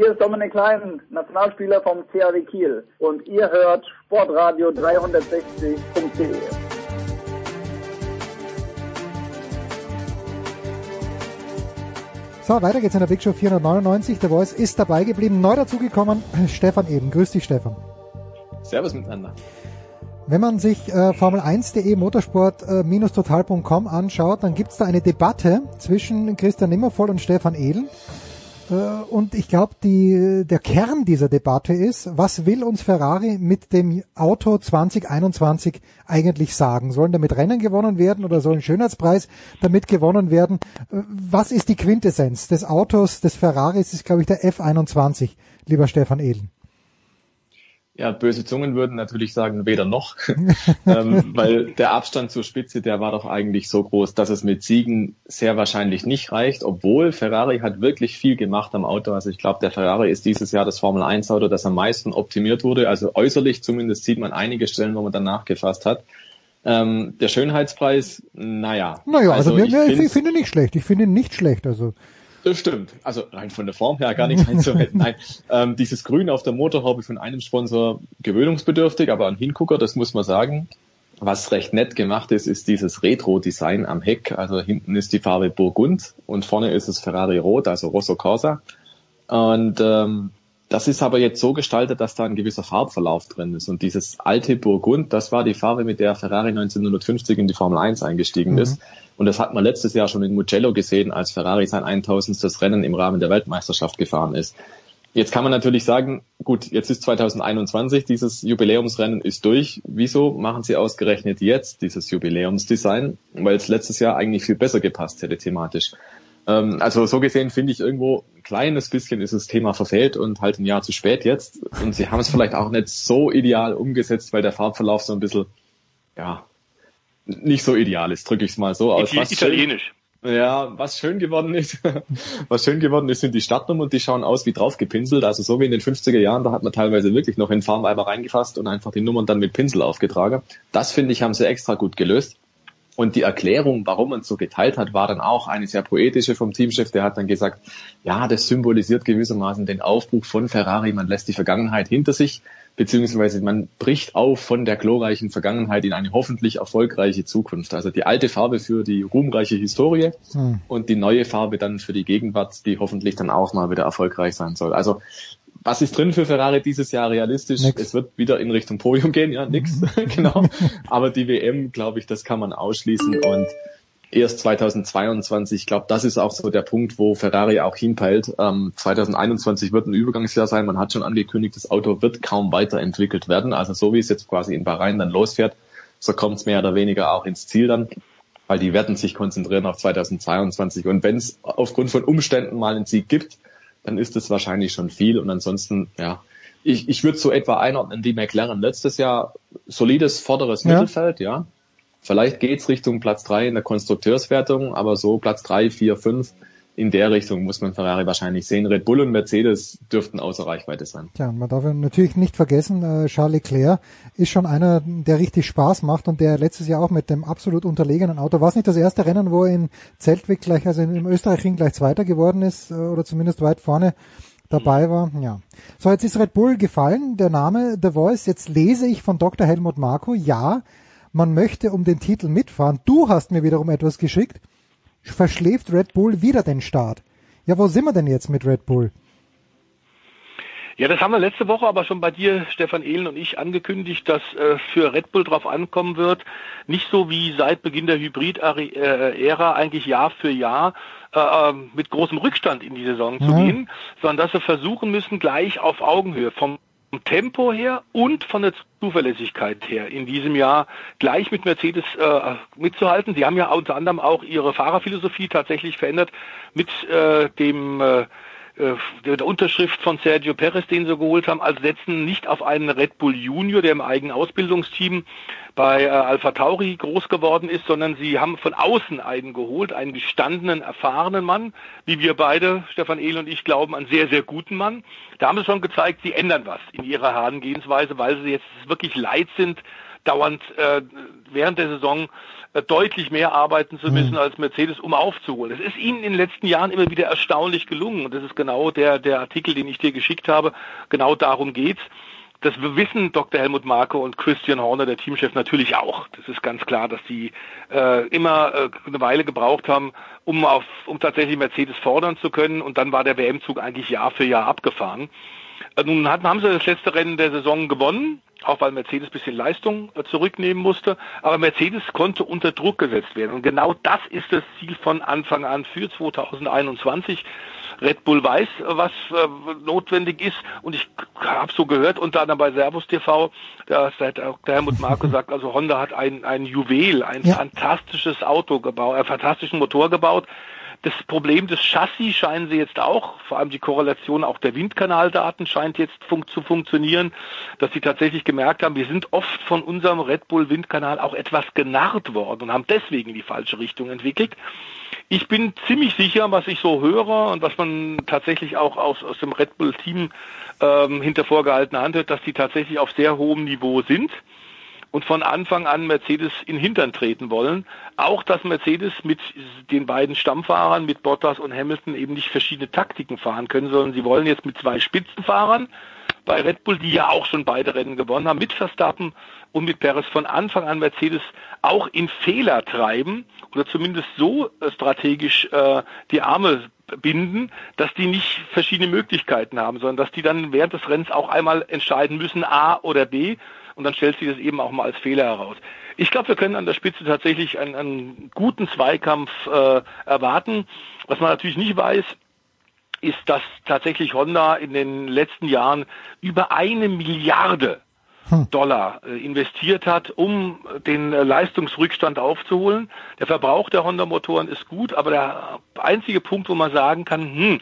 Hier ist Dominik Klein, Nationalspieler vom CAW Kiel und ihr hört Sportradio 360.de. So, weiter geht's in der Big Show 499. Der Voice ist dabei geblieben. Neu dazugekommen, Stefan eben. Grüß dich, Stefan. Servus miteinander. Wenn man sich äh, Formel1.de motorsport-total.com äh, anschaut, dann gibt's da eine Debatte zwischen Christian Nimmervoll und Stefan Edel. Äh, und ich glaube, der Kern dieser Debatte ist, was will uns Ferrari mit dem Auto 2021 eigentlich sagen? Sollen damit Rennen gewonnen werden oder soll ein Schönheitspreis damit gewonnen werden? Äh, was ist die Quintessenz des Autos des Ferraris? Ist, glaube ich, der F21, lieber Stefan Ehlen. Ja, böse Zungen würden natürlich sagen, weder noch, ähm, weil der Abstand zur Spitze, der war doch eigentlich so groß, dass es mit Siegen sehr wahrscheinlich nicht reicht, obwohl Ferrari hat wirklich viel gemacht am Auto. Also ich glaube, der Ferrari ist dieses Jahr das Formel 1 Auto, das am meisten optimiert wurde. Also äußerlich zumindest sieht man einige Stellen, wo man dann nachgefasst hat. Ähm, der Schönheitspreis, naja. Naja, also, also ich, ich finde nicht schlecht. Ich finde ihn nicht schlecht. Also das stimmt. Also rein von der Form her gar nichts einzuwenden. Nein, ähm, dieses Grün auf der Motorhaube von einem Sponsor gewöhnungsbedürftig, aber ein Hingucker, das muss man sagen. Was recht nett gemacht ist, ist dieses Retro-Design am Heck. Also hinten ist die Farbe Burgund und vorne ist es Ferrari Rot, also Rosso Corsa. Und ähm, das ist aber jetzt so gestaltet, dass da ein gewisser Farbverlauf drin ist. Und dieses alte Burgund, das war die Farbe, mit der Ferrari 1950 in die Formel 1 eingestiegen mhm. ist. Und das hat man letztes Jahr schon in Mugello gesehen, als Ferrari sein 1000. Rennen im Rahmen der Weltmeisterschaft gefahren ist. Jetzt kann man natürlich sagen, gut, jetzt ist 2021, dieses Jubiläumsrennen ist durch. Wieso machen Sie ausgerechnet jetzt dieses Jubiläumsdesign? Weil es letztes Jahr eigentlich viel besser gepasst hätte thematisch. Ähm, also so gesehen finde ich irgendwo ein kleines bisschen ist das Thema verfehlt und halt ein Jahr zu spät jetzt. Und sie haben es vielleicht auch nicht so ideal umgesetzt, weil der Farbverlauf so ein bisschen, ja, nicht so ideal ist, drücke ich es mal so aus. Was Italienisch. Schön, ja, was schön geworden ist, was schön geworden ist, sind die Startnummern und die schauen aus wie draufgepinselt. Also so wie in den 50er Jahren, da hat man teilweise wirklich noch in Farmweiber reingefasst und einfach die Nummern dann mit Pinsel aufgetragen. Das finde ich, haben sie extra gut gelöst. Und die Erklärung, warum man es so geteilt hat, war dann auch eine sehr poetische vom Teamchef. Der hat dann gesagt, ja, das symbolisiert gewissermaßen den Aufbruch von Ferrari. Man lässt die Vergangenheit hinter sich, beziehungsweise man bricht auf von der glorreichen Vergangenheit in eine hoffentlich erfolgreiche Zukunft. Also die alte Farbe für die ruhmreiche Historie hm. und die neue Farbe dann für die Gegenwart, die hoffentlich dann auch mal wieder erfolgreich sein soll. Also was ist drin für Ferrari dieses Jahr realistisch? Nix. Es wird wieder in Richtung Podium gehen, ja, nix, genau. Aber die WM, glaube ich, das kann man ausschließen und erst 2022, ich glaube, das ist auch so der Punkt, wo Ferrari auch hinpeilt. Ähm, 2021 wird ein Übergangsjahr sein. Man hat schon angekündigt, das Auto wird kaum weiterentwickelt werden. Also so wie es jetzt quasi in Bahrain dann losfährt, so kommt es mehr oder weniger auch ins Ziel dann, weil die werden sich konzentrieren auf 2022. Und wenn es aufgrund von Umständen mal einen Sieg gibt, dann ist es wahrscheinlich schon viel. Und ansonsten, ja, ich, ich würde so etwa einordnen wie McLaren letztes Jahr. Solides vorderes ja. Mittelfeld, ja. Vielleicht geht's Richtung Platz drei in der Konstrukteurswertung, aber so Platz drei, vier, fünf in der Richtung muss man Ferrari wahrscheinlich sehen. Red Bull und Mercedes dürften außer Reichweite sein. Tja, man darf natürlich nicht vergessen, äh, Charles Leclerc ist schon einer, der richtig Spaß macht und der letztes Jahr auch mit dem absolut unterlegenen Auto, war es nicht das erste Rennen, wo er in Zeltweg gleich, also im Österreichring gleich Zweiter geworden ist äh, oder zumindest weit vorne dabei war. Ja. So, jetzt ist Red Bull gefallen, der Name The Voice. Jetzt lese ich von Dr. Helmut Marko, ja, man möchte um den Titel mitfahren. Du hast mir wiederum etwas geschickt verschläft Red Bull wieder den Start. Ja, wo sind wir denn jetzt mit Red Bull? Ja, das haben wir letzte Woche aber schon bei dir, Stefan Ehlen und ich, angekündigt, dass äh, für Red Bull drauf ankommen wird, nicht so wie seit Beginn der Hybrid-Ära eigentlich Jahr für Jahr äh, ähm, mit großem Rückstand in die Saison zu mhm. gehen, sondern dass sie versuchen müssen, gleich auf Augenhöhe vom Tempo her und von der Zuverlässigkeit her in diesem Jahr gleich mit Mercedes äh, mitzuhalten. Sie haben ja unter anderem auch ihre Fahrerphilosophie tatsächlich verändert mit äh, dem äh, der Unterschrift von Sergio Perez, den sie geholt haben, also setzen nicht auf einen Red Bull Junior, der im eigenen Ausbildungsteam bei äh, Alpha Tauri groß geworden ist, sondern sie haben von außen einen geholt, einen gestandenen, erfahrenen Mann, wie wir beide, Stefan Ehl und ich, glauben, einen sehr, sehr guten Mann. Da haben sie schon gezeigt, sie ändern was in ihrer Herangehensweise, weil sie jetzt wirklich leid sind, dauernd äh, während der Saison äh, deutlich mehr arbeiten zu müssen mhm. als Mercedes, um aufzuholen. Es ist ihnen in den letzten Jahren immer wieder erstaunlich gelungen und das ist genau der, der Artikel, den ich dir geschickt habe. Genau darum geht's. Das wissen Dr. Helmut Marko und Christian Horner, der Teamchef, natürlich auch. Das ist ganz klar, dass die äh, immer äh, eine Weile gebraucht haben, um auf, um tatsächlich Mercedes fordern zu können. Und dann war der WM-Zug eigentlich Jahr für Jahr abgefahren. Äh, nun hatten, haben sie das letzte Rennen der Saison gewonnen auch weil Mercedes bisschen Leistung äh, zurücknehmen musste. Aber Mercedes konnte unter Druck gesetzt werden. Und genau das ist das Ziel von Anfang an für 2021. Red Bull weiß, was äh, notwendig ist. Und ich habe so gehört, unter anderem bei Servus TV, da hat auch der Helmut Marko sagt, also Honda hat ein, ein Juwel, ein ja. fantastisches Auto gebaut, einen fantastischen Motor gebaut das Problem des Chassis scheinen sie jetzt auch, vor allem die Korrelation auch der Windkanaldaten scheint jetzt fun zu funktionieren, dass sie tatsächlich gemerkt haben, wir sind oft von unserem Red Bull Windkanal auch etwas genarrt worden und haben deswegen die falsche Richtung entwickelt. Ich bin ziemlich sicher, was ich so höre und was man tatsächlich auch aus, aus dem Red Bull Team ähm, hinter vorgehaltener Hand hört, dass die tatsächlich auf sehr hohem Niveau sind und von Anfang an Mercedes in Hintern treten wollen. Auch, dass Mercedes mit den beiden Stammfahrern, mit Bottas und Hamilton eben nicht verschiedene Taktiken fahren können, sondern sie wollen jetzt mit zwei Spitzenfahrern bei Red Bull, die ja auch schon beide Rennen gewonnen haben, mit Verstappen und mit Perez von Anfang an Mercedes auch in Fehler treiben oder zumindest so äh, strategisch äh, die Arme binden, dass die nicht verschiedene Möglichkeiten haben, sondern dass die dann während des Rennens auch einmal entscheiden müssen, A oder B und dann stellt sich das eben auch mal als Fehler heraus. Ich glaube, wir können an der Spitze tatsächlich einen, einen guten Zweikampf äh, erwarten. Was man natürlich nicht weiß, ist, dass tatsächlich Honda in den letzten Jahren über eine Milliarde hm. Dollar äh, investiert hat, um den äh, Leistungsrückstand aufzuholen. Der Verbrauch der Honda-Motoren ist gut, aber der einzige Punkt, wo man sagen kann, hm,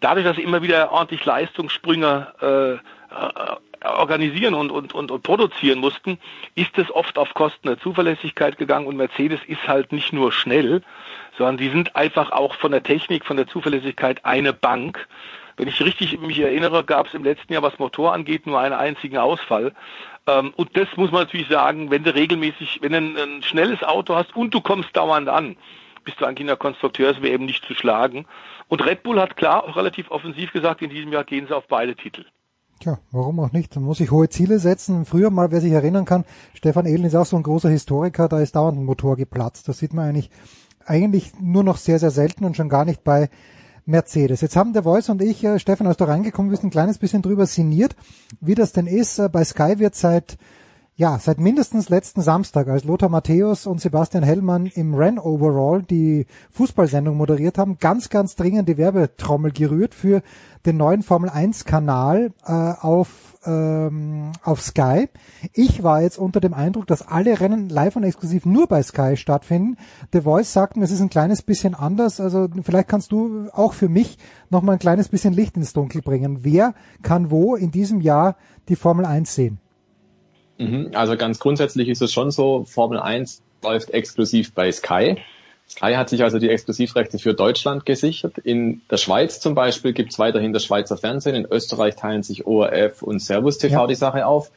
dadurch, dass immer wieder ordentlich Leistungssprünge äh, äh organisieren und, und, und, und produzieren mussten, ist es oft auf Kosten der Zuverlässigkeit gegangen und Mercedes ist halt nicht nur schnell, sondern die sind einfach auch von der Technik, von der Zuverlässigkeit eine Bank. Wenn ich richtig mich erinnere, gab es im letzten Jahr, was Motor angeht, nur einen einzigen Ausfall. Ähm, und das muss man natürlich sagen, wenn du regelmäßig, wenn du ein, ein schnelles Auto hast und du kommst dauernd an, bist du eigentlich in der Konstrukteurs-WM nicht zu schlagen. Und Red Bull hat klar auch relativ offensiv gesagt, in diesem Jahr gehen sie auf beide Titel. Tja, warum auch nicht? Man muss sich hohe Ziele setzen. Früher mal, wer sich erinnern kann, Stefan Ehlen ist auch so ein großer Historiker, da ist dauernd ein Motor geplatzt. Das sieht man eigentlich, eigentlich nur noch sehr, sehr selten und schon gar nicht bei Mercedes. Jetzt haben der Voice und ich, äh, Stefan, als du reingekommen bist, ein kleines bisschen drüber sinniert, wie das denn ist. Äh, bei Sky wird seit ja, seit mindestens letzten Samstag, als Lothar Matthäus und Sebastian Hellmann im Ren Overall die Fußballsendung moderiert haben, ganz, ganz dringend die Werbetrommel gerührt für den neuen Formel 1 Kanal äh, auf, ähm, auf Sky. Ich war jetzt unter dem Eindruck, dass alle Rennen live und exklusiv nur bei Sky stattfinden. The Voice sagt mir, es ist ein kleines bisschen anders. Also vielleicht kannst du auch für mich noch mal ein kleines bisschen Licht ins Dunkel bringen. Wer kann wo in diesem Jahr die Formel 1 sehen? Mhm. Also ganz grundsätzlich ist es schon so, Formel 1 läuft exklusiv bei Sky. Sky hat sich also die Exklusivrechte für Deutschland gesichert. In der Schweiz zum Beispiel gibt es weiterhin das Schweizer Fernsehen. In Österreich teilen sich ORF und Servus TV ja. die Sache auf.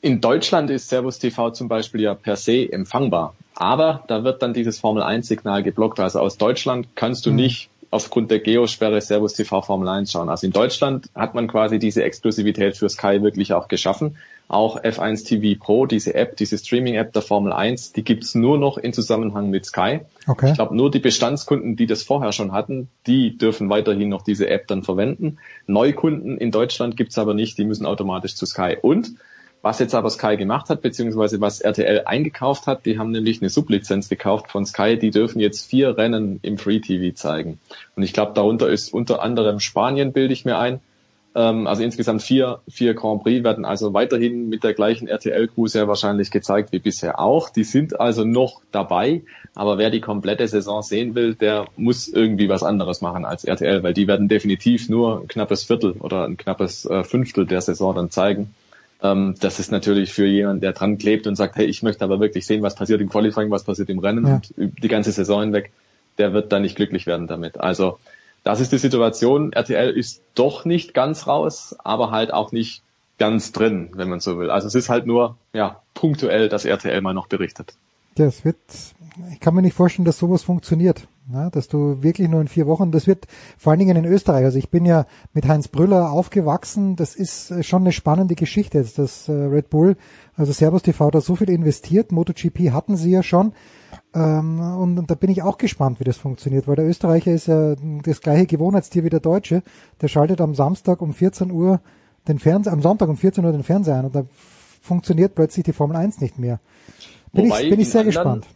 In Deutschland ist Servus TV zum Beispiel ja per se empfangbar. Aber da wird dann dieses Formel 1 Signal geblockt. Also aus Deutschland kannst du mhm. nicht aufgrund der Geosperre Servus TV Formel 1 schauen. Also in Deutschland hat man quasi diese Exklusivität für Sky wirklich auch geschaffen. Auch F1 TV Pro, diese App, diese Streaming-App der Formel 1, die gibt's nur noch in Zusammenhang mit Sky. Okay. Ich glaube, nur die Bestandskunden, die das vorher schon hatten, die dürfen weiterhin noch diese App dann verwenden. Neukunden in Deutschland gibt's aber nicht, die müssen automatisch zu Sky. Und was jetzt aber Sky gemacht hat, beziehungsweise was RTL eingekauft hat, die haben nämlich eine Sublizenz gekauft von Sky, die dürfen jetzt vier Rennen im Free TV zeigen. Und ich glaube, darunter ist unter anderem Spanien, bilde ich mir ein, also insgesamt vier, vier Grand Prix werden also weiterhin mit der gleichen RTL-Crew sehr wahrscheinlich gezeigt wie bisher auch. Die sind also noch dabei, aber wer die komplette Saison sehen will, der muss irgendwie was anderes machen als RTL, weil die werden definitiv nur ein knappes Viertel oder ein knappes äh, Fünftel der Saison dann zeigen. Ähm, das ist natürlich für jemanden, der dran klebt und sagt, hey, ich möchte aber wirklich sehen, was passiert im Qualifying, was passiert im Rennen ja. und die ganze Saison hinweg, der wird da nicht glücklich werden damit. Also das ist die Situation. RTL ist doch nicht ganz raus, aber halt auch nicht ganz drin, wenn man so will. Also es ist halt nur ja punktuell, dass RTL mal noch berichtet. Ja, es wird. Ich kann mir nicht vorstellen, dass sowas funktioniert. Ja, dass du wirklich nur in vier Wochen, das wird vor allen Dingen in Österreich, also ich bin ja mit Heinz Brüller aufgewachsen, das ist schon eine spannende Geschichte jetzt, dass äh, Red Bull, also Servus TV da so viel investiert, MotoGP hatten sie ja schon, und, und da bin ich auch gespannt, wie das funktioniert, weil der Österreicher ist ja das gleiche Gewohnheitstier wie der Deutsche. Der schaltet am Samstag um 14 Uhr den Fernseher, am Sonntag um 14 Uhr den Fernseher ein und da funktioniert plötzlich die Formel 1 nicht mehr. Bin Wobei ich, bin ich sehr anderen, gespannt.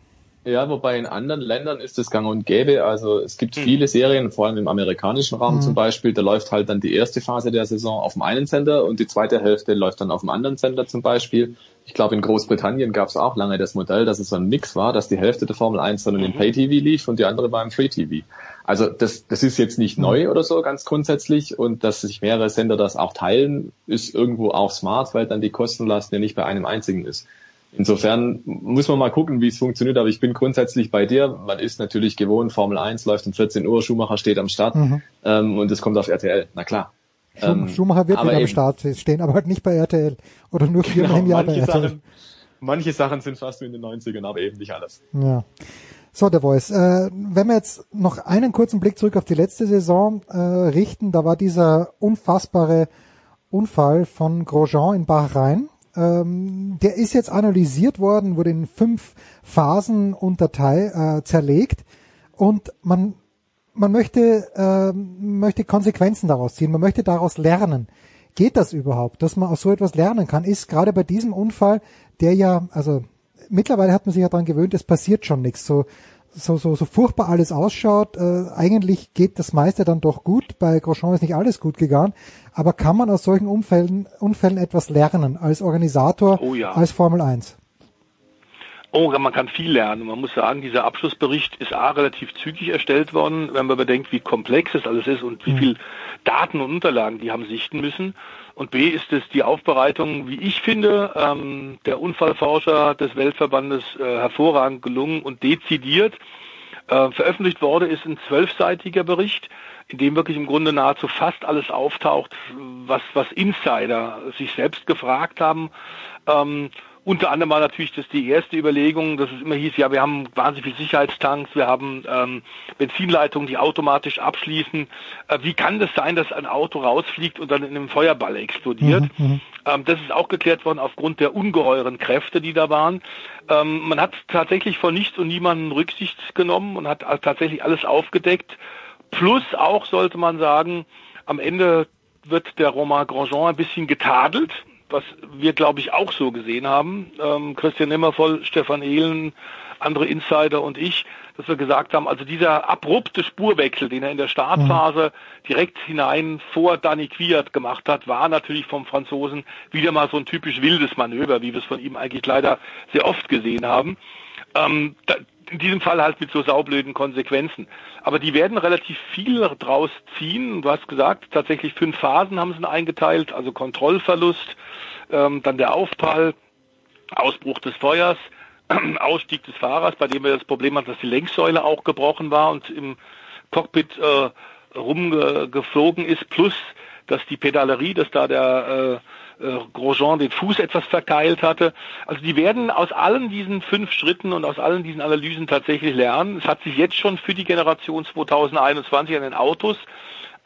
Ja, wobei in anderen Ländern ist es gang und gäbe. Also es gibt hm. viele Serien, vor allem im amerikanischen Raum hm. zum Beispiel, da läuft halt dann die erste Phase der Saison auf dem einen Sender und die zweite Hälfte läuft dann auf dem anderen Sender zum Beispiel. Ich glaube, in Großbritannien gab es auch lange das Modell, dass es so ein Mix war, dass die Hälfte der Formel 1 dann mhm. im Pay-TV lief und die andere war im Free-TV. Also das, das ist jetzt nicht mhm. neu oder so ganz grundsätzlich und dass sich mehrere Sender das auch teilen, ist irgendwo auch smart, weil dann die Kostenlast ja nicht bei einem einzigen ist. Insofern muss man mal gucken, wie es funktioniert, aber ich bin grundsätzlich bei dir. Man ist natürlich gewohnt, Formel 1 läuft um 14 Uhr, Schumacher steht am Start mhm. ähm, und es kommt auf RTL, na klar. Ähm, Schumacher wird wieder am Start stehen, aber halt nicht bei RTL oder nur viermal genau, im Jahr bei RTL. Sachen, manche Sachen sind fast wie in den 90ern, aber eben nicht alles. Ja. So, der Voice. Äh, wenn wir jetzt noch einen kurzen Blick zurück auf die letzte Saison äh, richten, da war dieser unfassbare Unfall von Grosjean in Bahrain ähm, der ist jetzt analysiert worden, wurde in fünf Phasen unterteil, äh, zerlegt und man, man möchte, äh, möchte Konsequenzen daraus ziehen, man möchte daraus lernen. Geht das überhaupt, dass man aus so etwas lernen kann? Ist gerade bei diesem Unfall, der ja, also mittlerweile hat man sich ja daran gewöhnt, es passiert schon nichts. So, so, so, so furchtbar alles ausschaut, äh, eigentlich geht das meiste dann doch gut. Bei Grosjean ist nicht alles gut gegangen. Aber kann man aus solchen Unfällen, Unfällen etwas lernen als Organisator, oh ja. als Formel 1? Oh, man kann viel lernen. Man muss sagen, dieser Abschlussbericht ist A relativ zügig erstellt worden, wenn man bedenkt, wie komplex es alles ist und wie mhm. viel Daten und Unterlagen die haben sichten müssen. Und B ist es die Aufbereitung, wie ich finde, ähm, der Unfallforscher des Weltverbandes äh, hervorragend gelungen und dezidiert. Äh, veröffentlicht wurde ist ein zwölfseitiger Bericht, in dem wirklich im Grunde nahezu fast alles auftaucht, was, was Insider sich selbst gefragt haben. Ähm, unter anderem war natürlich das die erste Überlegung, dass es immer hieß, ja, wir haben wahnsinnig viele Sicherheitstanks, wir haben ähm, Benzinleitungen, die automatisch abschließen. Äh, wie kann das sein, dass ein Auto rausfliegt und dann in einem Feuerball explodiert? Mhm, mhm, ähm, das ist auch geklärt worden aufgrund der ungeheuren Kräfte, die da waren. Ähm, man hat tatsächlich von nichts und niemanden Rücksicht genommen und hat tatsächlich alles aufgedeckt. Plus auch sollte man sagen, am Ende wird der Romain Grandjean ein bisschen getadelt was wir, glaube ich, auch so gesehen haben, ähm, Christian Nimmervoll, Stefan Ehlen, andere Insider und ich, dass wir gesagt haben, also dieser abrupte Spurwechsel, den er in der Startphase mhm. direkt hinein vor Danny Quiert gemacht hat, war natürlich vom Franzosen wieder mal so ein typisch wildes Manöver, wie wir es von ihm eigentlich leider sehr oft gesehen haben. Ähm, da, in diesem Fall halt mit so saublöden Konsequenzen. Aber die werden relativ viel draus ziehen. Du hast gesagt, tatsächlich fünf Phasen haben sie eingeteilt, also Kontrollverlust, ähm, dann der Aufprall, Ausbruch des Feuers, Ausstieg des Fahrers, bei dem wir das Problem hatten, dass die Lenksäule auch gebrochen war und im Cockpit äh, rumgeflogen ist, plus dass die Pedalerie, dass da der äh, äh, Grosjean den Fuß etwas verkeilt hatte. Also die werden aus allen diesen fünf Schritten und aus allen diesen Analysen tatsächlich lernen. Es hat sich jetzt schon für die Generation 2021 an den Autos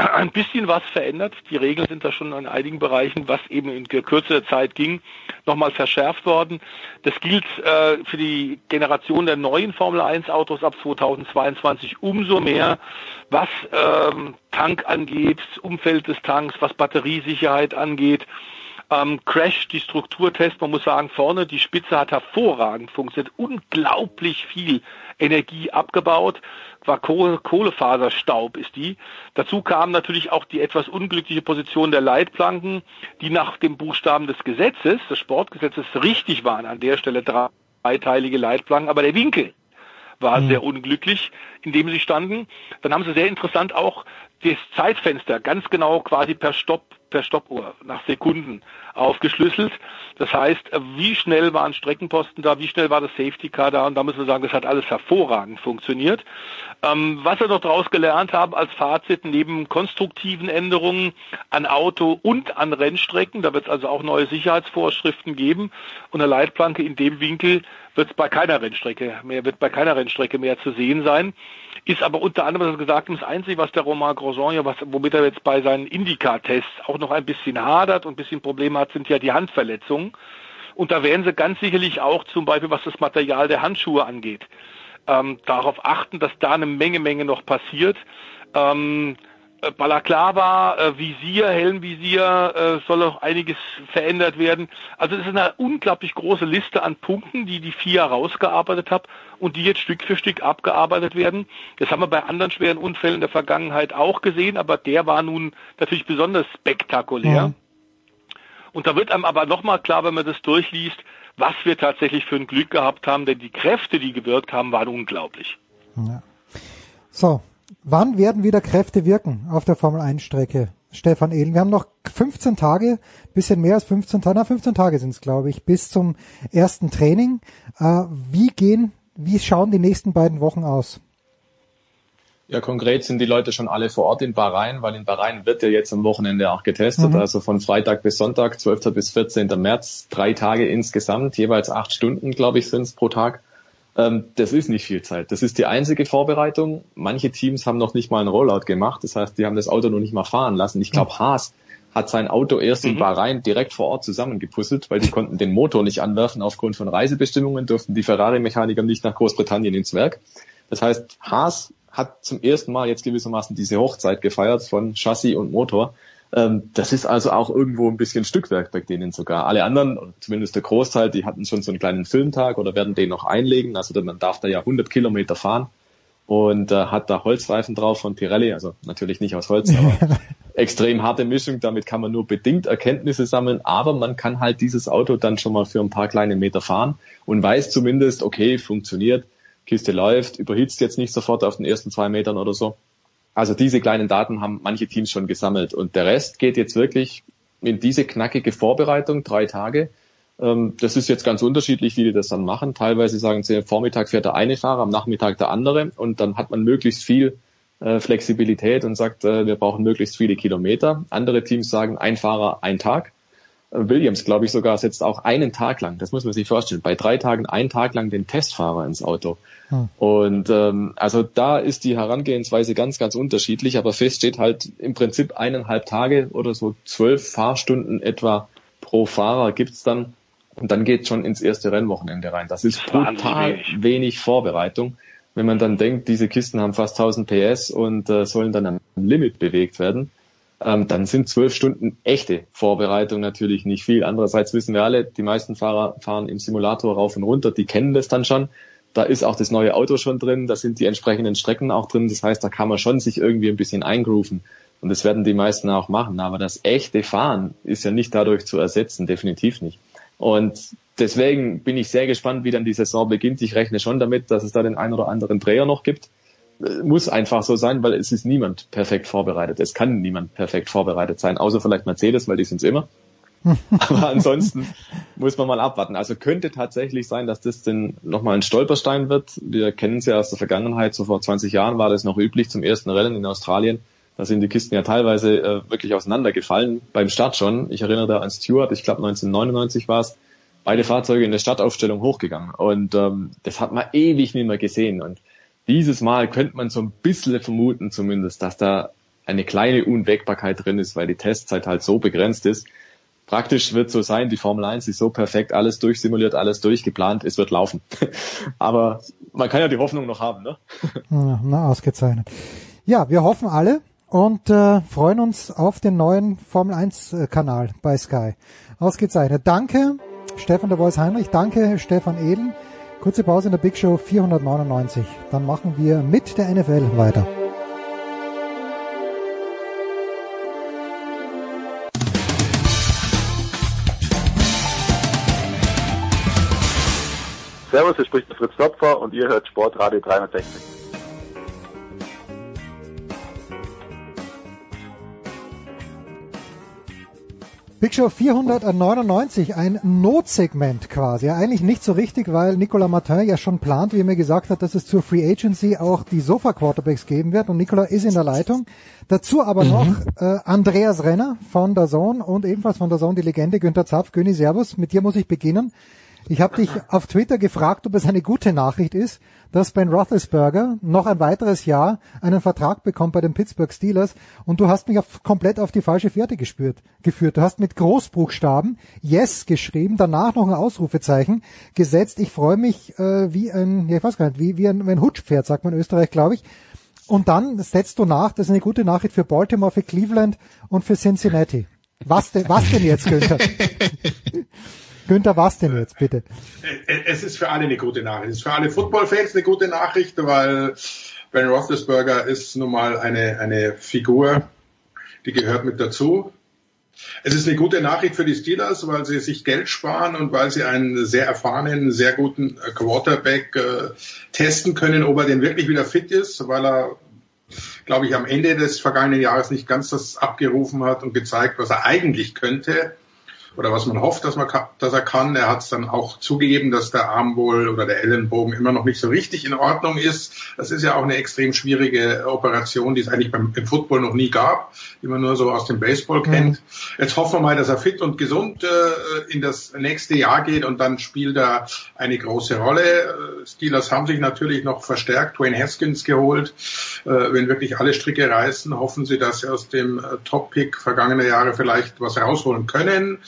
ein bisschen was verändert. Die Regeln sind da schon in einigen Bereichen, was eben in kürzerer Zeit ging, nochmal verschärft worden. Das gilt äh, für die Generation der neuen Formel 1 Autos ab 2022 umso mehr, was ähm, Tank angeht, Umfeld des Tanks, was Batteriesicherheit angeht. Ähm, Crash, die Strukturtest, man muss sagen, vorne, die Spitze hat hervorragend funktioniert, unglaublich viel Energie abgebaut, war Kohle, Kohlefaserstaub ist die. Dazu kam natürlich auch die etwas unglückliche Position der Leitplanken, die nach dem Buchstaben des Gesetzes, des Sportgesetzes, richtig waren an der Stelle dreiteilige Leitplanken, aber der Winkel war mhm. sehr unglücklich, in dem sie standen. Dann haben sie sehr interessant auch das Zeitfenster ganz genau quasi per Stopp per Stoppuhr nach Sekunden aufgeschlüsselt. Das heißt, wie schnell waren Streckenposten da, wie schnell war das Safety Car da und da müssen wir sagen, das hat alles hervorragend funktioniert. Ähm, was wir noch daraus gelernt haben als Fazit, neben konstruktiven Änderungen an Auto und an Rennstrecken, da wird es also auch neue Sicherheitsvorschriften geben und eine Leitplanke in dem Winkel wird es bei keiner Rennstrecke mehr, wird bei keiner Rennstrecke mehr zu sehen sein. Ist aber unter anderem, was gesagt das Einzige, was der Romain Grosjean was, womit er jetzt bei seinen Indica-Tests auch noch ein bisschen hadert und ein bisschen Probleme hat, sind ja die Handverletzungen. Und da werden sie ganz sicherlich auch zum Beispiel, was das Material der Handschuhe angeht, ähm, darauf achten, dass da eine Menge, Menge noch passiert. Ähm, äh, Balaklava, äh, Visier, Helmvisier, äh, soll auch einiges verändert werden. Also es ist eine unglaublich große Liste an Punkten, die die FIA rausgearbeitet hat und die jetzt Stück für Stück abgearbeitet werden. Das haben wir bei anderen schweren Unfällen in der Vergangenheit auch gesehen, aber der war nun natürlich besonders spektakulär. Mhm. Und da wird einem aber nochmal klar, wenn man das durchliest, was wir tatsächlich für ein Glück gehabt haben, denn die Kräfte, die gewirkt haben, waren unglaublich. Ja. So, Wann werden wieder Kräfte wirken auf der Formel 1 Strecke? Stefan Ehlen, wir haben noch 15 Tage, bisschen mehr als 15 Tage, na 15 Tage sind es, glaube ich, bis zum ersten Training. Äh, wie gehen, wie schauen die nächsten beiden Wochen aus? Ja, konkret sind die Leute schon alle vor Ort in Bahrain, weil in Bahrain wird ja jetzt am Wochenende auch getestet, mhm. also von Freitag bis Sonntag, 12. bis 14. März, drei Tage insgesamt, jeweils acht Stunden, glaube ich, sind es pro Tag. Ähm, das ist nicht viel Zeit. Das ist die einzige Vorbereitung. Manche Teams haben noch nicht mal einen Rollout gemacht. Das heißt, die haben das Auto noch nicht mal fahren lassen. Ich glaube, Haas hat sein Auto erst mhm. in Bahrain direkt vor Ort zusammengepuzzelt, weil die konnten den Motor nicht anwerfen aufgrund von Reisebestimmungen, durften die Ferrari-Mechaniker nicht nach Großbritannien ins Werk. Das heißt, Haas hat zum ersten Mal jetzt gewissermaßen diese Hochzeit gefeiert von Chassis und Motor. Ähm, das ist also auch irgendwo ein bisschen Stückwerk bei denen sogar. Alle anderen, zumindest der Großteil, die hatten schon so einen kleinen Filmtag oder werden den noch einlegen. Also man darf da ja 100 Kilometer fahren und äh, hat da Holzreifen drauf von Pirelli, also natürlich nicht aus Holz, aber extrem harte Mischung. Damit kann man nur bedingt Erkenntnisse sammeln, aber man kann halt dieses Auto dann schon mal für ein paar kleine Meter fahren und weiß zumindest, okay, funktioniert, Kiste läuft, überhitzt jetzt nicht sofort auf den ersten zwei Metern oder so. Also diese kleinen Daten haben manche Teams schon gesammelt und der Rest geht jetzt wirklich in diese knackige Vorbereitung, drei Tage. Ähm, das ist jetzt ganz unterschiedlich, wie die das dann machen. Teilweise sagen sie, am Vormittag fährt der eine Fahrer, am Nachmittag der andere und dann hat man möglichst viel äh, Flexibilität und sagt, äh, wir brauchen möglichst viele Kilometer. Andere Teams sagen, ein Fahrer, ein Tag. Williams, glaube ich, sogar setzt auch einen Tag lang, das muss man sich vorstellen, bei drei Tagen einen Tag lang den Testfahrer ins Auto. Hm. Und ähm, also da ist die Herangehensweise ganz, ganz unterschiedlich, aber fest steht halt im Prinzip eineinhalb Tage oder so zwölf Fahrstunden etwa pro Fahrer gibt's dann und dann geht schon ins erste Rennwochenende rein. Das ist brutal wenig. wenig Vorbereitung. Wenn man dann denkt, diese Kisten haben fast 1000 PS und äh, sollen dann am Limit bewegt werden, ähm, dann sind zwölf Stunden echte Vorbereitung natürlich nicht viel. Andererseits wissen wir alle, die meisten Fahrer fahren im Simulator rauf und runter, die kennen das dann schon. Da ist auch das neue Auto schon drin, da sind die entsprechenden Strecken auch drin. Das heißt, da kann man schon sich irgendwie ein bisschen eingrooven. Und das werden die meisten auch machen. Aber das echte Fahren ist ja nicht dadurch zu ersetzen, definitiv nicht. Und deswegen bin ich sehr gespannt, wie dann die Saison beginnt. Ich rechne schon damit, dass es da den einen oder anderen Dreher noch gibt muss einfach so sein, weil es ist niemand perfekt vorbereitet. Es kann niemand perfekt vorbereitet sein, außer vielleicht Mercedes, weil die sind es immer. Aber ansonsten muss man mal abwarten. Also könnte tatsächlich sein, dass das denn nochmal ein Stolperstein wird. Wir kennen es ja aus der Vergangenheit. So vor 20 Jahren war das noch üblich zum ersten Rennen in Australien. Da sind die Kisten ja teilweise äh, wirklich auseinandergefallen beim Start schon. Ich erinnere da an Stewart, ich glaube 1999 war es. Beide Fahrzeuge in der Startaufstellung hochgegangen. Und ähm, das hat man ewig nicht mehr gesehen. Und dieses Mal könnte man so ein bisschen vermuten zumindest, dass da eine kleine Unwägbarkeit drin ist, weil die Testzeit halt so begrenzt ist. Praktisch wird so sein, die Formel 1 ist so perfekt, alles durchsimuliert, alles durchgeplant, es wird laufen. Aber man kann ja die Hoffnung noch haben, ne? Na, ausgezeichnet. Ja, wir hoffen alle und äh, freuen uns auf den neuen Formel 1 äh, Kanal bei Sky. Ausgezeichnet. Danke, Stefan der Voice Heinrich. Danke, Stefan Ehlen. Kurze Pause in der Big Show 499. Dann machen wir mit der NFL weiter. Servus, hier spricht der Fritz Topfer und ihr hört Sportradio 360. Big Show 499, ein Notsegment quasi. Ja, eigentlich nicht so richtig, weil Nicolas Martin ja schon plant, wie er mir gesagt hat, dass es zur Free Agency auch die Sofa Quarterbacks geben wird und Nicolas ist in der Leitung. Dazu aber mhm. noch äh, Andreas Renner von der Zone und ebenfalls von der Zone die Legende Günther Zapf. Göni Servus, mit dir muss ich beginnen. Ich habe dich auf Twitter gefragt, ob es eine gute Nachricht ist, dass Ben Roethlisberger noch ein weiteres Jahr einen Vertrag bekommt bei den Pittsburgh Steelers und du hast mich auf, komplett auf die falsche Fährte gespürt, geführt. Du hast mit Großbuchstaben Yes geschrieben, danach noch ein Ausrufezeichen gesetzt. Ich freue mich äh, wie ein, ja, ich weiß gar nicht, wie, wie ein, ein Hutschpferd, sagt man in Österreich, glaube ich. Und dann setzt du nach, das ist eine gute Nachricht für Baltimore, für Cleveland und für Cincinnati. Was denn, was denn jetzt, Günther? Günther, was denn jetzt, bitte? Es ist für alle eine gute Nachricht. Es ist für alle Football-Fans eine gute Nachricht, weil Ben Roethlisberger ist nun mal eine, eine Figur, die gehört mit dazu. Es ist eine gute Nachricht für die Steelers, weil sie sich Geld sparen und weil sie einen sehr erfahrenen, sehr guten Quarterback äh, testen können, ob er denn wirklich wieder fit ist, weil er, glaube ich, am Ende des vergangenen Jahres nicht ganz das abgerufen hat und gezeigt, was er eigentlich könnte oder was man hofft, dass, man, dass er kann. Er hat es dann auch zugegeben, dass der Arm wohl oder der Ellenbogen immer noch nicht so richtig in Ordnung ist. Das ist ja auch eine extrem schwierige Operation, die es eigentlich beim im Football noch nie gab, die man nur so aus dem Baseball kennt. Mhm. Jetzt hoffen wir mal, dass er fit und gesund äh, in das nächste Jahr geht und dann spielt er eine große Rolle. Äh, Steelers haben sich natürlich noch verstärkt, Dwayne Haskins geholt. Äh, wenn wirklich alle Stricke reißen, hoffen sie, dass sie aus dem äh, Top-Pick vergangener Jahre vielleicht was rausholen können.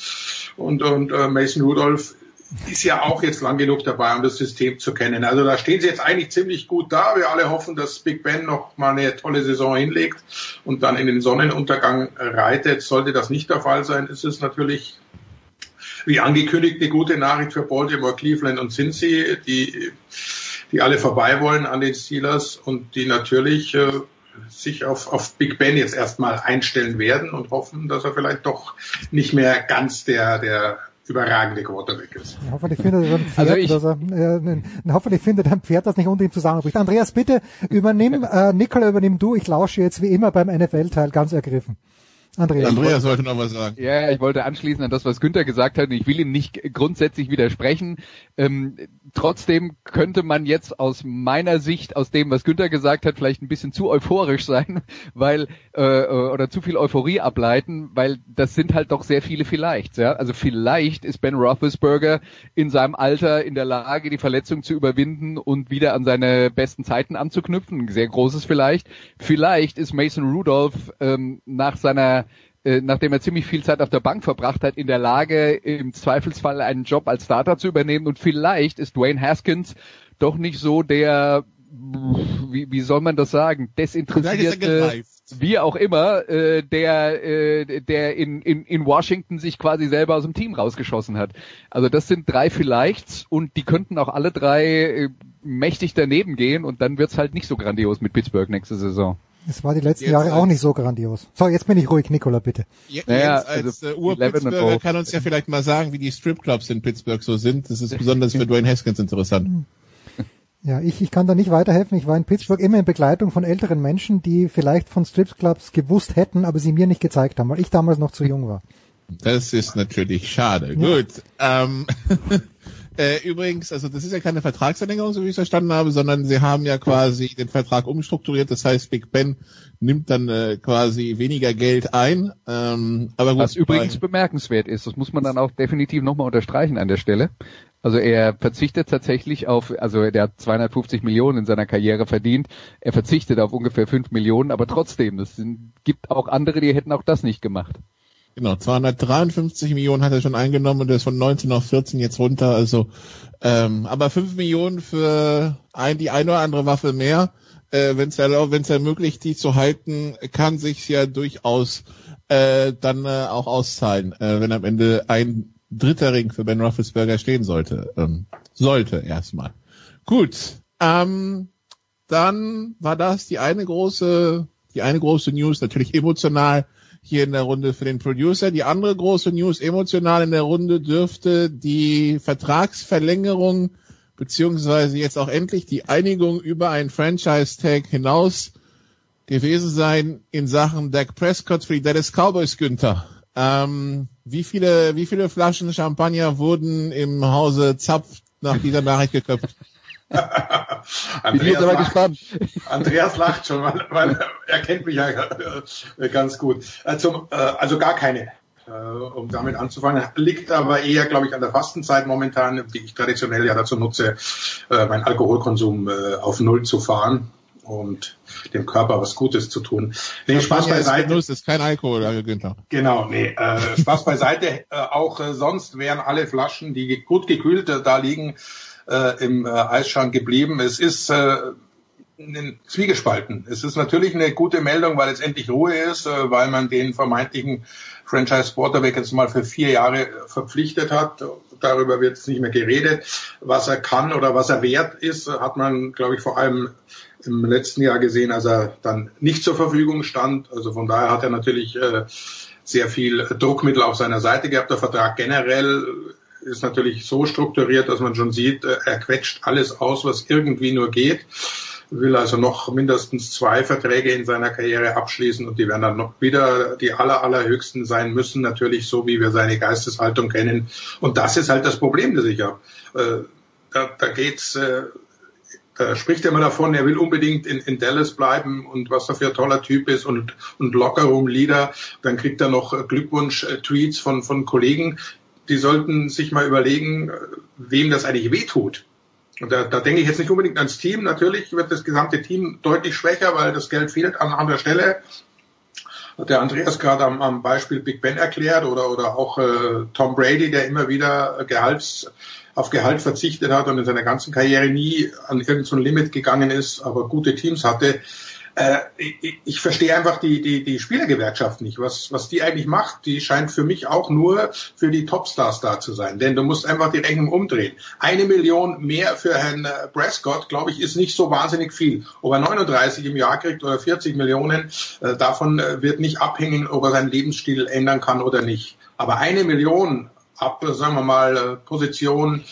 Und, und äh, Mason Rudolph ist ja auch jetzt lang genug dabei, um das System zu kennen. Also da stehen sie jetzt eigentlich ziemlich gut da. Wir alle hoffen, dass Big Ben noch mal eine tolle Saison hinlegt und dann in den Sonnenuntergang reitet. Sollte das nicht der Fall sein, ist es natürlich wie angekündigt eine gute Nachricht für Baltimore, Cleveland und Cincy, die, die alle vorbei wollen an den Steelers und die natürlich äh, sich auf, auf Big Ben jetzt erstmal einstellen werden und hoffen, dass er vielleicht doch nicht mehr ganz der, der überragende Quarterback ist. Ja, hoffentlich findet er ein Pferd, also ich, dass er, äh, hoffentlich findet er ein Pferd, das nicht unter ihm zusammenbricht. Andreas, bitte übernimm, äh, Nikola, übernimm du. Ich lausche jetzt wie immer beim NFL-Teil ganz ergriffen. Andreas. Andreas sollte noch was sagen. Ja, ich wollte anschließen an das, was Günther gesagt hat. Ich will ihm nicht grundsätzlich widersprechen. Ähm, trotzdem könnte man jetzt aus meiner Sicht, aus dem, was Günther gesagt hat, vielleicht ein bisschen zu euphorisch sein, weil äh, oder zu viel Euphorie ableiten, weil das sind halt doch sehr viele vielleicht. Ja? Also vielleicht ist Ben Roethlisberger in seinem Alter in der Lage, die Verletzung zu überwinden und wieder an seine besten Zeiten anzuknüpfen. Ein sehr großes vielleicht. Vielleicht ist Mason Rudolph ähm, nach seiner äh, nachdem er ziemlich viel Zeit auf der Bank verbracht hat, in der Lage, im Zweifelsfall einen Job als Starter zu übernehmen. Und vielleicht ist Dwayne Haskins doch nicht so der, wie, wie soll man das sagen, desinteressierte, wie auch immer, äh, der, äh, der in, in, in Washington sich quasi selber aus dem Team rausgeschossen hat. Also das sind drei vielleicht und die könnten auch alle drei äh, mächtig daneben gehen und dann wird's halt nicht so grandios mit Pittsburgh nächste Saison. Es war die letzten jetzt Jahre auch nicht so grandios. So, jetzt bin ich ruhig, Nikola, bitte. Jens naja, als also äh, Ur-Pittsburgher kann uns ja vielleicht mal sagen, wie die Stripclubs in Pittsburgh so sind. Das ist besonders für Dwayne Haskins interessant. Ja, ich, ich kann da nicht weiterhelfen. Ich war in Pittsburgh immer in Begleitung von älteren Menschen, die vielleicht von Stripclubs gewusst hätten, aber sie mir nicht gezeigt haben, weil ich damals noch zu jung war. Das ist natürlich schade. Ja. Gut. Ähm, Äh, übrigens, also das ist ja keine Vertragsverlängerung, so wie ich es verstanden habe, sondern sie haben ja quasi den Vertrag umstrukturiert. Das heißt, Big Ben nimmt dann äh, quasi weniger Geld ein. Ähm, aber gut, Was übrigens bemerkenswert ist, das muss man dann auch definitiv nochmal unterstreichen an der Stelle. Also er verzichtet tatsächlich auf, also der hat 250 Millionen in seiner Karriere verdient. Er verzichtet auf ungefähr 5 Millionen, aber trotzdem, es gibt auch andere, die hätten auch das nicht gemacht. Genau, 253 Millionen hat er schon eingenommen und ist von 19 auf 14 jetzt runter. Also, ähm, aber 5 Millionen für ein, die eine oder andere Waffe mehr äh, wenn es wenn es ermöglicht, die zu halten, kann sich ja durchaus äh, dann äh, auch auszahlen, äh, wenn am Ende ein dritter Ring für Ben Roethlisberger stehen sollte. Ähm, sollte erstmal. Gut, ähm, dann war das die eine große, die eine große News, natürlich emotional hier in der Runde für den Producer. Die andere große News emotional in der Runde dürfte die Vertragsverlängerung beziehungsweise jetzt auch endlich die Einigung über einen Franchise-Tag hinaus gewesen sein in Sachen Dak Prescott für die Dallas Cowboys, Günther. Ähm, wie viele, wie viele Flaschen Champagner wurden im Hause Zapf nach dieser Nachricht geköpft? Andreas, lacht, Andreas lacht schon, weil, weil er kennt mich ja äh, ganz gut. Also, also gar keine. Äh, um damit anzufangen, liegt aber eher, glaube ich, an der Fastenzeit momentan, die ich traditionell ja dazu nutze, meinen Alkoholkonsum auf Null zu fahren und dem Körper was Gutes zu tun. Nee, Spaß beiseite. Genuss, ist kein Alkohol, Günther. Genau, nee, äh, Spaß beiseite. Äh, auch äh, sonst wären alle Flaschen, die gut gekühlt äh, da liegen, äh, im äh, Eisschrank geblieben. Es ist äh, Zwiegespalten. Es ist natürlich eine gute Meldung, weil es endlich Ruhe ist, äh, weil man den vermeintlichen Franchise Quarterback jetzt mal für vier Jahre verpflichtet hat. Darüber wird jetzt nicht mehr geredet. Was er kann oder was er wert ist, hat man, glaube ich, vor allem im letzten Jahr gesehen, als er dann nicht zur Verfügung stand. Also von daher hat er natürlich äh, sehr viel Druckmittel auf seiner Seite gehabt. Der Vertrag generell ist natürlich so strukturiert, dass man schon sieht, äh, er quetscht alles aus, was irgendwie nur geht. Will also noch mindestens zwei Verträge in seiner Karriere abschließen und die werden dann noch wieder die aller, allerhöchsten sein müssen, natürlich so, wie wir seine Geisteshaltung kennen. Und das ist halt das Problem, das ich habe. Äh, da, da geht's äh, da spricht er immer davon, er will unbedingt in, in Dallas bleiben und was er für ein toller Typ ist und, und Lockerroom-Leader. Dann kriegt er noch Glückwunsch-Tweets von, von Kollegen. Die sollten sich mal überlegen, wem das eigentlich wehtut. Und da, da denke ich jetzt nicht unbedingt ans Team. Natürlich wird das gesamte Team deutlich schwächer, weil das Geld fehlt an anderer Stelle. Hat der Andreas gerade am, am Beispiel Big Ben erklärt oder, oder auch äh, Tom Brady, der immer wieder Gehalts auf Gehalt verzichtet hat und in seiner ganzen Karriere nie an irgendein so Limit gegangen ist, aber gute Teams hatte. Äh, ich, verstehe einfach die, die, die Spielergewerkschaft nicht. Was, was die eigentlich macht, die scheint für mich auch nur für die Topstars da zu sein. Denn du musst einfach die Rechnung umdrehen. Eine Million mehr für Herrn äh, Prescott, glaube ich, ist nicht so wahnsinnig viel. Ob er 39 im Jahr kriegt oder 40 Millionen, äh, davon wird nicht abhängen, ob er seinen Lebensstil ändern kann oder nicht. Aber eine Million ab, sagen wir mal, Position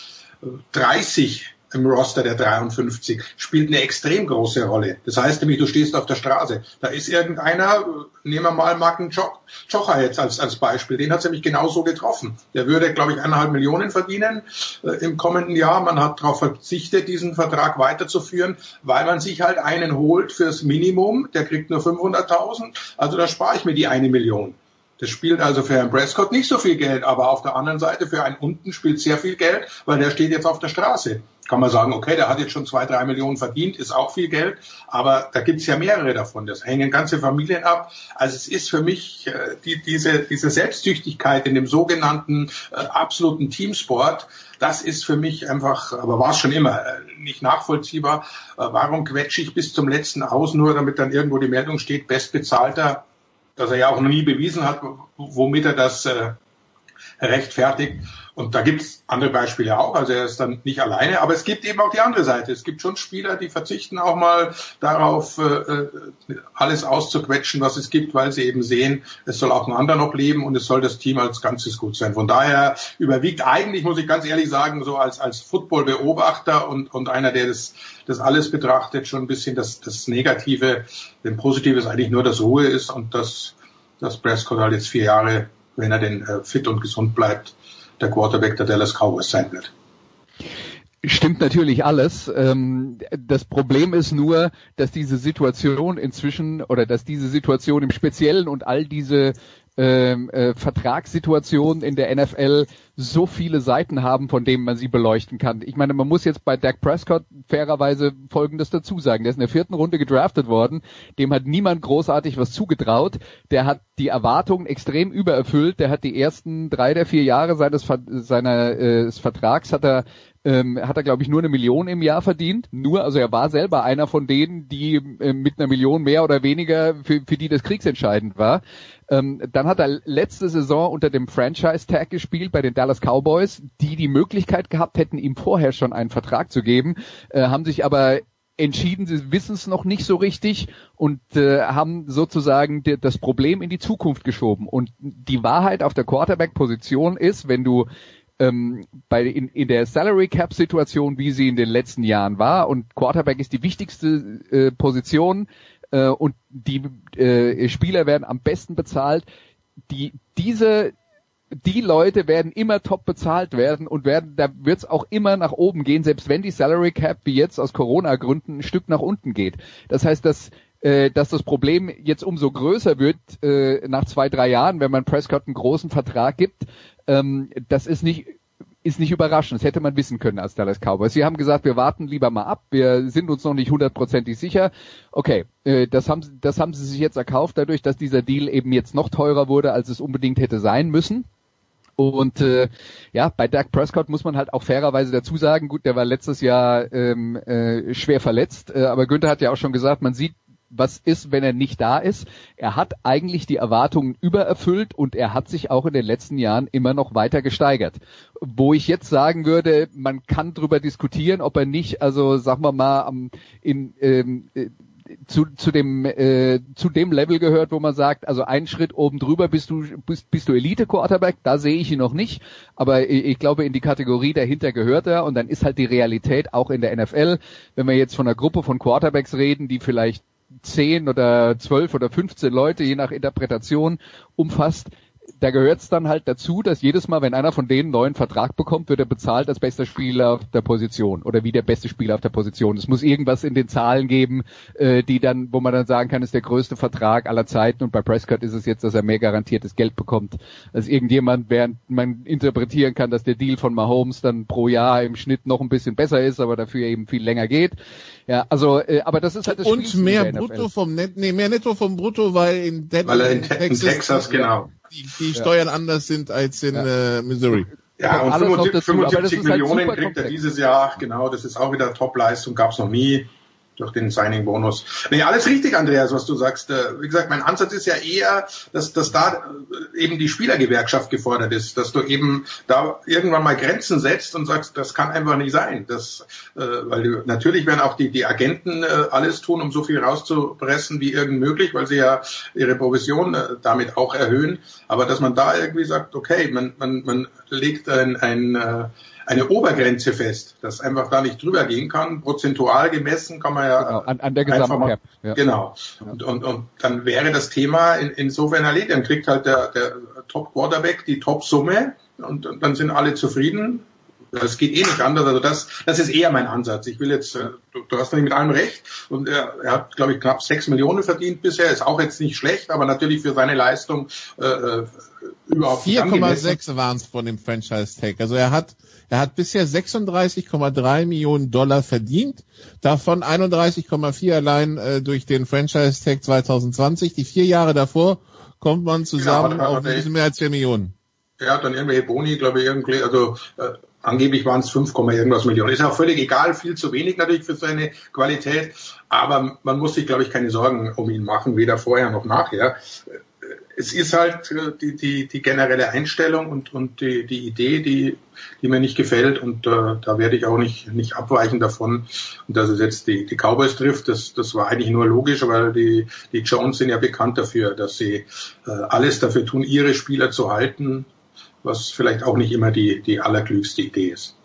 30 äh, im Roster der 53 spielt eine extrem große Rolle. Das heißt nämlich, du stehst auf der Straße. Da ist irgendeiner, nehmen wir mal Marken Jocher jetzt als, als Beispiel, den hat es nämlich genauso getroffen. Der würde, glaube ich, eineinhalb Millionen verdienen äh, im kommenden Jahr. Man hat darauf verzichtet, diesen Vertrag weiterzuführen, weil man sich halt einen holt fürs Minimum. Der kriegt nur 500.000. Also da spare ich mir die eine Million. Das spielt also für Herrn Prescott nicht so viel Geld, aber auf der anderen Seite für einen unten spielt sehr viel Geld, weil der steht jetzt auf der Straße. Kann man sagen, okay, der hat jetzt schon zwei, drei Millionen verdient, ist auch viel Geld, aber da gibt's ja mehrere davon. Das hängen ganze Familien ab. Also es ist für mich äh, die, diese, diese Selbsttüchtigkeit in dem sogenannten äh, absoluten Teamsport, das ist für mich einfach, aber war es schon immer, äh, nicht nachvollziehbar. Äh, warum quetsche ich bis zum letzten aus, nur damit dann irgendwo die Meldung steht, bestbezahlter dass er ja auch noch nie bewiesen hat, womit er das äh, rechtfertigt. Und da gibt's andere Beispiele auch. Also er ist dann nicht alleine, aber es gibt eben auch die andere Seite. Es gibt schon Spieler, die verzichten auch mal darauf, äh, äh, alles auszuquetschen, was es gibt, weil sie eben sehen, es soll auch ein anderer noch leben und es soll das Team als Ganzes gut sein. Von daher überwiegt eigentlich, muss ich ganz ehrlich sagen, so als, als Football-Beobachter und, und einer, der das, das alles betrachtet, schon ein bisschen das, das Negative. Denn Positive ist eigentlich nur, dass Ruhe ist und dass, dass Prescott halt jetzt vier Jahre, wenn er denn äh, fit und gesund bleibt, der Quarterback der Dallas Cowboys sein wird. Stimmt natürlich alles. Ähm, das Problem ist nur, dass diese Situation inzwischen oder dass diese Situation im Speziellen und all diese ähm, äh, Vertragssituationen in der NFL so viele Seiten haben, von denen man sie beleuchten kann. Ich meine, man muss jetzt bei Dak Prescott fairerweise Folgendes dazu sagen. Der ist in der vierten Runde gedraftet worden. Dem hat niemand großartig was zugetraut. Der hat die Erwartungen extrem übererfüllt. Der hat die ersten drei der vier Jahre seines, seiner, äh, Vertrags hat er ähm, hat er, glaube ich, nur eine Million im Jahr verdient. Nur, also er war selber einer von denen, die äh, mit einer Million mehr oder weniger, für, für die das kriegsentscheidend war. Ähm, dann hat er letzte Saison unter dem Franchise-Tag gespielt bei den Dallas Cowboys, die die Möglichkeit gehabt hätten, ihm vorher schon einen Vertrag zu geben, äh, haben sich aber entschieden, sie wissen es noch nicht so richtig und äh, haben sozusagen das Problem in die Zukunft geschoben. Und die Wahrheit auf der Quarterback-Position ist, wenn du ähm, bei in, in der Salary Cap Situation, wie sie in den letzten Jahren war, und Quarterback ist die wichtigste äh, Position äh, und die äh, Spieler werden am besten bezahlt. Die diese die Leute werden immer top bezahlt werden und werden, da wird es auch immer nach oben gehen, selbst wenn die Salary Cap wie jetzt aus Corona-Gründen ein Stück nach unten geht. Das heißt, dass äh, dass das Problem jetzt umso größer wird äh, nach zwei, drei Jahren, wenn man Prescott einen großen Vertrag gibt, ähm, das ist nicht ist nicht überraschend. Das hätte man wissen können als Dallas Cowboys. Sie haben gesagt, wir warten lieber mal ab. Wir sind uns noch nicht hundertprozentig sicher. Okay, äh, das haben, das haben sie sich jetzt erkauft, dadurch, dass dieser Deal eben jetzt noch teurer wurde, als es unbedingt hätte sein müssen. Und äh, ja, bei Dak Prescott muss man halt auch fairerweise dazu sagen, gut, der war letztes Jahr ähm, äh, schwer verletzt, äh, aber Günther hat ja auch schon gesagt, man sieht was ist, wenn er nicht da ist. Er hat eigentlich die Erwartungen übererfüllt und er hat sich auch in den letzten Jahren immer noch weiter gesteigert. Wo ich jetzt sagen würde, man kann darüber diskutieren, ob er nicht, also sagen wir mal, in, ähm, zu, zu dem äh, zu dem Level gehört, wo man sagt, also einen Schritt oben drüber bist du bist, bist du Elite Quarterback, da sehe ich ihn noch nicht, aber ich, ich, glaube in die Kategorie dahinter gehört er und dann ist halt die Realität auch in der NFL, wenn wir jetzt von einer Gruppe von Quarterbacks reden, die vielleicht zehn oder zwölf oder 15 Leute, je nach Interpretation, umfasst, da gehört es dann halt dazu, dass jedes Mal, wenn einer von denen einen neuen Vertrag bekommt, wird er bezahlt als bester Spieler auf der Position oder wie der beste Spieler auf der Position. Es muss irgendwas in den Zahlen geben, äh, die dann, wo man dann sagen kann, ist der größte Vertrag aller Zeiten. Und bei Prescott ist es jetzt, dass er mehr garantiertes Geld bekommt als irgendjemand, während man interpretieren kann, dass der Deal von Mahomes dann pro Jahr im Schnitt noch ein bisschen besser ist, aber dafür eben viel länger geht. Ja, also, äh, aber das ist halt das Und mehr Brutto vom Net, nee, mehr Netto vom Brutto, weil in, weil in, Texas, in Texas genau. Die, die Steuern ja. anders sind als in ja. äh, Missouri. Ja, und 75, 75 halt Millionen halt kriegt er dieses Jahr, genau, das ist auch wieder Top-Leistung, gab's noch nie durch den Signing-Bonus. Nee, alles richtig, Andreas, was du sagst. Äh, wie gesagt, mein Ansatz ist ja eher, dass, dass da äh, eben die Spielergewerkschaft gefordert ist, dass du eben da irgendwann mal Grenzen setzt und sagst, das kann einfach nicht sein. Das, äh, weil natürlich werden auch die, die Agenten alles tun, um so viel rauszupressen wie irgend möglich, weil sie ja ihre Provision damit auch erhöhen. Aber dass man da irgendwie sagt, okay, man, man, man legt ein, ein eine Obergrenze fest, dass einfach da nicht drüber gehen kann. Prozentual gemessen kann man ja genau, an, an der Gesamtcap. Ja. Genau. Und, und, und dann wäre das Thema in, insofern erledigt. Dann kriegt halt der, der Top Quarterback die Top Summe und, und dann sind alle zufrieden. Das geht eh nicht anders. Also das, das ist eher mein Ansatz. Ich will jetzt, äh, du, du hast nicht mit allem recht. Und er, er hat, glaube ich, knapp sechs Millionen verdient bisher. Ist auch jetzt nicht schlecht, aber natürlich für seine Leistung äh, äh überhaupt 4,6 waren es von dem Franchise Tag. Also er hat er hat bisher 36,3 Millionen Dollar verdient, davon 31,4 allein äh, durch den Franchise Tag 2020. Die vier Jahre davor kommt man zusammen ja, auf ein bisschen mehr als 4 Millionen. Er hat dann irgendwelche Boni, glaube ich, irgendwie, also äh, angeblich waren es 5, irgendwas Millionen. Ist auch völlig egal, viel zu wenig natürlich für seine Qualität, aber man muss sich, glaube ich, keine Sorgen um ihn machen, weder vorher noch nachher es ist halt äh, die, die, die generelle Einstellung und, und die, die Idee, die, die mir nicht gefällt und äh, da werde ich auch nicht, nicht abweichen davon. Und dass es jetzt die, die Cowboys trifft, das, das war eigentlich nur logisch, weil die, die Jones sind ja bekannt dafür, dass sie äh, alles dafür tun, ihre Spieler zu halten, was vielleicht auch nicht immer die, die allerklügste Idee ist.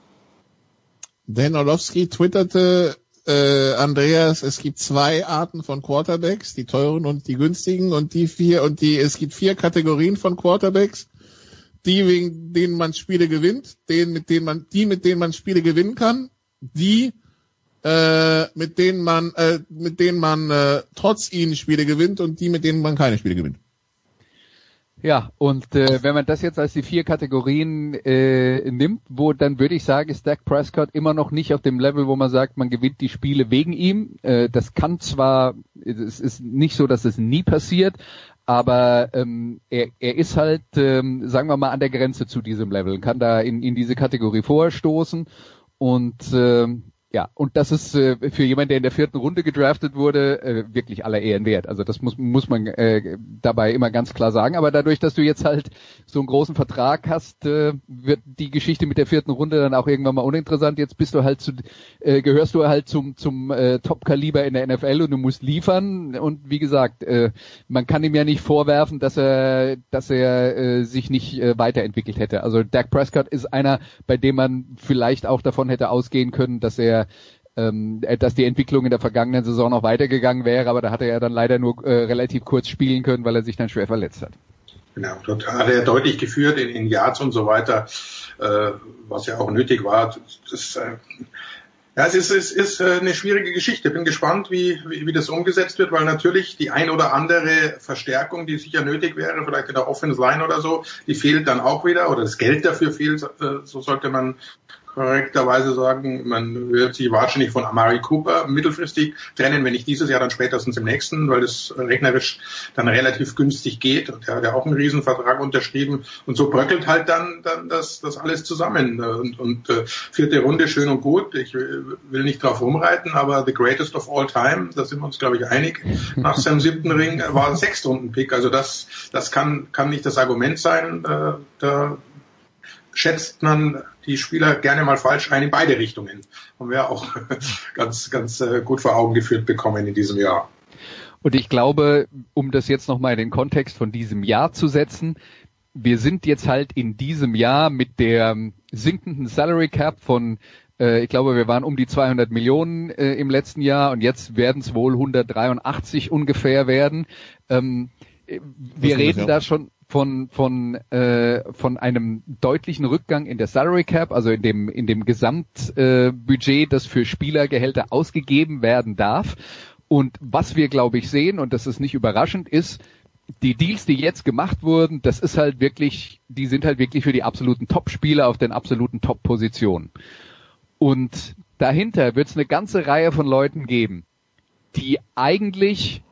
Dan Orlovsky twitterte äh, Andreas, es gibt zwei Arten von Quarterbacks, die teuren und die günstigen und die vier und die es gibt vier Kategorien von Quarterbacks, die wegen denen man Spiele gewinnt, den mit denen man die mit denen man Spiele gewinnen kann, die äh, mit denen man äh, mit denen man äh, trotz ihnen Spiele gewinnt und die mit denen man keine Spiele gewinnt. Ja, und äh, wenn man das jetzt als die vier Kategorien äh, nimmt, wo dann würde ich sagen, ist Dak Prescott immer noch nicht auf dem Level, wo man sagt, man gewinnt die Spiele wegen ihm. Äh, das kann zwar, es ist nicht so, dass es nie passiert, aber ähm, er, er ist halt, ähm, sagen wir mal, an der Grenze zu diesem Level, kann da in, in diese Kategorie vorstoßen. Und ähm, ja, und das ist äh, für jemanden, der in der vierten Runde gedraftet wurde, äh, wirklich aller Ehren wert. Also das muss, muss man äh, dabei immer ganz klar sagen. Aber dadurch, dass du jetzt halt so einen großen Vertrag hast, äh, wird die Geschichte mit der vierten Runde dann auch irgendwann mal uninteressant. Jetzt bist du halt zu, äh, gehörst du halt zum, zum äh, Top-Kaliber in der NFL und du musst liefern. Und wie gesagt, äh, man kann ihm ja nicht vorwerfen, dass er, dass er äh, sich nicht äh, weiterentwickelt hätte. Also Dak Prescott ist einer, bei dem man vielleicht auch davon hätte ausgehen können, dass er ähm, dass die Entwicklung in der vergangenen Saison noch weitergegangen wäre, aber da hatte er dann leider nur äh, relativ kurz spielen können, weil er sich dann schwer verletzt hat. Genau, dort hat er deutlich geführt in, in Yards und so weiter, äh, was ja auch nötig war. Das, äh, ja, es ist, es ist äh, eine schwierige Geschichte. Bin gespannt, wie, wie, wie das umgesetzt wird, weil natürlich die ein oder andere Verstärkung, die sicher nötig wäre, vielleicht in der Offense Line oder so, die fehlt dann auch wieder oder das Geld dafür fehlt, äh, so sollte man korrekterweise sagen, man wird sich wahrscheinlich von Amari Cooper mittelfristig trennen, wenn nicht dieses Jahr, dann spätestens im nächsten, weil es rechnerisch dann relativ günstig geht. Und er hat ja auch einen Riesenvertrag unterschrieben. Und so bröckelt halt dann, dann das, das alles zusammen. Und, und äh, vierte Runde schön und gut. Ich will nicht drauf rumreiten, aber the greatest of all time, da sind wir uns, glaube ich, einig, nach seinem siebten Ring war ein Sechstrunden-Pick. Also das, das kann, kann nicht das Argument sein. Äh, da schätzt man die Spieler gerne mal falsch ein in beide Richtungen. Haben wir auch ganz, ganz äh, gut vor Augen geführt bekommen in diesem Jahr. Und ich glaube, um das jetzt nochmal in den Kontext von diesem Jahr zu setzen, wir sind jetzt halt in diesem Jahr mit der sinkenden Salary Cap von äh, ich glaube, wir waren um die 200 Millionen äh, im letzten Jahr und jetzt werden es wohl 183 ungefähr werden. Ähm, wir reden da schon, von von äh, von einem deutlichen Rückgang in der Salary Cap, also in dem in dem Gesamtbudget, äh, das für Spielergehälter ausgegeben werden darf. Und was wir glaube ich sehen und das ist nicht überraschend ist, die Deals, die jetzt gemacht wurden, das ist halt wirklich, die sind halt wirklich für die absoluten Top-Spieler auf den absoluten Top-Positionen. Und dahinter wird es eine ganze Reihe von Leuten geben, die eigentlich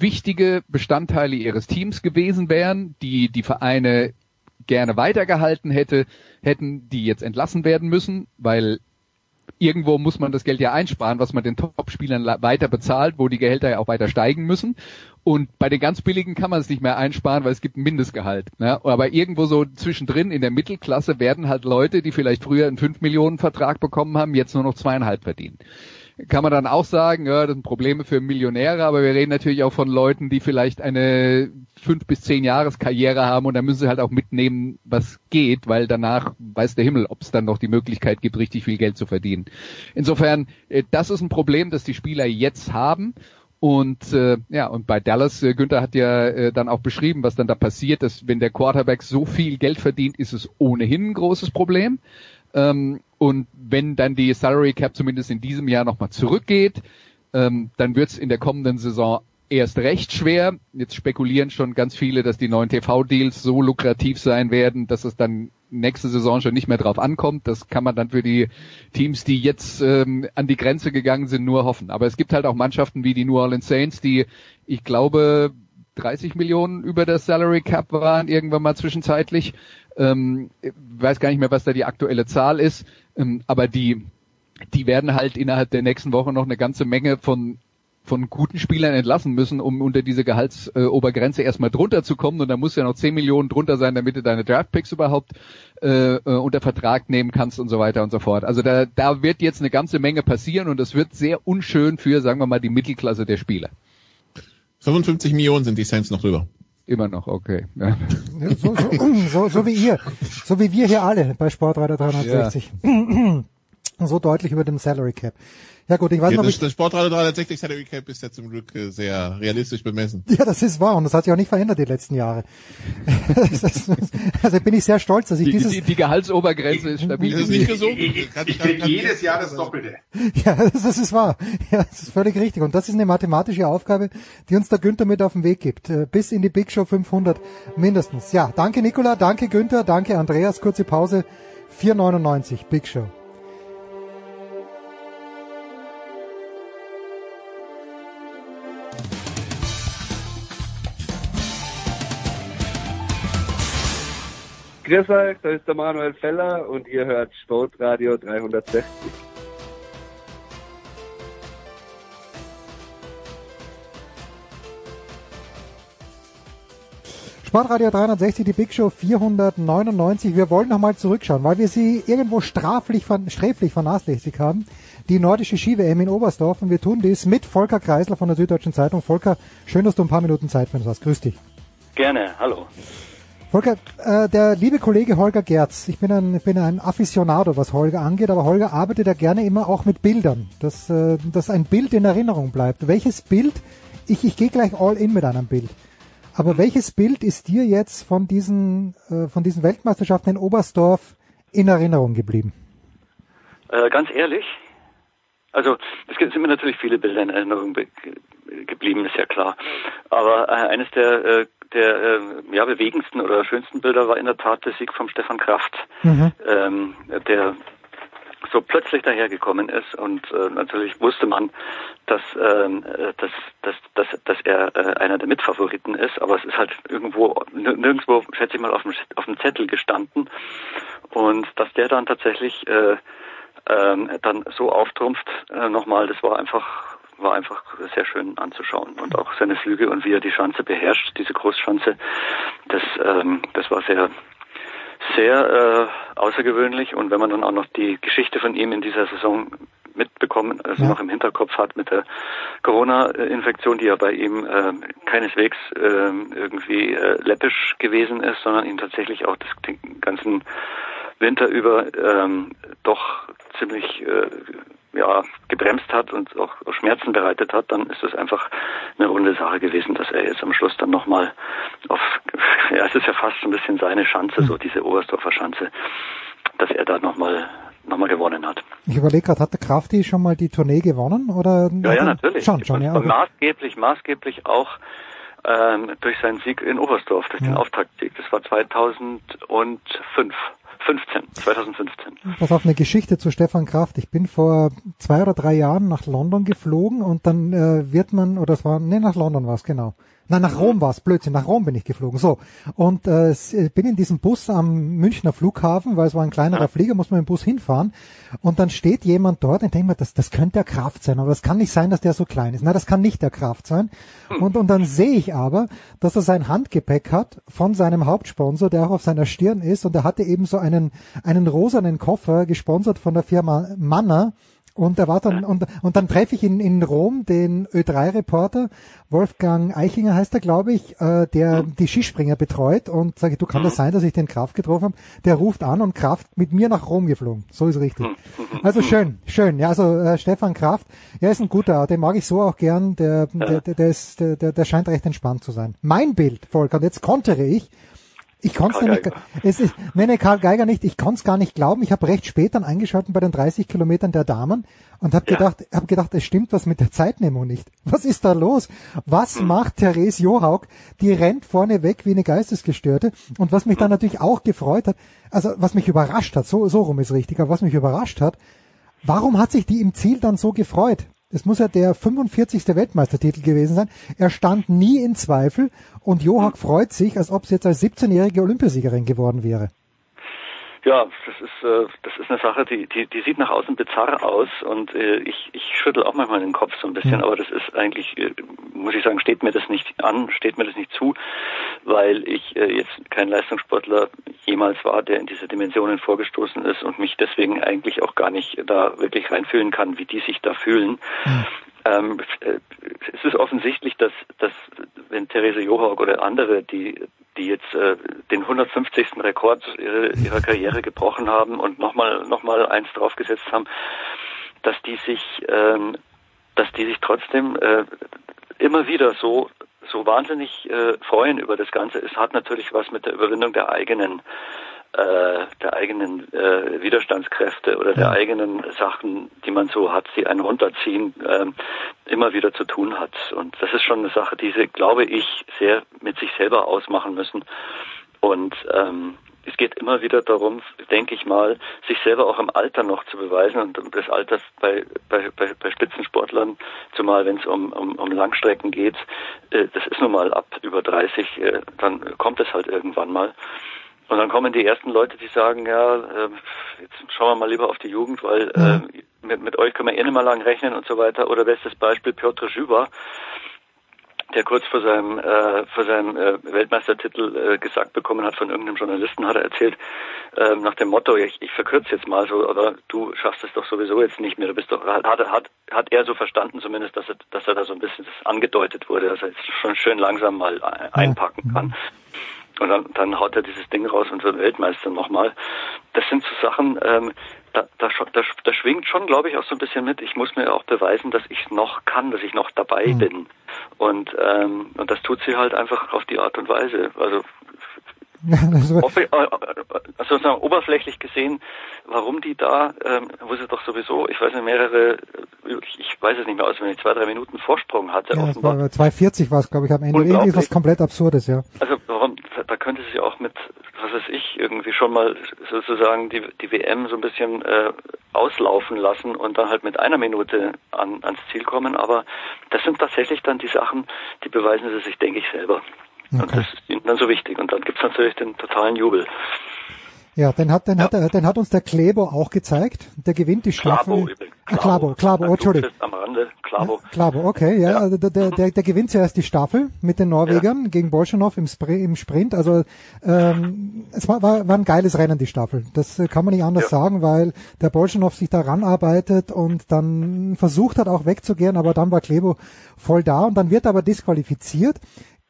wichtige Bestandteile ihres Teams gewesen wären, die die Vereine gerne weitergehalten hätte, hätten, die jetzt entlassen werden müssen, weil irgendwo muss man das Geld ja einsparen, was man den Top-Spielern weiter bezahlt, wo die Gehälter ja auch weiter steigen müssen. Und bei den ganz billigen kann man es nicht mehr einsparen, weil es gibt ein Mindestgehalt. Ne? Aber irgendwo so zwischendrin in der Mittelklasse werden halt Leute, die vielleicht früher einen 5 Millionen Vertrag bekommen haben, jetzt nur noch zweieinhalb verdienen kann man dann auch sagen, ja, das sind Probleme für Millionäre, aber wir reden natürlich auch von Leuten, die vielleicht eine fünf bis zehn Jahres Karriere haben und da müssen sie halt auch mitnehmen, was geht, weil danach weiß der Himmel, ob es dann noch die Möglichkeit gibt, richtig viel Geld zu verdienen. Insofern, äh, das ist ein Problem, das die Spieler jetzt haben. Und äh, ja, und bei Dallas, äh, Günther hat ja äh, dann auch beschrieben, was dann da passiert, dass wenn der Quarterback so viel Geld verdient, ist es ohnehin ein großes Problem. Ähm, und wenn dann die Salary Cap zumindest in diesem Jahr nochmal zurückgeht, ähm, dann wird es in der kommenden Saison erst recht schwer. Jetzt spekulieren schon ganz viele, dass die neuen TV-Deals so lukrativ sein werden, dass es dann nächste Saison schon nicht mehr drauf ankommt. Das kann man dann für die Teams, die jetzt ähm, an die Grenze gegangen sind, nur hoffen. Aber es gibt halt auch Mannschaften wie die New Orleans Saints, die, ich glaube, 30 Millionen über der Salary Cap waren irgendwann mal zwischenzeitlich. Ähm, weiß gar nicht mehr, was da die aktuelle Zahl ist, ähm, aber die, die werden halt innerhalb der nächsten Woche noch eine ganze Menge von von guten Spielern entlassen müssen, um unter diese Gehaltsobergrenze äh, erstmal drunter zu kommen. Und da muss ja noch 10 Millionen drunter sein, damit du deine Draftpicks überhaupt äh, äh, unter Vertrag nehmen kannst und so weiter und so fort. Also da, da wird jetzt eine ganze Menge passieren und es wird sehr unschön für, sagen wir mal, die Mittelklasse der Spieler. 55 Millionen sind die Saints noch drüber. Immer noch, okay. Ja. So, so, so, so, wie ihr, so wie wir hier alle bei Sportreiter 360. Ja. So deutlich über dem Salary Cap. Ja gut, ich weiß ja, noch das, nicht. das Sportradio 360 Salary Cap ist ja zum Glück äh, sehr realistisch bemessen. Ja, das ist wahr und das hat sich auch nicht verändert die letzten Jahre. also bin ich sehr stolz, dass ich die, dieses... Die, die Gehaltsobergrenze ist stabil. Das ist nicht gesunken. Ich, ich krieg jedes Jahr das Doppelte. Ja, das, das ist wahr. Ja, das ist völlig richtig. Und das ist eine mathematische Aufgabe, die uns der Günther mit auf den Weg gibt. Äh, Bis in die Big Show 500 mindestens. Ja, danke Nicola, danke Günther, danke Andreas. Kurze Pause. 4,99 Big Show. Grüß euch, da ist der Manuel Feller und ihr hört Sportradio 360. Sportradio 360, die Big Show 499. Wir wollen nochmal zurückschauen, weil wir sie irgendwo straflich, sträflich vernachlässigt haben. Die nordische Ski-WM in Oberstdorf und wir tun dies mit Volker Kreisler von der Süddeutschen Zeitung. Volker, schön, dass du ein paar Minuten Zeit für uns hast. Grüß dich. Gerne, hallo. Volker, äh, der liebe Kollege Holger Gerz, ich bin ein, bin ein Afficionado, was Holger angeht, aber Holger arbeitet ja gerne immer auch mit Bildern, dass, äh, dass ein Bild in Erinnerung bleibt. Welches Bild, ich, ich gehe gleich all in mit einem Bild, aber welches Bild ist dir jetzt von diesen, äh, von diesen Weltmeisterschaften in Oberstdorf in Erinnerung geblieben? Äh, ganz ehrlich, also es sind mir natürlich viele Bilder in Erinnerung geblieben, ist ja klar. Aber äh, eines der, äh, der äh, ja, bewegendsten oder schönsten Bilder war in der Tat der Sieg vom Stefan Kraft, mhm. ähm, der so plötzlich dahergekommen ist und äh, natürlich wusste man, dass, ähm, äh, dass, dass, dass, dass er äh, einer der Mitfavoriten ist, aber es ist halt irgendwo nirgendwo, schätze ich mal, auf dem, auf dem Zettel gestanden und dass der dann tatsächlich äh, ähm, dann so auftrumpft äh, nochmal, das war einfach war einfach sehr schön anzuschauen und auch seine Flüge und wie er die Schanze beherrscht, diese Großschanze, das ähm, das war sehr sehr äh, außergewöhnlich und wenn man dann auch noch die Geschichte von ihm in dieser Saison mitbekommen, also ja. noch im Hinterkopf hat mit der Corona-Infektion, die ja bei ihm äh, keineswegs äh, irgendwie äh, läppisch gewesen ist, sondern ihn tatsächlich auch das, den ganzen Winter über ähm, doch ziemlich äh, ja, gebremst hat und auch Schmerzen bereitet hat, dann ist es einfach eine runde Sache gewesen, dass er jetzt am Schluss dann nochmal auf, ja, es ist ja fast ein bisschen seine Chance, so diese Oberstdorfer Chance, dass er da nochmal nochmal gewonnen hat. Ich überlege gerade, hat der Krafti schon mal die Tournee gewonnen oder? Ja, ja, natürlich. Schon, schon, ja. Okay. Maßgeblich, maßgeblich auch ähm, durch seinen Sieg in Oberstdorf, durch ja. den Auftaktsieg. Das war 2005. 15, 2015. Pass auf, eine Geschichte zu Stefan Kraft. Ich bin vor zwei oder drei Jahren nach London geflogen und dann äh, wird man, oder es war, nee, nach London war es, genau. Nein, nach Rom war es, Blödsinn, nach Rom bin ich geflogen. So, und äh, bin in diesem Bus am Münchner Flughafen, weil es war ein kleinerer Flieger, muss man im Bus hinfahren. Und dann steht jemand dort und denkt mir, das, das könnte der Kraft sein, aber das kann nicht sein, dass der so klein ist. Nein, das kann nicht der Kraft sein. Und, und dann sehe ich aber, dass er sein Handgepäck hat von seinem Hauptsponsor, der auch auf seiner Stirn ist. Und er hatte eben so einen, einen rosanen Koffer, gesponsert von der Firma Manner und er war dann, und, und dann treffe ich in, in Rom den Ö3-Reporter, Wolfgang Eichinger heißt er, glaube ich, äh, der die Skispringer betreut und sage, du kann das sein, dass ich den Kraft getroffen habe? Der ruft an und Kraft mit mir nach Rom geflogen. So ist richtig. Also schön, schön. Ja, also äh, Stefan Kraft, er ist ein guter, den mag ich so auch gern, der, der, der, der, ist, der, der scheint recht entspannt zu sein. Mein Bild, Volker, und jetzt kontere ich, ich konnte es nämlich, es ist, nee, nee, Karl Geiger nicht, ich konnte es gar nicht glauben. Ich habe recht spät dann eingeschaltet bei den 30 Kilometern der Damen und habe ja. gedacht, habe gedacht, es stimmt was mit der Zeitnehmung nicht. Was ist da los? Was hm. macht Therese Johaug? Die rennt vorne weg wie eine Geistesgestörte. Und was mich dann natürlich auch gefreut hat, also was mich überrascht hat, so, so rum ist richtig, aber was mich überrascht hat, warum hat sich die im Ziel dann so gefreut? Es muss ja der 45. Weltmeistertitel gewesen sein. Er stand nie in Zweifel und Johak freut sich, als ob sie jetzt als 17-jährige Olympiasiegerin geworden wäre. Ja, das ist äh, das ist eine Sache, die, die die sieht nach außen bizarr aus und äh, ich ich schüttel auch manchmal den Kopf so ein bisschen, mhm. aber das ist eigentlich äh, muss ich sagen, steht mir das nicht an, steht mir das nicht zu, weil ich äh, jetzt kein Leistungssportler jemals war, der in diese Dimensionen vorgestoßen ist und mich deswegen eigentlich auch gar nicht da wirklich reinfühlen kann, wie die sich da fühlen. Mhm. Ähm, äh, es ist offensichtlich, dass, dass wenn Therese Johaug oder andere, die die jetzt äh, den 150. Rekord ihrer, ihrer Karriere gebrochen haben und nochmal noch mal eins draufgesetzt haben, dass die sich, ähm, dass die sich trotzdem äh, immer wieder so so wahnsinnig äh, freuen über das Ganze. Es hat natürlich was mit der Überwindung der eigenen äh, der eigenen äh, Widerstandskräfte oder der eigenen Sachen, die man so hat, die einen runterziehen, äh, immer wieder zu tun hat. Und das ist schon eine Sache, die sie, glaube ich, sehr mit sich selber ausmachen müssen. Und ähm, es geht immer wieder darum, denke ich mal, sich selber auch im Alter noch zu beweisen und das Alter bei, bei, bei, bei Spitzensportlern, zumal wenn es um, um, um Langstrecken geht, äh, das ist nun mal ab über 30, äh, dann kommt es halt irgendwann mal. Und dann kommen die ersten Leute, die sagen, ja, äh, jetzt schauen wir mal lieber auf die Jugend, weil äh, mit, mit euch können wir eh nicht mehr lang rechnen und so weiter. Oder bestes Beispiel Piotr Zhyba, der kurz vor seinem, äh, vor seinem äh, Weltmeistertitel äh, gesagt bekommen hat von irgendeinem Journalisten, hat er erzählt, äh, nach dem Motto, ich, ich verkürze jetzt mal so, aber du schaffst es doch sowieso jetzt nicht mehr, du bist doch, hat, hat, hat er so verstanden zumindest, dass er, dass er da so ein bisschen das angedeutet wurde, dass er jetzt schon schön langsam mal einpacken kann. Und dann, dann haut er dieses Ding raus und wird Weltmeister nochmal. Das sind so Sachen, ähm, da, da, da, da schwingt schon, glaube ich, auch so ein bisschen mit. Ich muss mir auch beweisen, dass ich noch kann, dass ich noch dabei mhm. bin. Und, ähm, und das tut sie halt einfach auf die Art und Weise. Also also sozusagen oberflächlich gesehen, warum die da, ähm, wo sie doch sowieso, ich weiß nicht, mehrere, ich weiß es nicht mehr aus, wenn ich zwei, drei Minuten Vorsprung hatte. Ja, offenbar. war 2,40 war es, glaube ich, am Ende. Irgendwie was komplett Absurdes, ja. Also warum, da könnte sie auch mit, was weiß ich, irgendwie schon mal sozusagen die, die WM so ein bisschen äh, auslaufen lassen und dann halt mit einer Minute an, ans Ziel kommen. Aber das sind tatsächlich dann die Sachen, die beweisen sie sich, denke ich, selber. Okay. Und das ist ihnen dann so wichtig. Und dann gibt's natürlich den totalen Jubel. Ja, den hat, den ja. hat, den hat uns der Klebo auch gezeigt. Der gewinnt die Staffel. Klabo, übrigens. Ah, Klabo, Klabo, oh, Entschuldigung. Am Rande, Klabo. Klabo, okay, ja. ja. Also der, der, der, der gewinnt zuerst die Staffel mit den Norwegern ja. gegen Bolschanow im, im Sprint. Also ähm, es war, war, war ein geiles Rennen, die Staffel. Das äh, kann man nicht anders sagen, weil der Bolschanow sich da ranarbeitet und dann versucht hat auch wegzugehen, aber dann war Klebo voll da und dann wird er aber disqualifiziert.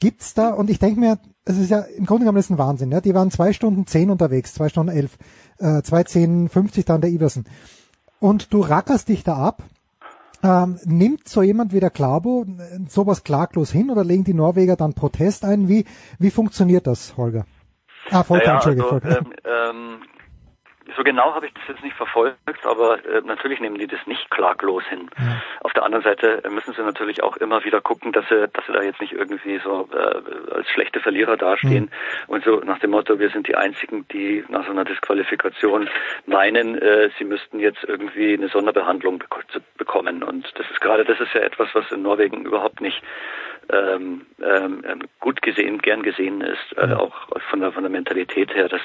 Gibt's da, und ich denke mir, es ist ja im Grunde genommen ist ein Wahnsinn, ja. Die waren zwei Stunden zehn unterwegs, zwei Stunden elf, äh, zwei zehn fünfzig dann der Iversen. Und du rackerst dich da ab. Ähm, nimmt so jemand wie der Klabo sowas klaglos hin oder legen die Norweger dann Protest ein? Wie, wie funktioniert das, Holger? Ah, Volker, naja, Entschuldige, also, Volker. Ähm, ähm, so genau habe ich das jetzt nicht verfolgt, aber äh, natürlich nehmen die das nicht klaglos hin. Ja. Auf der anderen Seite müssen sie natürlich auch immer wieder gucken, dass sie, dass sie da jetzt nicht irgendwie so äh, als schlechte Verlierer dastehen mhm. und so nach dem Motto, wir sind die Einzigen, die nach so einer Disqualifikation meinen, äh, sie müssten jetzt irgendwie eine Sonderbehandlung bek bekommen. Und das ist gerade, das ist ja etwas, was in Norwegen überhaupt nicht ähm, ähm, gut gesehen, gern gesehen ist, äh, auch von der von der Mentalität her, dass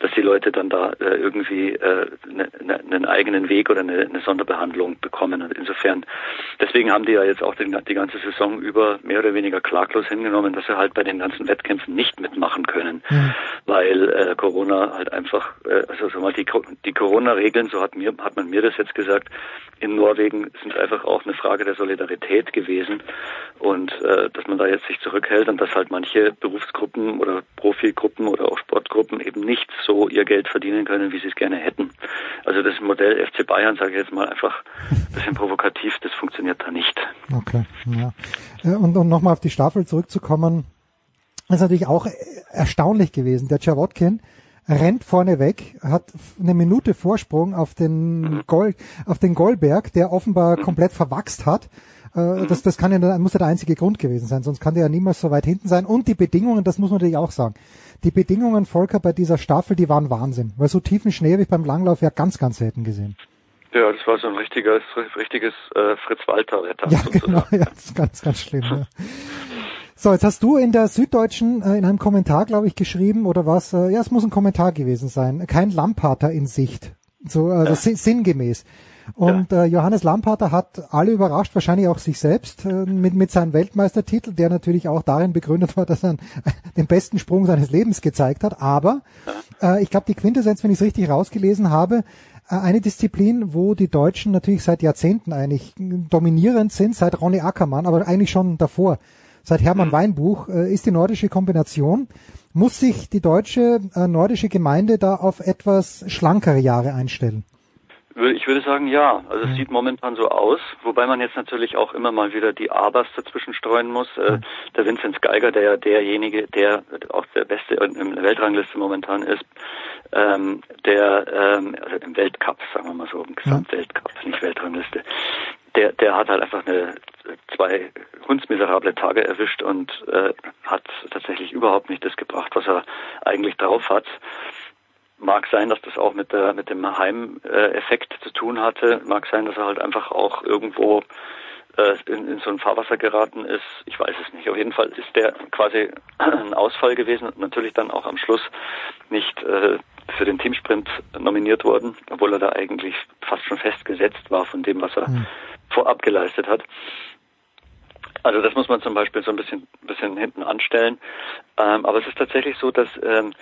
dass die Leute dann da äh, irgendwie äh, ne, ne, einen eigenen Weg oder eine, eine Sonderbehandlung bekommen. Und insofern, deswegen haben die ja jetzt auch den, die ganze Saison über mehr oder weniger klaglos hingenommen, dass sie halt bei den ganzen Wettkämpfen nicht mitmachen können, mhm. weil äh, Corona halt einfach, äh, also so mal die, die Corona-Regeln, so hat mir hat man mir das jetzt gesagt, in Norwegen sind einfach auch eine Frage der Solidarität gewesen und äh, dass man da jetzt sich zurückhält und dass halt manche Berufsgruppen oder Profigruppen oder auch Sportgruppen eben nicht so ihr Geld verdienen können, wie sie es gerne hätten. Also das Modell FC Bayern, sage ich jetzt mal einfach ein bisschen provokativ, das funktioniert da nicht. Okay, ja. Äh, und um nochmal auf die Staffel zurückzukommen, ist natürlich auch erstaunlich gewesen. Der Czawotkin, rennt vorne weg, hat eine Minute Vorsprung auf den Gold, auf den Goldberg, der offenbar komplett verwachst hat. Äh, das, das kann ja, muss ja der einzige Grund gewesen sein, sonst kann der ja niemals so weit hinten sein. Und die Bedingungen, das muss man natürlich auch sagen. Die Bedingungen, Volker, bei dieser Staffel, die waren Wahnsinn, weil so tiefen Schnee habe ich beim Langlauf ja ganz, ganz selten gesehen. Ja, das war so ein richtiges, richtiges äh, Fritz-Walter-Wetter. Ja, genau, ja, das ist ganz, ganz schlimm. Ja. So, jetzt hast du in der Süddeutschen äh, in einem Kommentar, glaube ich, geschrieben oder was? Äh, ja, es muss ein Kommentar gewesen sein. Kein Lampater in Sicht. So also ja. sinngemäß. Und ja. äh, Johannes Lampater hat alle überrascht, wahrscheinlich auch sich selbst, äh, mit, mit seinem Weltmeistertitel, der natürlich auch darin begründet war, dass er den besten Sprung seines Lebens gezeigt hat. Aber äh, ich glaube, die Quintessenz, wenn ich es richtig rausgelesen habe, äh, eine Disziplin, wo die Deutschen natürlich seit Jahrzehnten eigentlich dominierend sind, seit Ronny Ackermann, aber eigentlich schon davor seit Hermann mhm. Weinbuch, äh, ist die nordische Kombination. muss sich die deutsche äh, nordische Gemeinde da auf etwas schlankere Jahre einstellen? Ich würde sagen, ja. Also es sieht momentan so aus, wobei man jetzt natürlich auch immer mal wieder die Abers dazwischen streuen muss. Äh, der Vinzenz Geiger, der ja derjenige, der auch der Beste in der Weltrangliste momentan ist, ähm, der ähm, also im Weltcup, sagen wir mal so, im Gesamtweltcup, nicht Weltrangliste, der, der hat halt einfach eine zwei hundsmiserable Tage erwischt und äh, hat tatsächlich überhaupt nicht das gebracht, was er eigentlich drauf hat. Mag sein, dass das auch mit der mit dem Heimeffekt zu tun hatte. Mag sein, dass er halt einfach auch irgendwo äh, in, in so ein Fahrwasser geraten ist. Ich weiß es nicht. Auf jeden Fall ist der quasi ein Ausfall gewesen und natürlich dann auch am Schluss nicht äh, für den Teamsprint nominiert worden, obwohl er da eigentlich fast schon festgesetzt war von dem, was er mhm. vorab geleistet hat. Also das muss man zum Beispiel so ein bisschen, bisschen hinten anstellen. Ähm, aber es ist tatsächlich so, dass ähm,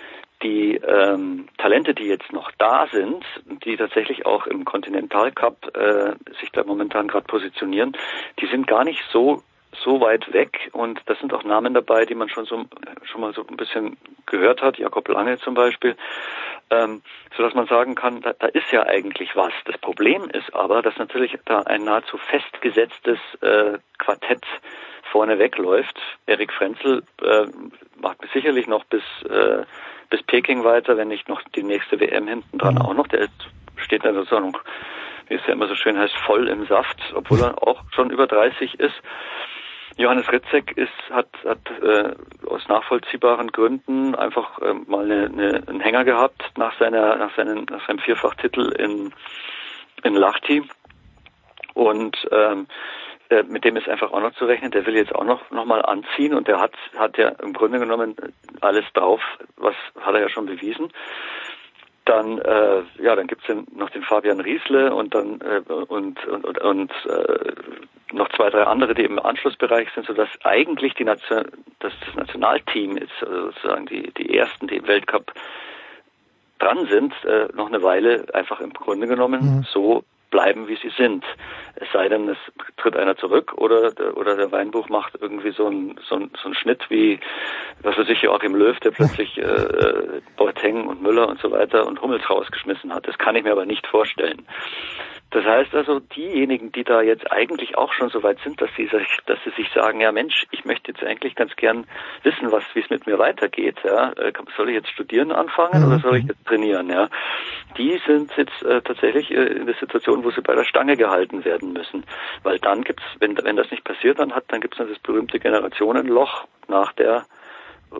die ähm, Talente, die jetzt noch da sind, die tatsächlich auch im Continental Cup äh, sich da momentan gerade positionieren, die sind gar nicht so so weit weg und das sind auch Namen dabei, die man schon so schon mal so ein bisschen gehört hat, Jakob Lange zum Beispiel, ähm, so dass man sagen kann, da, da ist ja eigentlich was. Das Problem ist aber, dass natürlich da ein nahezu festgesetztes äh, Quartett vorne wegläuft. Erik Frenzel äh, macht sicherlich noch bis äh, bis Peking weiter, wenn nicht noch die nächste WM hinten dran auch noch. Der steht dann sozusagen, wie es ja immer so schön heißt, voll im Saft, obwohl er auch schon über 30 ist. Johannes Ritzek ist, hat, hat äh, aus nachvollziehbaren Gründen einfach äh, mal eine, eine, einen Hänger gehabt nach seiner nach seinen nach seinem Vierfachtitel in in Lahti und ähm, äh, mit dem ist einfach auch noch zu rechnen. Der will jetzt auch noch noch mal anziehen und der hat hat ja im Grunde genommen alles drauf, was hat er ja schon bewiesen. Dann äh, ja, dann gibt's den, noch den Fabian Riesle und dann äh, und und und, und äh, noch zwei drei andere, die im Anschlussbereich sind, sodass eigentlich die Nation, dass das Nationalteam ist also sozusagen die die ersten, die im Weltcup dran sind, äh, noch eine Weile einfach im Grunde genommen mhm. so bleiben, wie sie sind. Es sei denn, es tritt einer zurück oder der, oder der Weinbuch macht irgendwie so einen so ein, so ein Schnitt wie, was weiß ich, Joachim Löw, der plötzlich äh, Boateng und Müller und so weiter und Hummels rausgeschmissen hat. Das kann ich mir aber nicht vorstellen. Das heißt also, diejenigen, die da jetzt eigentlich auch schon so weit sind, dass sie sich, dass sie sich sagen, ja Mensch, ich möchte jetzt eigentlich ganz gern wissen, was, wie es mit mir weitergeht, ja. Äh, soll ich jetzt studieren anfangen mhm. oder soll ich jetzt trainieren, ja. Die sind jetzt äh, tatsächlich äh, in der Situation, wo sie bei der Stange gehalten werden müssen. Weil dann gibt's, wenn, wenn das nicht passiert, dann hat, dann gibt's dann das berühmte Generationenloch nach der,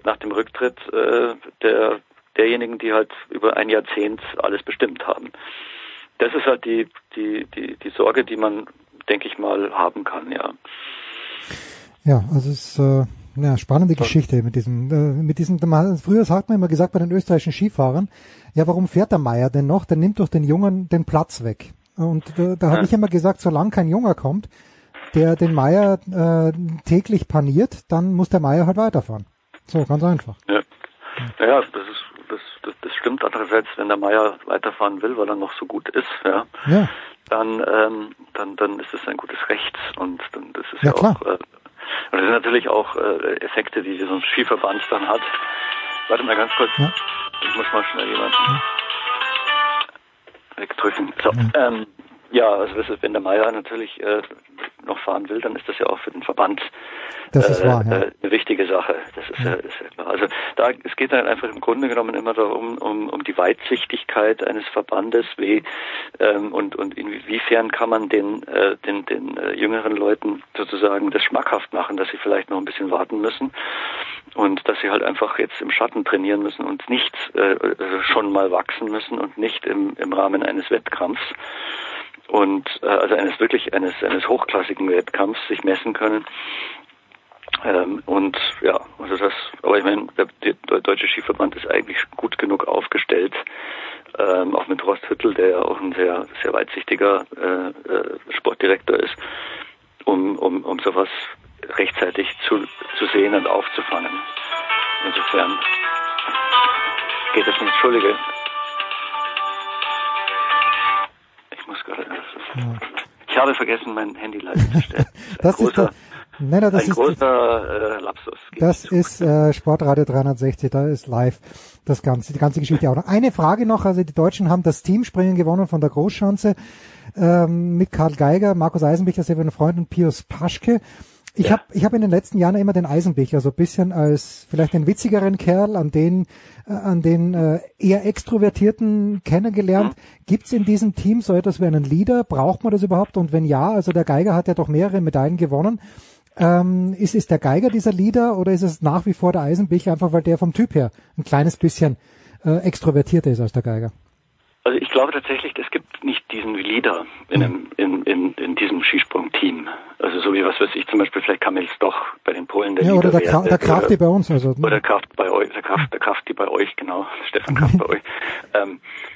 nach dem Rücktritt äh, der, derjenigen, die halt über ein Jahrzehnt alles bestimmt haben das ist halt die, die, die, die Sorge, die man, denke ich mal, haben kann, ja. Ja, also es ist äh, eine spannende Geschichte mit diesem, äh, mit diesem, früher hat man immer gesagt bei den österreichischen Skifahrern, ja, warum fährt der Meier denn noch? Der nimmt doch den Jungen den Platz weg. Und äh, da habe ja. ich immer gesagt, solange kein Junger kommt, der den Meier äh, täglich paniert, dann muss der Meier halt weiterfahren. So, ganz einfach. Ja, ja das ist das, das, das stimmt. Andererseits, wenn der Meier weiterfahren will, weil er noch so gut ist, ja, ja. dann ähm, dann dann ist es ein gutes Recht und dann das ist ja, ja auch äh, und das sind natürlich auch äh, Effekte, die so ein Skiverband dann hat. Warte mal ganz kurz. Ja. Ich muss mal schnell jemanden ja. wegdrücken. So, ähm, ja, also wenn der Meier natürlich äh, noch fahren will, dann ist das ja auch für den Verband äh, wahr, ja. eine wichtige Sache. Das ist ja, ja, ist ja klar. Also da es geht dann einfach im Grunde genommen immer darum, um, um die Weitsichtigkeit eines Verbandes, wie ähm, und und inwiefern kann man den äh, den den äh, jüngeren Leuten sozusagen das schmackhaft machen, dass sie vielleicht noch ein bisschen warten müssen und dass sie halt einfach jetzt im Schatten trainieren müssen und nicht äh, schon mal wachsen müssen und nicht im im Rahmen eines Wettkampfs und äh, also eines wirklich eines eines hochklassigen Wettkampfs sich messen können. Ähm, und ja, also das, aber ich meine, der, der Deutsche Skiverband ist eigentlich gut genug aufgestellt, ähm, auch mit Horst Hüttel, der ja auch ein sehr, sehr weitsichtiger äh, äh, Sportdirektor ist, um, um, um sowas rechtzeitig zu, zu sehen und aufzufangen. Insofern geht es nicht, Entschuldige, ich muss gerade. Ich habe vergessen, mein Handy leise zu stellen. das, ist der, Nein, nein, das ein ist, großer äh, Lapsus. Das ist äh, Sportradio 360, da ist live das ganze, die ganze Geschichte auch noch. Eine Frage noch, also die Deutschen haben das Teamspringen gewonnen von der Großschanze ähm, mit Karl Geiger, Markus Eisenbichler, sehr Freund und Pius Paschke. Ich ja. habe ich hab in den letzten Jahren immer den Eisenbichler so ein bisschen als vielleicht den witzigeren Kerl, an den, äh, an den äh, eher Extrovertierten kennengelernt. Mhm. Gibt es in diesem Team so etwas wie einen Leader? Braucht man das überhaupt? Und wenn ja, also der Geiger hat ja doch mehrere Medaillen gewonnen. Ähm, ist, ist der Geiger dieser Leader oder ist es nach wie vor der Eisenbichler, einfach weil der vom Typ her ein kleines bisschen äh, extrovertierter ist als der Geiger? Also ich glaube tatsächlich, es gibt diesen Leader in, einem, in, in, in diesem Skisprung-Team. Also so wie was weiß ich zum Beispiel, vielleicht Kamil Stoch bei den Polen der Ja, Leader oder der, Kra der Krafti bei uns. Also, oder Kraft bei euch, der Kraft, der Krafti bei euch, genau, Stefan Kraft bei euch. Ähm, äh,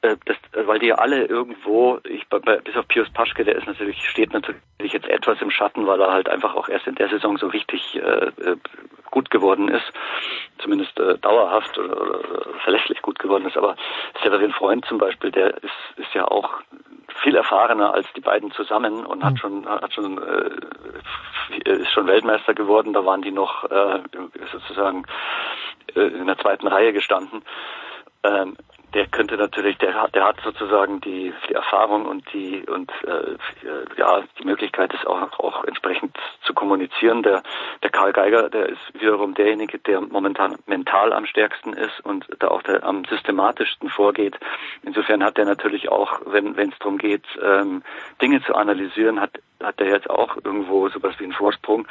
das, weil die ja alle irgendwo, ich, bis auf Pius Paschke, der ist natürlich, steht natürlich jetzt etwas im Schatten, weil er halt einfach auch erst in der Saison so richtig äh, äh gut geworden ist, zumindest äh, dauerhaft oder, oder verlässlich gut geworden ist. Aber Severin Freund zum Beispiel, der ist, ist ja auch viel erfahrener als die beiden zusammen und hat hm. schon hat schon äh, ist schon Weltmeister geworden. Da waren die noch äh, sozusagen äh, in der zweiten Reihe gestanden. Ähm, der könnte natürlich, der hat, der hat sozusagen die, die Erfahrung und die und äh, ja die Möglichkeit, es auch, auch entsprechend zu kommunizieren. Der der Karl Geiger, der ist wiederum derjenige, der momentan mental am stärksten ist und da auch der am systematischsten vorgeht. Insofern hat er natürlich auch, wenn wenn es darum geht, ähm, Dinge zu analysieren, hat hat er jetzt auch irgendwo sowas wie einen Vorsprung.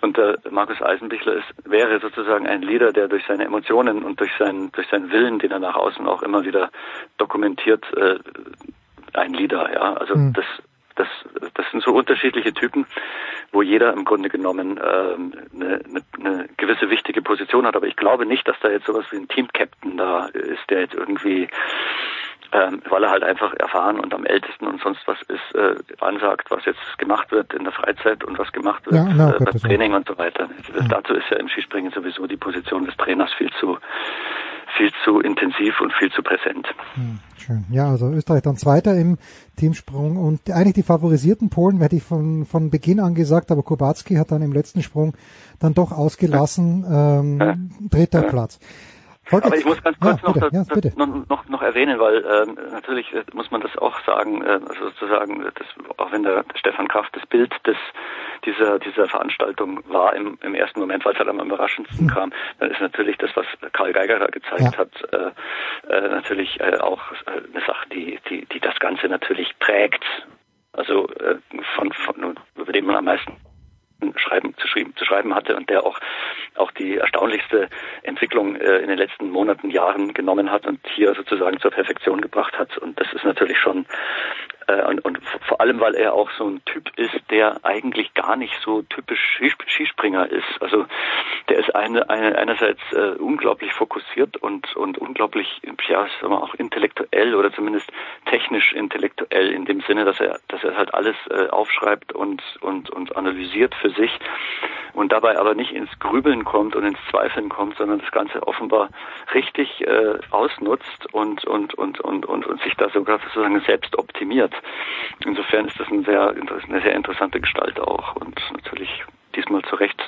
Und der Markus Eisenbichler ist, wäre sozusagen ein Leader, der durch seine Emotionen und durch seinen, durch seinen Willen, den er nach außen auch immer wieder dokumentiert, äh, ein Leader, ja. Also mhm. das, das, das sind so unterschiedliche Typen, wo jeder im Grunde genommen ähm, eine, eine, eine gewisse wichtige Position hat. Aber ich glaube nicht, dass da jetzt sowas wie ein Team-Captain da ist, der jetzt irgendwie ähm, weil er halt einfach erfahren und am ältesten und sonst was ist, äh, ansagt, was jetzt gemacht wird in der Freizeit und was gemacht wird ja, no, äh, beim Training und so weiter. Das, dazu ist ja im Skispringen sowieso die Position des Trainers viel zu viel zu intensiv und viel zu präsent. Hm, schön. Ja, also Österreich dann Zweiter im Teamsprung und eigentlich die favorisierten Polen, hätte ich von, von Beginn an gesagt, aber Kubacki hat dann im letzten Sprung dann doch ausgelassen, ähm, ja. dritter ja. Platz. Volker, Aber ich muss ganz kurz ja, noch, ja, noch, noch, noch, erwähnen, weil ähm, natürlich äh, muss man das auch sagen, äh, also sozusagen, das, auch wenn der Stefan Kraft das Bild des, dieser, dieser Veranstaltung war im, im ersten Moment, weil es halt am überraschendsten hm. kam, dann ist natürlich das, was Karl Geiger da gezeigt ja. hat, äh, äh, natürlich äh, auch äh, eine Sache, die, die, die das Ganze natürlich prägt. Also äh, von, von über den man am meisten schreiben, zu, schreiben, zu schreiben hatte und der auch, auch die erstaunlichste Entwicklung äh, in den letzten Monaten, Jahren genommen hat und hier sozusagen zur Perfektion gebracht hat. Und das ist natürlich schon und, und vor allem, weil er auch so ein Typ ist, der eigentlich gar nicht so typisch Skispringer ist. Also der ist eine, eine einerseits äh, unglaublich fokussiert und und unglaublich ja sagen wir auch intellektuell oder zumindest technisch intellektuell in dem Sinne, dass er dass er halt alles äh, aufschreibt und und und analysiert für sich und dabei aber nicht ins Grübeln kommt und ins Zweifeln kommt, sondern das Ganze offenbar richtig äh, ausnutzt und und und und und und sich da sogar sozusagen selbst optimiert. Insofern ist das ein sehr, eine sehr interessante Gestalt auch und natürlich diesmal zu Recht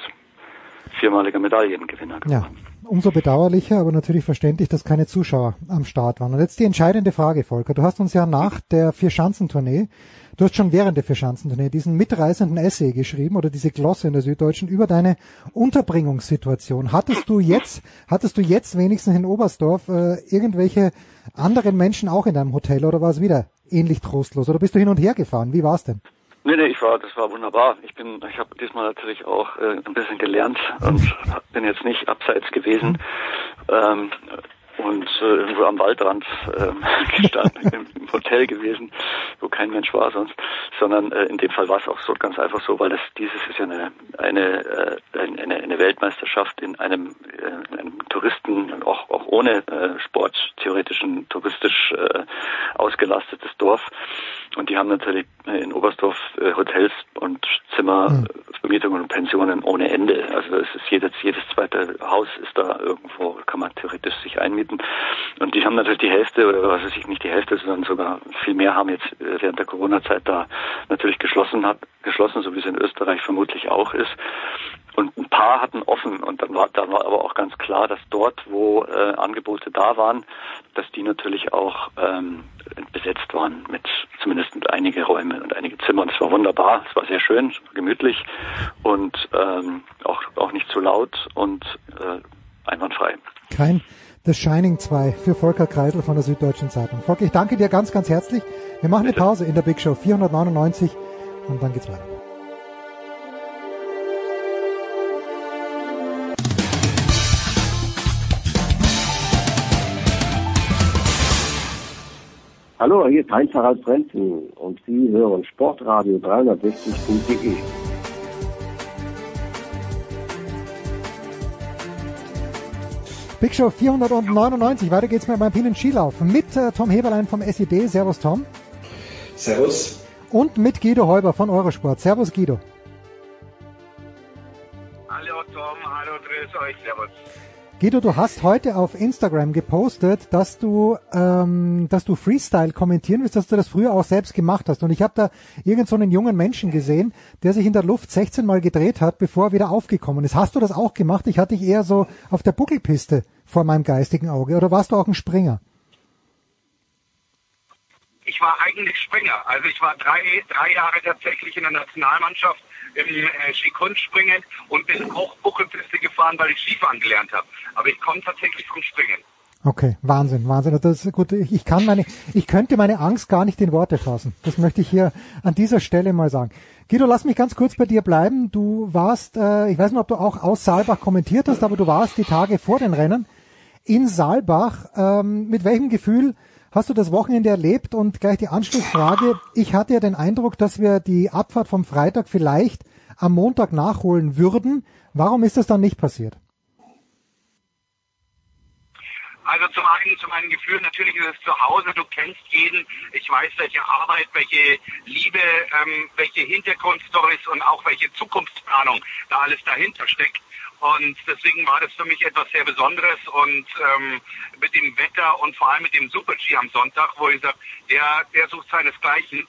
viermaliger Medaillengewinner geworden. Ja. Umso bedauerlicher, aber natürlich verständlich, dass keine Zuschauer am Start waren. Und jetzt die entscheidende Frage, Volker. Du hast uns ja nach der Vier-Schanzentournee, du hast schon während der Vier-Schanzentournee diesen mitreißenden Essay geschrieben oder diese Glosse in der Süddeutschen über deine Unterbringungssituation. Hattest du jetzt, hattest du jetzt wenigstens in Oberstdorf äh, irgendwelche anderen Menschen auch in deinem Hotel oder war es wieder ähnlich trostlos? Oder bist du hin und her gefahren? Wie war's denn? Nee, nee, ich war, das war wunderbar. Ich bin, ich habe diesmal natürlich auch äh, ein bisschen gelernt und bin jetzt nicht abseits gewesen. Ähm, und äh, irgendwo am Waldrand äh, gestanden, im, Hotel gewesen, wo kein Mensch war sonst, sondern äh, in dem Fall war es auch so ganz einfach so, weil das dieses ist ja eine eine äh, eine, eine Weltmeisterschaft in einem, äh, in einem Touristen auch auch ohne äh, Sport theoretischen touristisch äh, ausgelastetes Dorf Und die haben natürlich in Oberstdorf äh, Hotels und Zimmer, mhm. Vermietungen und Pensionen ohne Ende. Also es ist jedes, jedes zweite Haus ist da irgendwo, kann man theoretisch sich einmieten. Und die haben natürlich die Hälfte, oder was weiß ich, nicht die Hälfte, sondern sogar viel mehr haben jetzt äh, während der Corona-Zeit da natürlich geschlossen hat, geschlossen, so wie es in Österreich vermutlich auch ist. Und ein paar hatten offen und dann war, da war aber auch ganz klar, dass dort, wo äh, Angebote da waren, dass die natürlich auch ähm, besetzt waren mit zumindest einige Räume und einige Zimmer. Und es war wunderbar, es war sehr schön, gemütlich und ähm, auch auch nicht zu laut und äh, einwandfrei. Kein The Shining 2 für Volker Kreisel von der Süddeutschen Zeitung. Volker, ich danke dir ganz, ganz herzlich. Wir machen eine Pause in der Big Show 499 und dann geht's weiter. Hallo, hier ist Heinz-Harald Frenzen und Sie hören Sportradio 360.de. Big Show 499, weiter geht's mit meinem Pinen Skilauf mit äh, Tom Heberlein vom SED. Servus Tom. Servus. Und mit Guido Heuber von Eurosport. Servus Guido. Hallo Tom, hallo, grüß euch, servus. Guido, du hast heute auf Instagram gepostet, dass du, ähm, dass du Freestyle kommentieren willst, dass du das früher auch selbst gemacht hast. Und ich habe da irgendeinen so einen jungen Menschen gesehen, der sich in der Luft 16 Mal gedreht hat, bevor er wieder aufgekommen ist. Hast du das auch gemacht? Ich hatte dich eher so auf der Buckelpiste vor meinem geistigen Auge. Oder warst du auch ein Springer? Ich war eigentlich Springer. Also ich war drei, drei Jahre tatsächlich in der Nationalmannschaft im Skikunstspringen und bin auch Buckelpiste gefahren, weil ich Skifahren gelernt habe. Aber ich komme tatsächlich vom Springen. Okay, Wahnsinn, Wahnsinn. Das ist gut. Ich kann meine, ich könnte meine Angst gar nicht in Worte fassen. Das möchte ich hier an dieser Stelle mal sagen. Guido, lass mich ganz kurz bei dir bleiben. Du warst, äh, ich weiß nicht, ob du auch aus Saalbach kommentiert hast, aber du warst die Tage vor den Rennen in Saalbach. Ähm, mit welchem Gefühl hast du das Wochenende erlebt? Und gleich die Anschlussfrage. Ich hatte ja den Eindruck, dass wir die Abfahrt vom Freitag vielleicht am Montag nachholen würden. Warum ist das dann nicht passiert? Also zum einen zu meinem Gefühl, natürlich ist es zu Hause, du kennst jeden, ich weiß, welche Arbeit, welche Liebe, ähm, welche Hintergrundstories und auch welche Zukunftsplanung da alles dahinter steckt. Und deswegen war das für mich etwas sehr Besonderes und ähm, mit dem Wetter und vor allem mit dem Super-G am Sonntag, wo ich sage, der, der sucht seinesgleichen,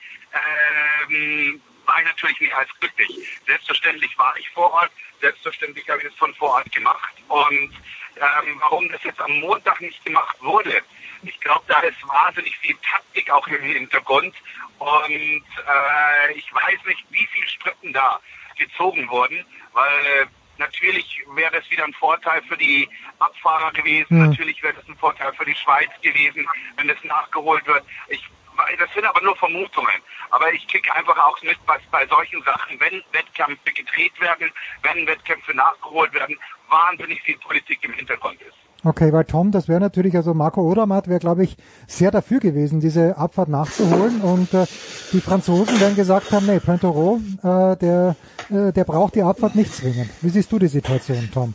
ähm, war ich natürlich mehr als glücklich. Selbstverständlich war ich vor Ort, selbstverständlich habe ich das von vor Ort gemacht. Und ähm, warum das jetzt am Montag nicht gemacht wurde, ich glaube, da ist wahnsinnig viel Taktik auch im Hintergrund. Und äh, ich weiß nicht, wie viele Strippen da gezogen wurden, weil natürlich wäre es wieder ein Vorteil für die Abfahrer gewesen. Mhm. Natürlich wäre es ein Vorteil für die Schweiz gewesen, wenn es nachgeholt wird. Ich das sind aber nur Vermutungen. Aber ich kriege einfach auch mit, was bei solchen Sachen, wenn Wettkämpfe gedreht werden, wenn Wettkämpfe nachgeholt werden, wahnsinnig viel Politik im Hintergrund ist. Okay, weil Tom, das wäre natürlich, also Marco Odermatt wäre, glaube ich, sehr dafür gewesen, diese Abfahrt nachzuholen. Und äh, die Franzosen werden gesagt haben, nee, Pointerot, äh, der, äh, der braucht die Abfahrt nicht zwingend. Wie siehst du die Situation, Tom?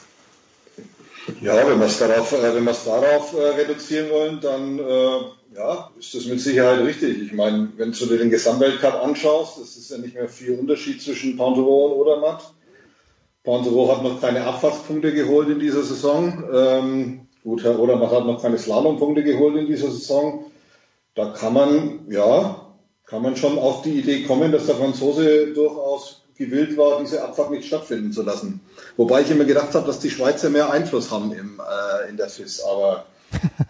Ja, wenn wir es darauf, äh, wenn wir es darauf äh, reduzieren wollen, dann äh, ja, ist das mit Sicherheit richtig. Ich meine, wenn du dir den Gesamtweltcup anschaust, es ist ja nicht mehr viel Unterschied zwischen Panteron und Odermatt. Panteron hat noch keine Abfahrtspunkte geholt in dieser Saison. Ähm, gut, Herr Odermatt hat noch keine Slalompunkte geholt in dieser Saison. Da kann man, ja, kann man schon auf die Idee kommen, dass der Franzose durchaus gewillt war, diese Abfahrt nicht stattfinden zu lassen. Wobei ich immer gedacht habe, dass die Schweizer mehr Einfluss haben im, äh, in der FIS. Aber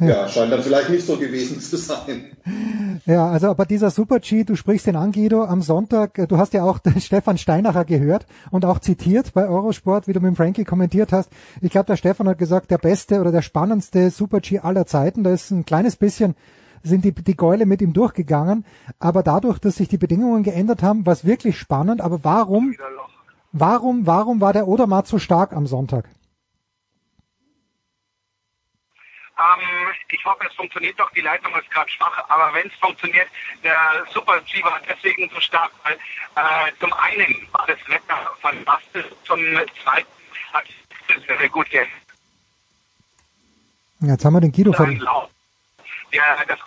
ja, scheint dann vielleicht nicht so gewesen zu sein. Ja, also aber dieser Super-G, du sprichst den an, Guido, am Sonntag, äh, du hast ja auch Stefan Steinacher gehört und auch zitiert bei Eurosport, wie du mit Frankie kommentiert hast. Ich glaube, der Stefan hat gesagt, der beste oder der spannendste Super-G aller Zeiten. Da ist ein kleines bisschen sind die, die Gäule mit ihm durchgegangen. Aber dadurch, dass sich die Bedingungen geändert haben, war es wirklich spannend. Aber warum, warum, warum war der Odermatt so stark am Sonntag? Ähm, ich hoffe, es funktioniert doch. Die Leitung ist gerade schwach, aber wenn es funktioniert, der Super G war deswegen so stark, weil äh, zum einen war das Wetter fantastisch, zum zweiten hat es sehr, sehr gut gehandelt. Jetzt haben wir den Guido von. Der, das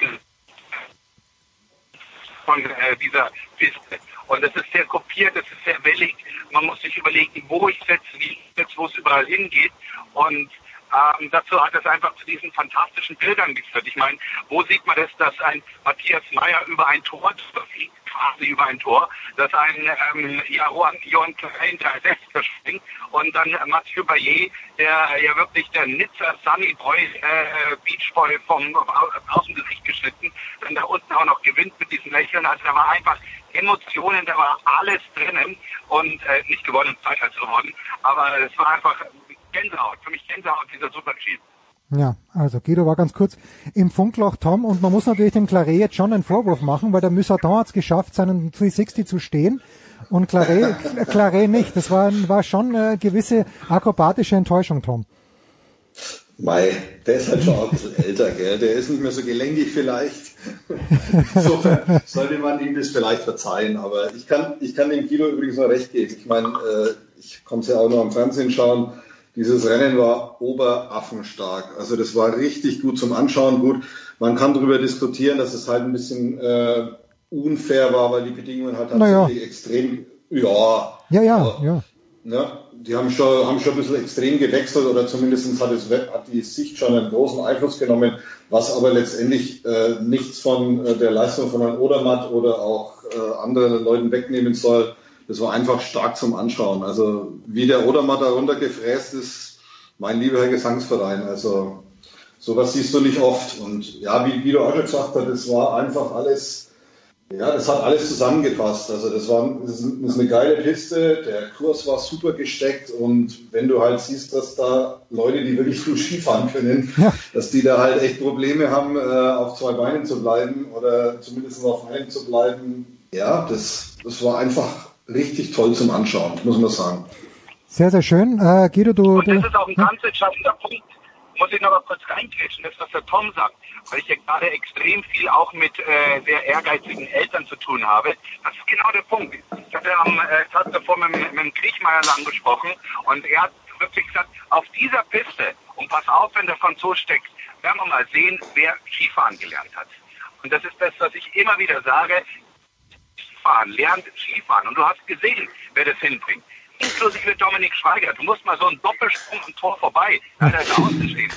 von äh, dieser Piste. Und es ist sehr kopiert, es ist sehr wellig. Man muss sich überlegen, wo ich setze, wie ich setze, wo es überall hingeht. Und ähm, dazu hat es einfach zu diesen fantastischen Bildern geführt. Ich meine, wo sieht man das, dass ein Matthias Meyer über ein Tor fliegt, quasi über ein Tor, dass ein ähm, Johann, Johann Klein der Sechster springt und dann Mathieu Bayer, der ja wirklich der Nizza Sunny Boy, äh, Beach Boy vom Außengesicht geschnitten, dann da unten auch noch gewinnt mit diesen Lächeln. Also da war einfach Emotionen, da war alles drinnen und äh, nicht gewonnen, Zeit geworden. Aber es war einfach Gänsehaut, für mich Gänsehaut, dieser Super-G. Ja, also Guido war ganz kurz im Funkloch Tom und man muss natürlich dem Claret jetzt schon einen Vorwurf machen, weil der Musadon hat es geschafft, seinen 360 zu stehen und Claret, Claret nicht. Das war, war schon eine gewisse akrobatische Enttäuschung, Tom. Mei, der ist halt schon auch ein bisschen älter, gell? Der ist nicht mehr so gelenkig vielleicht. Insofern sollte man ihm das vielleicht verzeihen. Aber ich kann, ich kann dem Guido übrigens noch recht geben. Ich meine, äh, ich konnte es ja auch noch am Fernsehen schauen dieses Rennen war oberaffenstark. Also das war richtig gut zum Anschauen. Gut, man kann darüber diskutieren, dass es halt ein bisschen äh, unfair war, weil die Bedingungen halt tatsächlich naja. extrem, ja. Ja, ja, ja. Ne, die haben schon, haben schon ein bisschen extrem gewechselt oder zumindest hat, es, hat die Sicht schon einen großen Einfluss genommen, was aber letztendlich äh, nichts von äh, der Leistung von Herrn Odermatt oder auch äh, anderen Leuten wegnehmen soll das war einfach stark zum Anschauen. Also wie der Odermatt da runtergefräst ist, mein lieber Herr Gesangsverein. Also sowas siehst du nicht oft. Und ja, wie Guido auch schon gesagt hat, das war einfach alles, ja, das hat alles zusammengepasst. Also das war das ist eine geile Piste, der Kurs war super gesteckt und wenn du halt siehst, dass da Leute, die wirklich gut Skifahren können, ja. dass die da halt echt Probleme haben, äh, auf zwei Beinen zu bleiben oder zumindest auf einem zu bleiben, ja, das, das war einfach richtig toll zum Anschauen, muss man sagen. Sehr, sehr schön. Äh, Guido, du... Und das ist auch ein ganz entscheidender Punkt. Muss ich noch mal kurz reinkretschen, das, was der Tom sagt, weil ich ja gerade extrem viel auch mit äh, sehr ehrgeizigen Eltern zu tun habe. Das ist genau der Punkt. Ich hatte am äh, Tag davor mit, mit dem Kriechmeier lang gesprochen und er hat wirklich gesagt, auf dieser Piste, und pass auf, wenn der Franzose steckt, werden wir mal sehen, wer Skifahren gelernt hat. Und das ist das, was ich immer wieder sage. Skifahren, lernt Skifahren. Und du hast gesehen, wer das hinbringt. Inklusive Dominik Schweiger. Du musst mal so einen Doppelsprung am Tor vorbei. Einer ist außen stehen.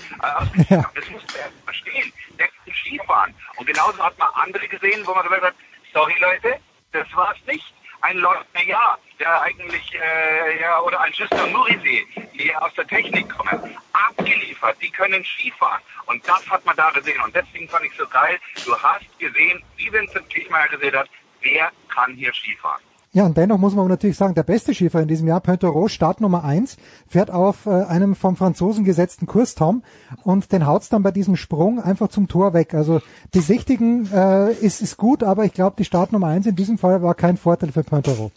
Ja. Das musst du erst verstehen. Kann Skifahren. Und genauso hat man andere gesehen, wo man gesagt hat, sorry Leute, das war's nicht. Ein Leutner ja, der eigentlich, äh, ja, oder ein Justin Murisee, die aus der Technik kommen, abgeliefert, die können Skifahren. Und das hat man da gesehen. Und deswegen fand ich so geil. Du hast gesehen, wie Vincent Kirchmeier gesehen hat, wer kann hier Skifahren. Ja, und dennoch muss man natürlich sagen, der beste Skifahrer in diesem Jahr, Pointerot, Start Nummer eins, fährt auf äh, einem vom Franzosen gesetzten Kurs, Tom, und den haut's dann bei diesem Sprung einfach zum Tor weg. Also besichtigen äh, ist, ist gut, aber ich glaube, die Start Nummer eins in diesem Fall war kein Vorteil für Pointerot.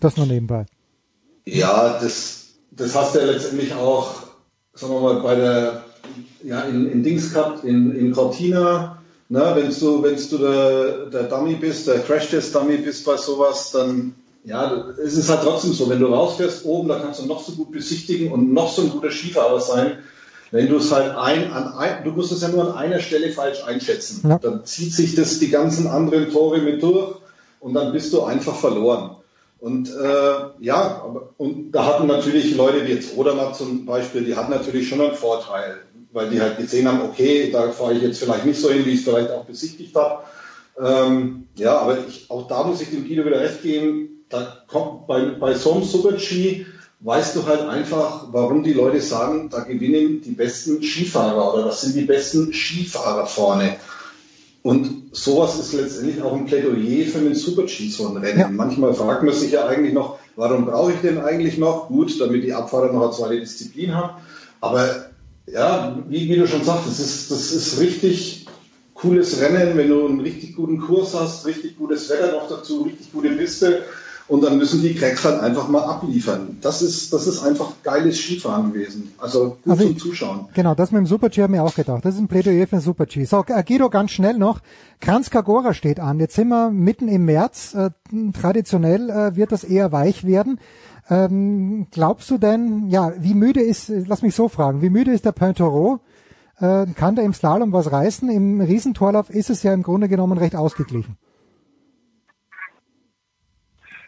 Das nur nebenbei. Ja, das, das hast du ja letztendlich auch, sagen wir mal, bei der, ja, in, in Dings gehabt, in, in Cortina, na, wenn du, wenn du der, der Dummy bist, der Crash-Test-Dummy bist bei sowas, dann ja, es ist halt trotzdem so, wenn du rausfährst oben, da kannst du noch so gut besichtigen und noch so ein guter Skifahrer sein. Wenn du es halt ein, an ein, du musst es ja nur an einer Stelle falsch einschätzen. Ja. Dann zieht sich das die ganzen anderen Tore mit durch und dann bist du einfach verloren. Und äh, ja, und da hatten natürlich Leute wie jetzt Odermatt zum Beispiel, die hatten natürlich schon einen Vorteil weil die halt gesehen haben, okay, da fahre ich jetzt vielleicht nicht so hin, wie ich es vielleicht auch besichtigt habe. Ähm, ja, aber ich, auch da muss ich dem Guido wieder recht geben, da kommt bei, bei so einem Super-G weißt du halt einfach, warum die Leute sagen, da gewinnen die besten Skifahrer oder das sind die besten Skifahrer vorne. Und sowas ist letztendlich auch ein Plädoyer für einen Super-G, so ein Rennen. Ja. Manchmal fragt man sich ja eigentlich noch, warum brauche ich den eigentlich noch? Gut, damit die Abfahrer noch eine zweite Disziplin haben. Aber ja, wie, wie du schon sagst, das ist, das ist richtig cooles Rennen, wenn du einen richtig guten Kurs hast, richtig gutes Wetter noch dazu, richtig gute Piste. Und dann müssen die Cracks halt einfach mal abliefern. Das ist, das ist einfach geiles Skifahren gewesen. Also gut also zum Zuschauen. Genau, das mit dem Super-G haben wir auch gedacht. Das ist ein Plädoyer für den Super-G. So, Guido, ganz schnell noch. Kranz Kagora steht an. Jetzt sind wir mitten im März. Äh, traditionell äh, wird das eher weich werden. Ähm, glaubst du denn, ja, wie müde ist, lass mich so fragen, wie müde ist der Pointerot? Äh, kann der im Slalom was reißen? Im Riesentorlauf ist es ja im Grunde genommen recht ausgeglichen.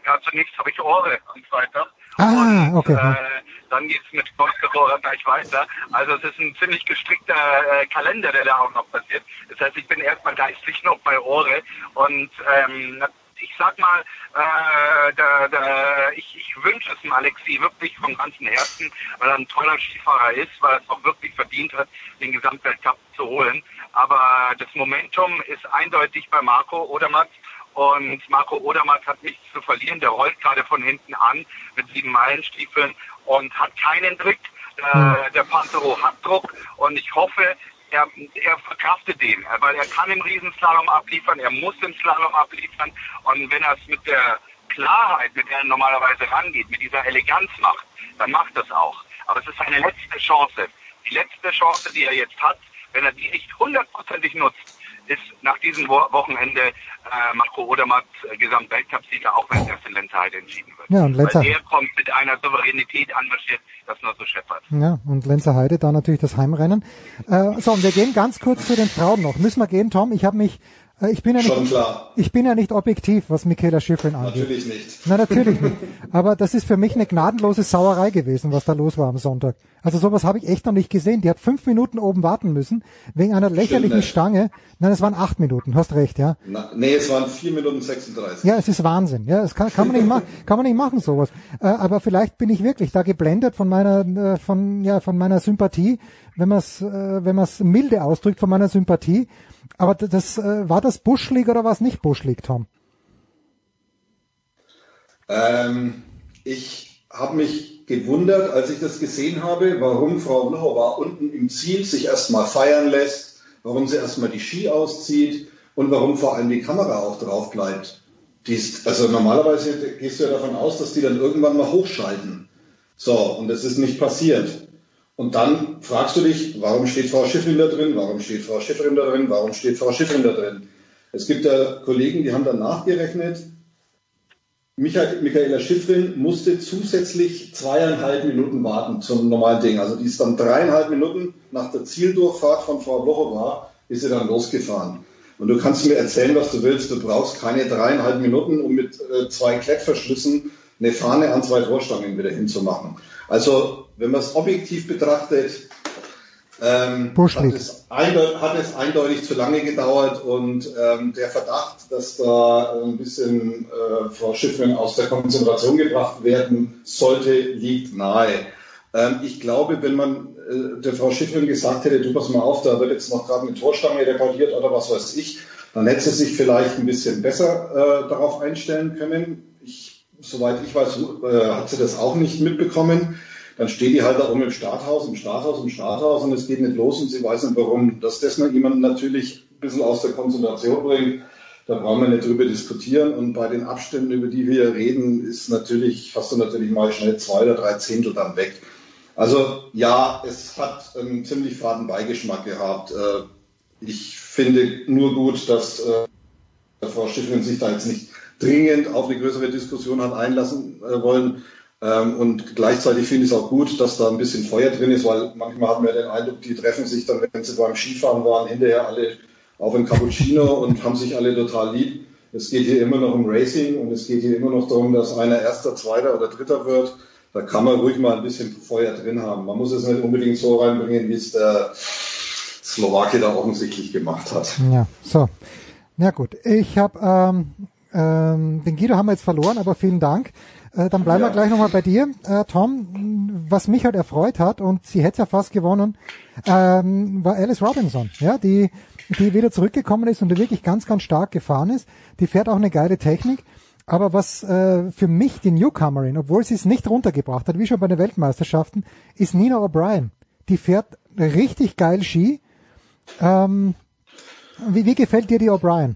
Ja, zunächst habe ich Ohre am Freitag. Ah, okay. Äh, dann geht's mit Volksgeborger gleich weiter. Also es ist ein ziemlich gestrickter äh, Kalender, der da auch noch passiert. Das heißt, ich bin erstmal geistlich noch bei Ohre und ähm, ich sag mal, äh, da, da, ich, ich wünsche es dem Alexi wirklich vom ganzen Herzen, weil er ein toller Skifahrer ist, weil er es auch wirklich verdient hat, den Gesamtweltcup zu holen. Aber das Momentum ist eindeutig bei Marco Odermatt und Marco Odermatt hat nichts zu verlieren. Der rollt gerade von hinten an mit sieben Meilenstiefeln und hat keinen Trick. Äh, der Pantero hat Druck und ich hoffe, er, er verkraftet den, weil er kann im Riesenslalom abliefern, er muss im Slalom abliefern und wenn er es mit der Klarheit, mit der er normalerweise rangeht, mit dieser Eleganz macht, dann macht das auch. Aber es ist seine letzte Chance. Die letzte Chance, die er jetzt hat, wenn er die nicht hundertprozentig nutzt, ist nach diesem Wo Wochenende äh, Marco Odermatt äh, Gesamtweltcupsieger, auch wenn es erst in Lenzerheide entschieden wird. Ja, und Lenzer, Weil der kommt mit einer Souveränität anmarschiert, das nur so scheppert. ja, und Lenzer Heide da natürlich das Heimrennen. Äh, so, und wir gehen ganz kurz zu den Frauen noch. Müssen wir gehen, Tom? Ich habe mich ich bin ja Schon nicht, klar. ich bin ja nicht objektiv, was Michaela Schiffrin angeht. Natürlich nicht. Na, natürlich nicht. Aber das ist für mich eine gnadenlose Sauerei gewesen, was da los war am Sonntag. Also sowas habe ich echt noch nicht gesehen. Die hat fünf Minuten oben warten müssen, wegen einer lächerlichen nicht. Stange. Nein, es waren acht Minuten, hast recht, ja. Na, nee, es waren 4 Minuten 36. Ja, es ist Wahnsinn. Ja, das kann, kann man nicht machen, kann man nicht machen sowas. Äh, aber vielleicht bin ich wirklich da geblendet von meiner, äh, von ja, von meiner Sympathie, wenn man es, äh, wenn man es milde ausdrückt, von meiner Sympathie. Aber das äh, war das Buschlig oder war es nicht Buschlig, Tom? Ähm, ich habe mich gewundert, als ich das gesehen habe, warum Frau Vlhova unten im Ziel sich erstmal feiern lässt, warum sie erstmal die Ski auszieht und warum vor allem die Kamera auch drauf bleibt. Ist, also normalerweise gehst du ja davon aus, dass die dann irgendwann mal hochschalten. So, und das ist nicht passiert. Und dann fragst du dich, warum steht Frau Schiffrin da drin, warum steht Frau Schiffrin da drin, warum steht Frau Schiffrin da drin. Es gibt ja Kollegen, die haben dann nachgerechnet, Michael, Michaela Schiffrin musste zusätzlich zweieinhalb Minuten warten zum normalen Ding. Also die ist dann dreieinhalb Minuten nach der Zieldurchfahrt von Frau Blochowa ist sie dann losgefahren. Und du kannst mir erzählen, was du willst. Du brauchst keine dreieinhalb Minuten, um mit äh, zwei Klettverschlüssen eine Fahne an zwei Torstangen wieder hinzumachen. Also, wenn man es objektiv betrachtet, ähm, hat, es eindeutig, hat es eindeutig zu lange gedauert und ähm, der Verdacht, dass da ein bisschen äh, Frau Schiffrin aus der Konzentration gebracht werden sollte, liegt nahe. Ähm, ich glaube, wenn man äh, der Frau Schiffrin gesagt hätte, du pass mal auf, da wird jetzt noch gerade eine Torstange repariert oder was weiß ich, dann hätte sie sich vielleicht ein bisschen besser äh, darauf einstellen können. Ich, soweit ich weiß, äh, hat sie das auch nicht mitbekommen. Dann steht die halt da oben im Starthaus, im Starthaus, im Starthaus und es geht nicht los und sie weiß nicht warum. Dass das noch jemanden natürlich ein bisschen aus der Konzentration bringt, da brauchen wir nicht drüber diskutieren. Und bei den Abständen, über die wir hier reden, ist natürlich, hast du natürlich mal schnell zwei oder drei Zehntel dann weg. Also ja, es hat einen ziemlich faden Beigeschmack gehabt. Äh, Ich finde nur gut, dass äh, Frau Schiffrin sich da jetzt nicht dringend auf eine größere Diskussion hat einlassen äh, wollen. Ähm, und gleichzeitig finde ich es auch gut, dass da ein bisschen Feuer drin ist, weil manchmal hat man ja den Eindruck, die treffen sich dann, wenn sie beim Skifahren waren, hinterher alle auf ein Cappuccino und haben sich alle total lieb. Es geht hier immer noch um Racing und es geht hier immer noch darum, dass einer Erster, Zweiter oder Dritter wird. Da kann man ruhig mal ein bisschen Feuer drin haben. Man muss es nicht unbedingt so reinbringen, wie es der Slowake da offensichtlich gemacht hat. Ja, so. Na gut, ich habe ähm, ähm, den Guido haben wir jetzt verloren, aber vielen Dank. Äh, dann bleiben wir gleich nochmal bei dir, äh, Tom. Was mich halt erfreut hat und sie hätte ja fast gewonnen, ähm, war Alice Robinson, ja, die die wieder zurückgekommen ist und die wirklich ganz, ganz stark gefahren ist. Die fährt auch eine geile Technik. Aber was äh, für mich die Newcomerin, obwohl sie es nicht runtergebracht hat, wie schon bei den Weltmeisterschaften, ist Nina O'Brien. Die fährt richtig geil Ski. Ähm, wie, wie gefällt dir die O'Brien?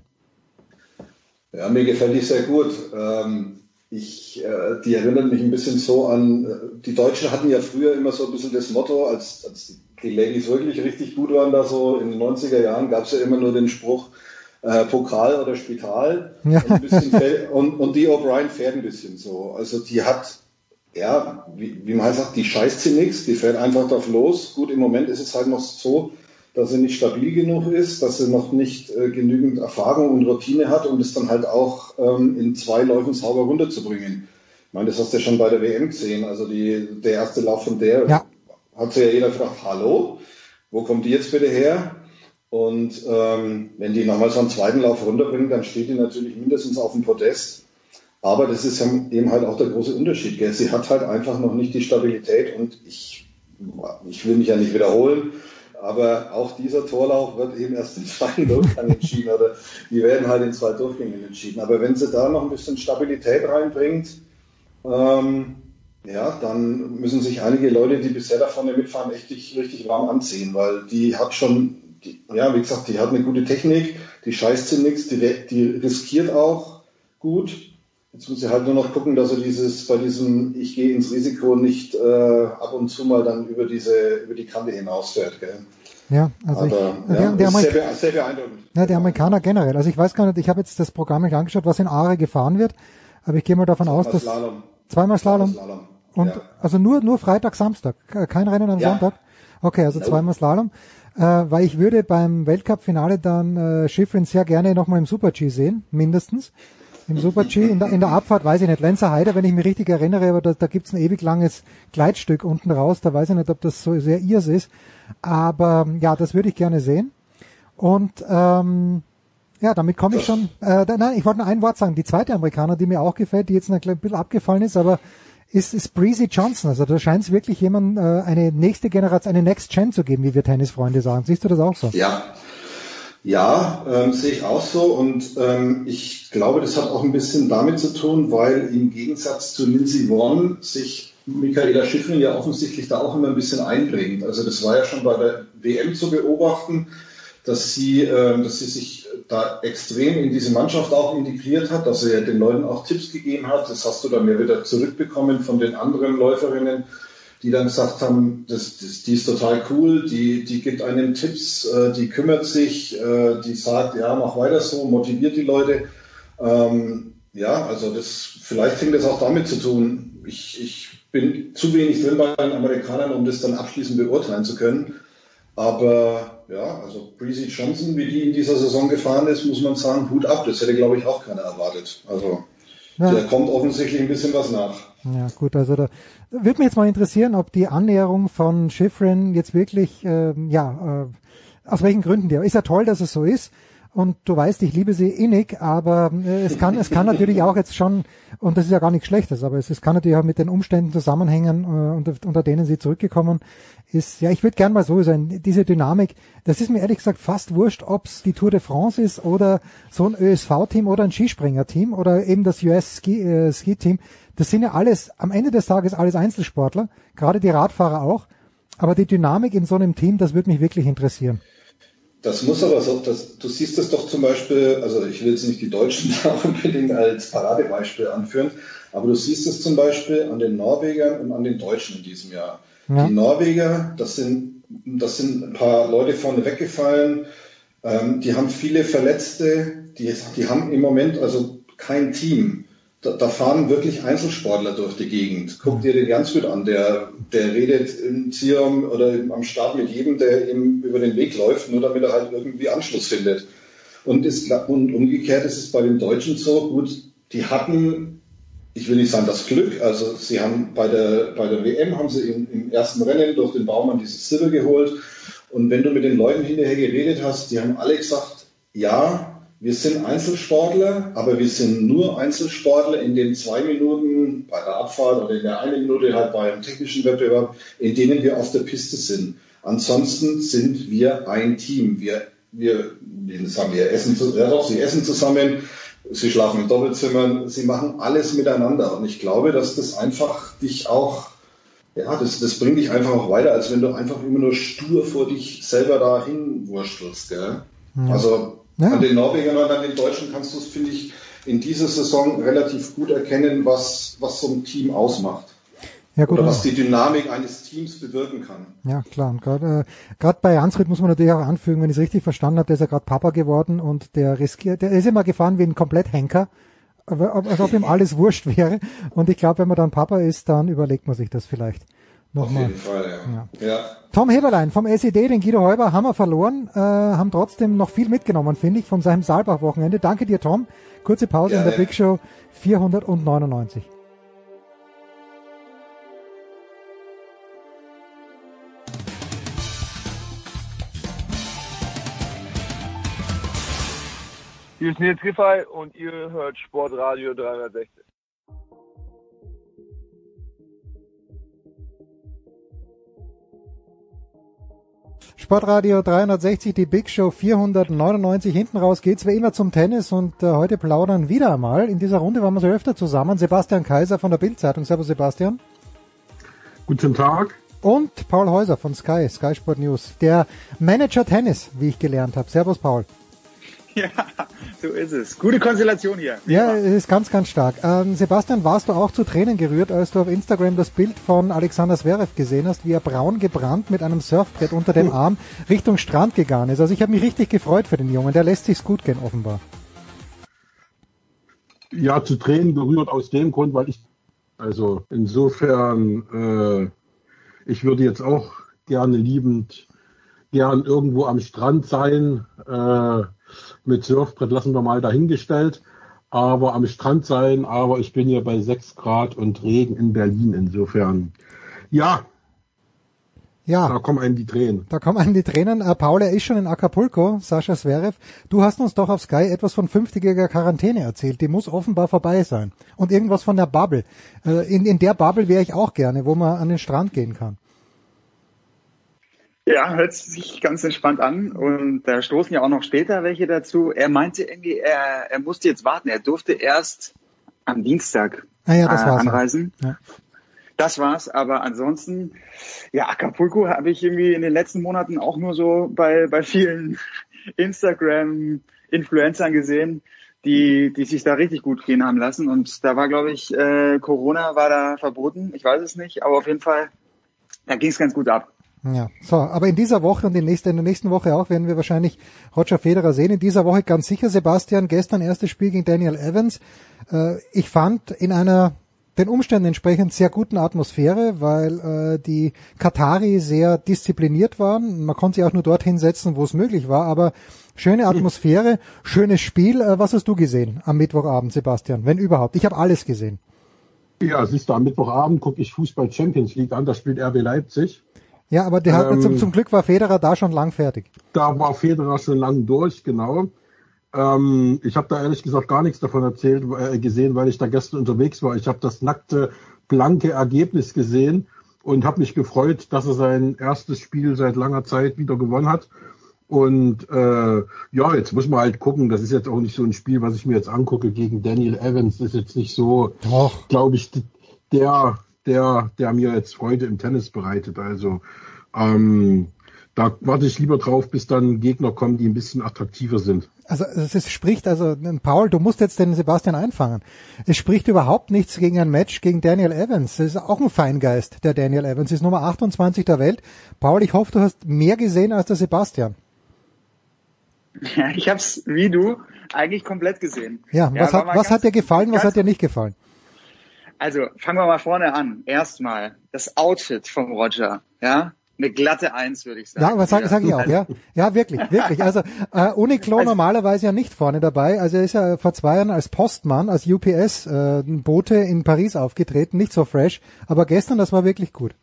Ja, mir gefällt die sehr gut. Ähm, ich, äh, die erinnert mich ein bisschen so an, äh, die Deutschen hatten ja früher immer so ein bisschen das Motto, als, als die, die Ladies wirklich richtig gut waren, da so in den 90er Jahren gab es ja immer nur den Spruch, äh, Pokal oder Spital. Ja. Und, und, und die O'Brien fährt ein bisschen so. Also die hat, ja, wie, wie man halt sagt, die scheißt sie nichts, die fährt einfach drauf los. Gut, im Moment ist es halt noch so, dass sie nicht stabil genug ist, dass sie noch nicht äh, genügend Erfahrung und Routine hat, um das dann halt auch ähm, in zwei Läufen sauber runterzubringen. Ich meine, das hast du ja schon bei der WM gesehen. Also die, der erste Lauf von der ja. hat sich ja jeder gefragt, hallo, wo kommt die jetzt bitte her? Und ähm, wenn die nochmal so einen zweiten Lauf runterbringen, dann steht die natürlich mindestens auf dem Podest. Aber das ist ja eben halt auch der große Unterschied. Gell? Sie hat halt einfach noch nicht die Stabilität und ich, ich will mich ja nicht wiederholen, aber auch dieser Torlauf wird eben erst in zwei Durchgängen entschieden oder die werden halt in zwei Durchgängen entschieden. Aber wenn sie da noch ein bisschen Stabilität reinbringt, ähm, ja, dann müssen sich einige Leute, die bisher da vorne mitfahren, echt richtig warm anziehen, weil die hat schon, die, ja, wie gesagt, die hat eine gute Technik, die scheißt sie nichts, die, die riskiert auch gut. Jetzt muss sie halt nur noch gucken, dass er dieses, bei diesem Ich gehe ins Risiko nicht äh, ab und zu mal dann über diese, über die Kante hinausfährt. Gell? Ja, also Aber, ich, ja, der, der, Amerik sehr, sehr beeindruckend. ja, der Amerikaner generell. Also ich weiß gar nicht, ich habe jetzt das Programm nicht angeschaut, was in Aare gefahren wird, aber ich gehe mal davon aus, dass Slalom. zweimal Slalom. Slalom. Und Ja. also nur nur Freitag, Samstag, kein Rennen am Ja. Sonntag. Okay, also Nope. zweimal Slalom. Äh, weil ich würde beim Weltcup-Finale dann äh, Schifrin sehr gerne nochmal im Super-G sehen, mindestens. Im Super-G, in der, in der Abfahrt weiß ich nicht, Lenzer Heider, wenn ich mich richtig erinnere, aber da, da gibt's ein ewig langes Gleitstück unten raus, da weiß ich nicht, ob das so sehr ihrs ist. Aber ja, das würde ich gerne sehen. Und ähm, ja, damit komme ich schon. Äh, nein, ich wollte nur ein Wort sagen. Die zweite Amerikaner, die mir auch gefällt, die jetzt ein bisschen abgefallen ist, aber ist, ist Breezy Johnson. Also da scheint es wirklich jemand, äh, eine nächste Generation, eine Next Gen zu geben, wie wir Tennisfreunde sagen. Siehst du das auch so? Ja, ja, ähm, sehe ich auch so und ähm, ich glaube, das hat auch ein bisschen damit zu tun, weil im Gegensatz zu Lindsey Vonn sich Michaela Schifrin ja offensichtlich da auch immer ein bisschen einbringt. Also das war ja schon bei der WM zu beobachten, dass sie, ähm, dass sie sich da extrem in diese Mannschaft auch integriert hat, dass sie ja den Leuten auch Tipps gegeben hat. Das hast du dann ja wieder zurückbekommen von den anderen Läuferinnen, die dann gesagt haben, das, das, die ist total cool, die, die gibt einem Tipps, äh, die kümmert sich, äh, die sagt, ja, mach weiter so, motiviert die Leute. Ähm, ja, also das, vielleicht hängt das auch damit zu tun. Ich, ich bin zu wenig drin bei den Amerikanern, um das dann abschließend beurteilen zu können. Aber ja, also Breezy Johnson, wie die in dieser Saison gefahren ist, muss man sagen, Hut ab. Das hätte, glaube ich, auch keiner erwartet. Also Ja. da kommt offensichtlich ein bisschen was nach. Ja, gut, also da würde mich jetzt mal interessieren, ob die Annäherung von Schifrin jetzt wirklich, ähm, ja, äh, aus welchen Gründen der. Ist ja toll, dass es so ist. Und du weißt, ich liebe sie innig, aber äh, es kann, es kann natürlich auch jetzt schon, und das ist ja gar nichts Schlechtes, aber es, es kann natürlich auch mit den Umständen zusammenhängen, äh, unter, unter denen sie zurückgekommen ist. Ja, ich würde gern mal so sein, diese Dynamik, das ist mir ehrlich gesagt fast wurscht, ob es die Tour de France ist oder so ein ÖSV-Team oder ein Skispringerteam oder eben das US-Ski-Team. Äh, das sind ja alles, am Ende des Tages alles Einzelsportler, gerade die Radfahrer auch. Aber die Dynamik in so einem Team, das würde mich wirklich interessieren. Das muss aber so, das, du siehst es doch zum Beispiel, also ich will jetzt nicht die Deutschen da unbedingt als Paradebeispiel anführen, aber du siehst es zum Beispiel an den Norwegern und an den Deutschen in diesem Jahr. Ja. Die Norweger, das sind, das sind ein paar Leute vorne weggefallen, ähm, die haben viele Verletzte, die, die haben im Moment also kein Team. Da, da fahren wirklich Einzelsportler durch die Gegend. Guck dir den Jansgut an, der, der redet im Zion oder am Start mit jedem, der ihm über den Weg läuft, nur damit er halt irgendwie Anschluss findet. Und, ist, und umgekehrt ist es bei den Deutschen so, gut, die hatten, ich will nicht sagen das Glück, also sie haben bei der, bei der WM haben sie im, im ersten Rennen durch den Baumann dieses Silber geholt. Und wenn du mit den Leuten hinterher geredet hast, die haben alle gesagt, ja, wir sind Einzelsportler, aber wir sind nur Einzelsportler in den zwei Minuten bei der Abfahrt oder in der einen Minute halt bei einem technischen Wettbewerb, in denen wir auf der Piste sind. Ansonsten sind wir ein Team. Wir, wir, wie sagen wir, essen, ja doch, sie essen zusammen, sie schlafen in Doppelzimmern, sie machen alles miteinander. Und ich glaube, dass das einfach dich auch ja, das, das bringt dich einfach auch weiter, als wenn du einfach immer nur stur vor dich selber da hinwurstelst. Gell? Ja. Also Ja. an den Norwegern und an den Deutschen kannst du es, finde ich, in dieser Saison relativ gut erkennen, was, was so ein Team ausmacht. Ja, gut, Oder was die Dynamik eines Teams bewirken kann. Ja, klar. Und gerade äh, gerade bei Ansrit muss man natürlich auch anfügen, wenn ich es richtig verstanden habe, der ist ja gerade Papa geworden und der riskiert, der ist immer gefahren wie ein Kompletthenker, aber ob- als ob ihm alles wurscht wäre. Und ich glaube, wenn man dann Papa ist, dann überlegt man sich das vielleicht. Nochmal. Auf jeden Fall, ja. ja. Tom Heberlein vom SED, den Guido Heuber, haben wir verloren, äh, haben trotzdem noch viel mitgenommen, finde ich, von seinem Saalbach-Wochenende. Danke dir, Tom. Kurze Pause in der Big Show 499. Hier ist Nils Giffey und ihr hört Sportradio 360. Sportradio 360, die Big Show 499. Hinten raus geht's wie immer zum Tennis und äh, heute plaudern wieder einmal. In dieser Runde waren wir so öfter zusammen. Sebastian Kaiser von der Bildzeitung. Servus Sebastian. Guten Tag. Und Paul Häuser von Sky, Sky Sport News. Der Manager Tennis, wie ich gelernt habe. Servus Paul. Ja, so ist es. Gute Konstellation hier. Ja, es ist ganz, ganz stark. Ähm, Sebastian, warst du auch zu Tränen gerührt, als du auf Instagram das Bild von Alexander Zverev gesehen hast, wie er braun gebrannt mit einem Surfbrett unter dem Arm Richtung Strand gegangen ist? Also ich habe mich richtig gefreut für den Jungen. Der lässt sich's gut gehen, offenbar. Ja, zu Tränen gerührt aus dem Grund, weil ich, also insofern, äh, ich würde jetzt auch gerne liebend gern irgendwo am Strand sein. Äh, mit Surfbrett lassen wir mal dahingestellt. Aber am Strand sein, aber ich bin hier bei 6 Grad und Regen in Berlin. Insofern, ja. Ja. Da kommen einem die Tränen. Da kommen einem die Tränen. Äh, Paul, er ist schon in Acapulco, Sascha Zverev. Du hast uns doch auf Sky etwas von fünftägiger Quarantäne erzählt. Die muss offenbar vorbei sein. Und irgendwas von der Bubble. Äh, in, in der Bubble wäre ich auch gerne, wo man an den Strand gehen kann. Ja, hört sich ganz entspannt an und da stoßen ja auch noch später welche dazu. Er meinte irgendwie, er, er musste jetzt warten. Er durfte erst am Dienstag ah ja, das äh, war's. anreisen. Ja. Das war's, aber ansonsten, ja, Acapulco habe ich irgendwie in den letzten Monaten auch nur so bei, bei vielen Instagram-Influencern gesehen, die, die sich da richtig gut gehen haben lassen. Und da war, glaube ich, äh, Corona war da verboten. Ich weiß es nicht, aber auf jeden Fall, da ging es ganz gut ab. Ja, so, aber in dieser Woche und in, nächster, in der nächsten Woche auch werden wir wahrscheinlich Roger Federer sehen. In dieser Woche ganz sicher Sebastian, gestern erstes Spiel gegen Daniel Evans. Äh, ich fand in einer den Umständen entsprechend sehr guten Atmosphäre, weil äh, die Katari sehr diszipliniert waren. Man konnte sie auch nur dorthin setzen, wo es möglich war, aber schöne Atmosphäre, schönes Spiel. Äh, was hast du gesehen am Mittwochabend, Sebastian? Wenn überhaupt. Ich habe alles gesehen. Ja, siehst du, am Mittwochabend gucke ich Fußball Champions League an, da spielt RB Leipzig. Ja, aber der hat, Ähm, zum, zum Glück war Federer da schon lang fertig. Da war Federer schon lang durch, genau. Ähm, ich habe da ehrlich gesagt gar nichts davon erzählt, äh, gesehen, weil ich da gestern unterwegs war. Ich habe das nackte, blanke Ergebnis gesehen und habe mich gefreut, dass er sein erstes Spiel seit langer Zeit wieder gewonnen hat. Und äh, ja, jetzt muss man halt gucken. Das ist jetzt auch nicht so ein Spiel, was ich mir jetzt angucke gegen Daniel Evans. Das ist jetzt nicht so, glaube ich, der, der, der mir jetzt Freude im Tennis bereitet. Also ähm, da warte ich lieber drauf, bis dann Gegner kommen, die ein bisschen attraktiver sind. Also es spricht, also Paul, du musst jetzt den Sebastian einfangen. Es spricht überhaupt nichts gegen ein Match gegen Daniel Evans. Das ist auch ein Feingeist, der Daniel Evans ist Nummer 28 der Welt. Paul, ich hoffe, du hast mehr gesehen als der Sebastian. Ja, ich habe es wie du eigentlich komplett gesehen. Ja, was, war hat, was ganz- hat dir gefallen, was hat dir nicht gefallen? Also fangen wir mal vorne an. Erstmal das Outfit vom Roger. Ja, eine glatte Eins würde ich sagen. Ja, was sage sag ich auch, ja. Ja, wirklich, wirklich. Also äh, Uniqlo normalerweise ja nicht vorne dabei. Also er ist ja vor zwei Jahren als Postmann, als UPS-Bote in Paris aufgetreten, nicht so fresh. Aber gestern, das war wirklich gut.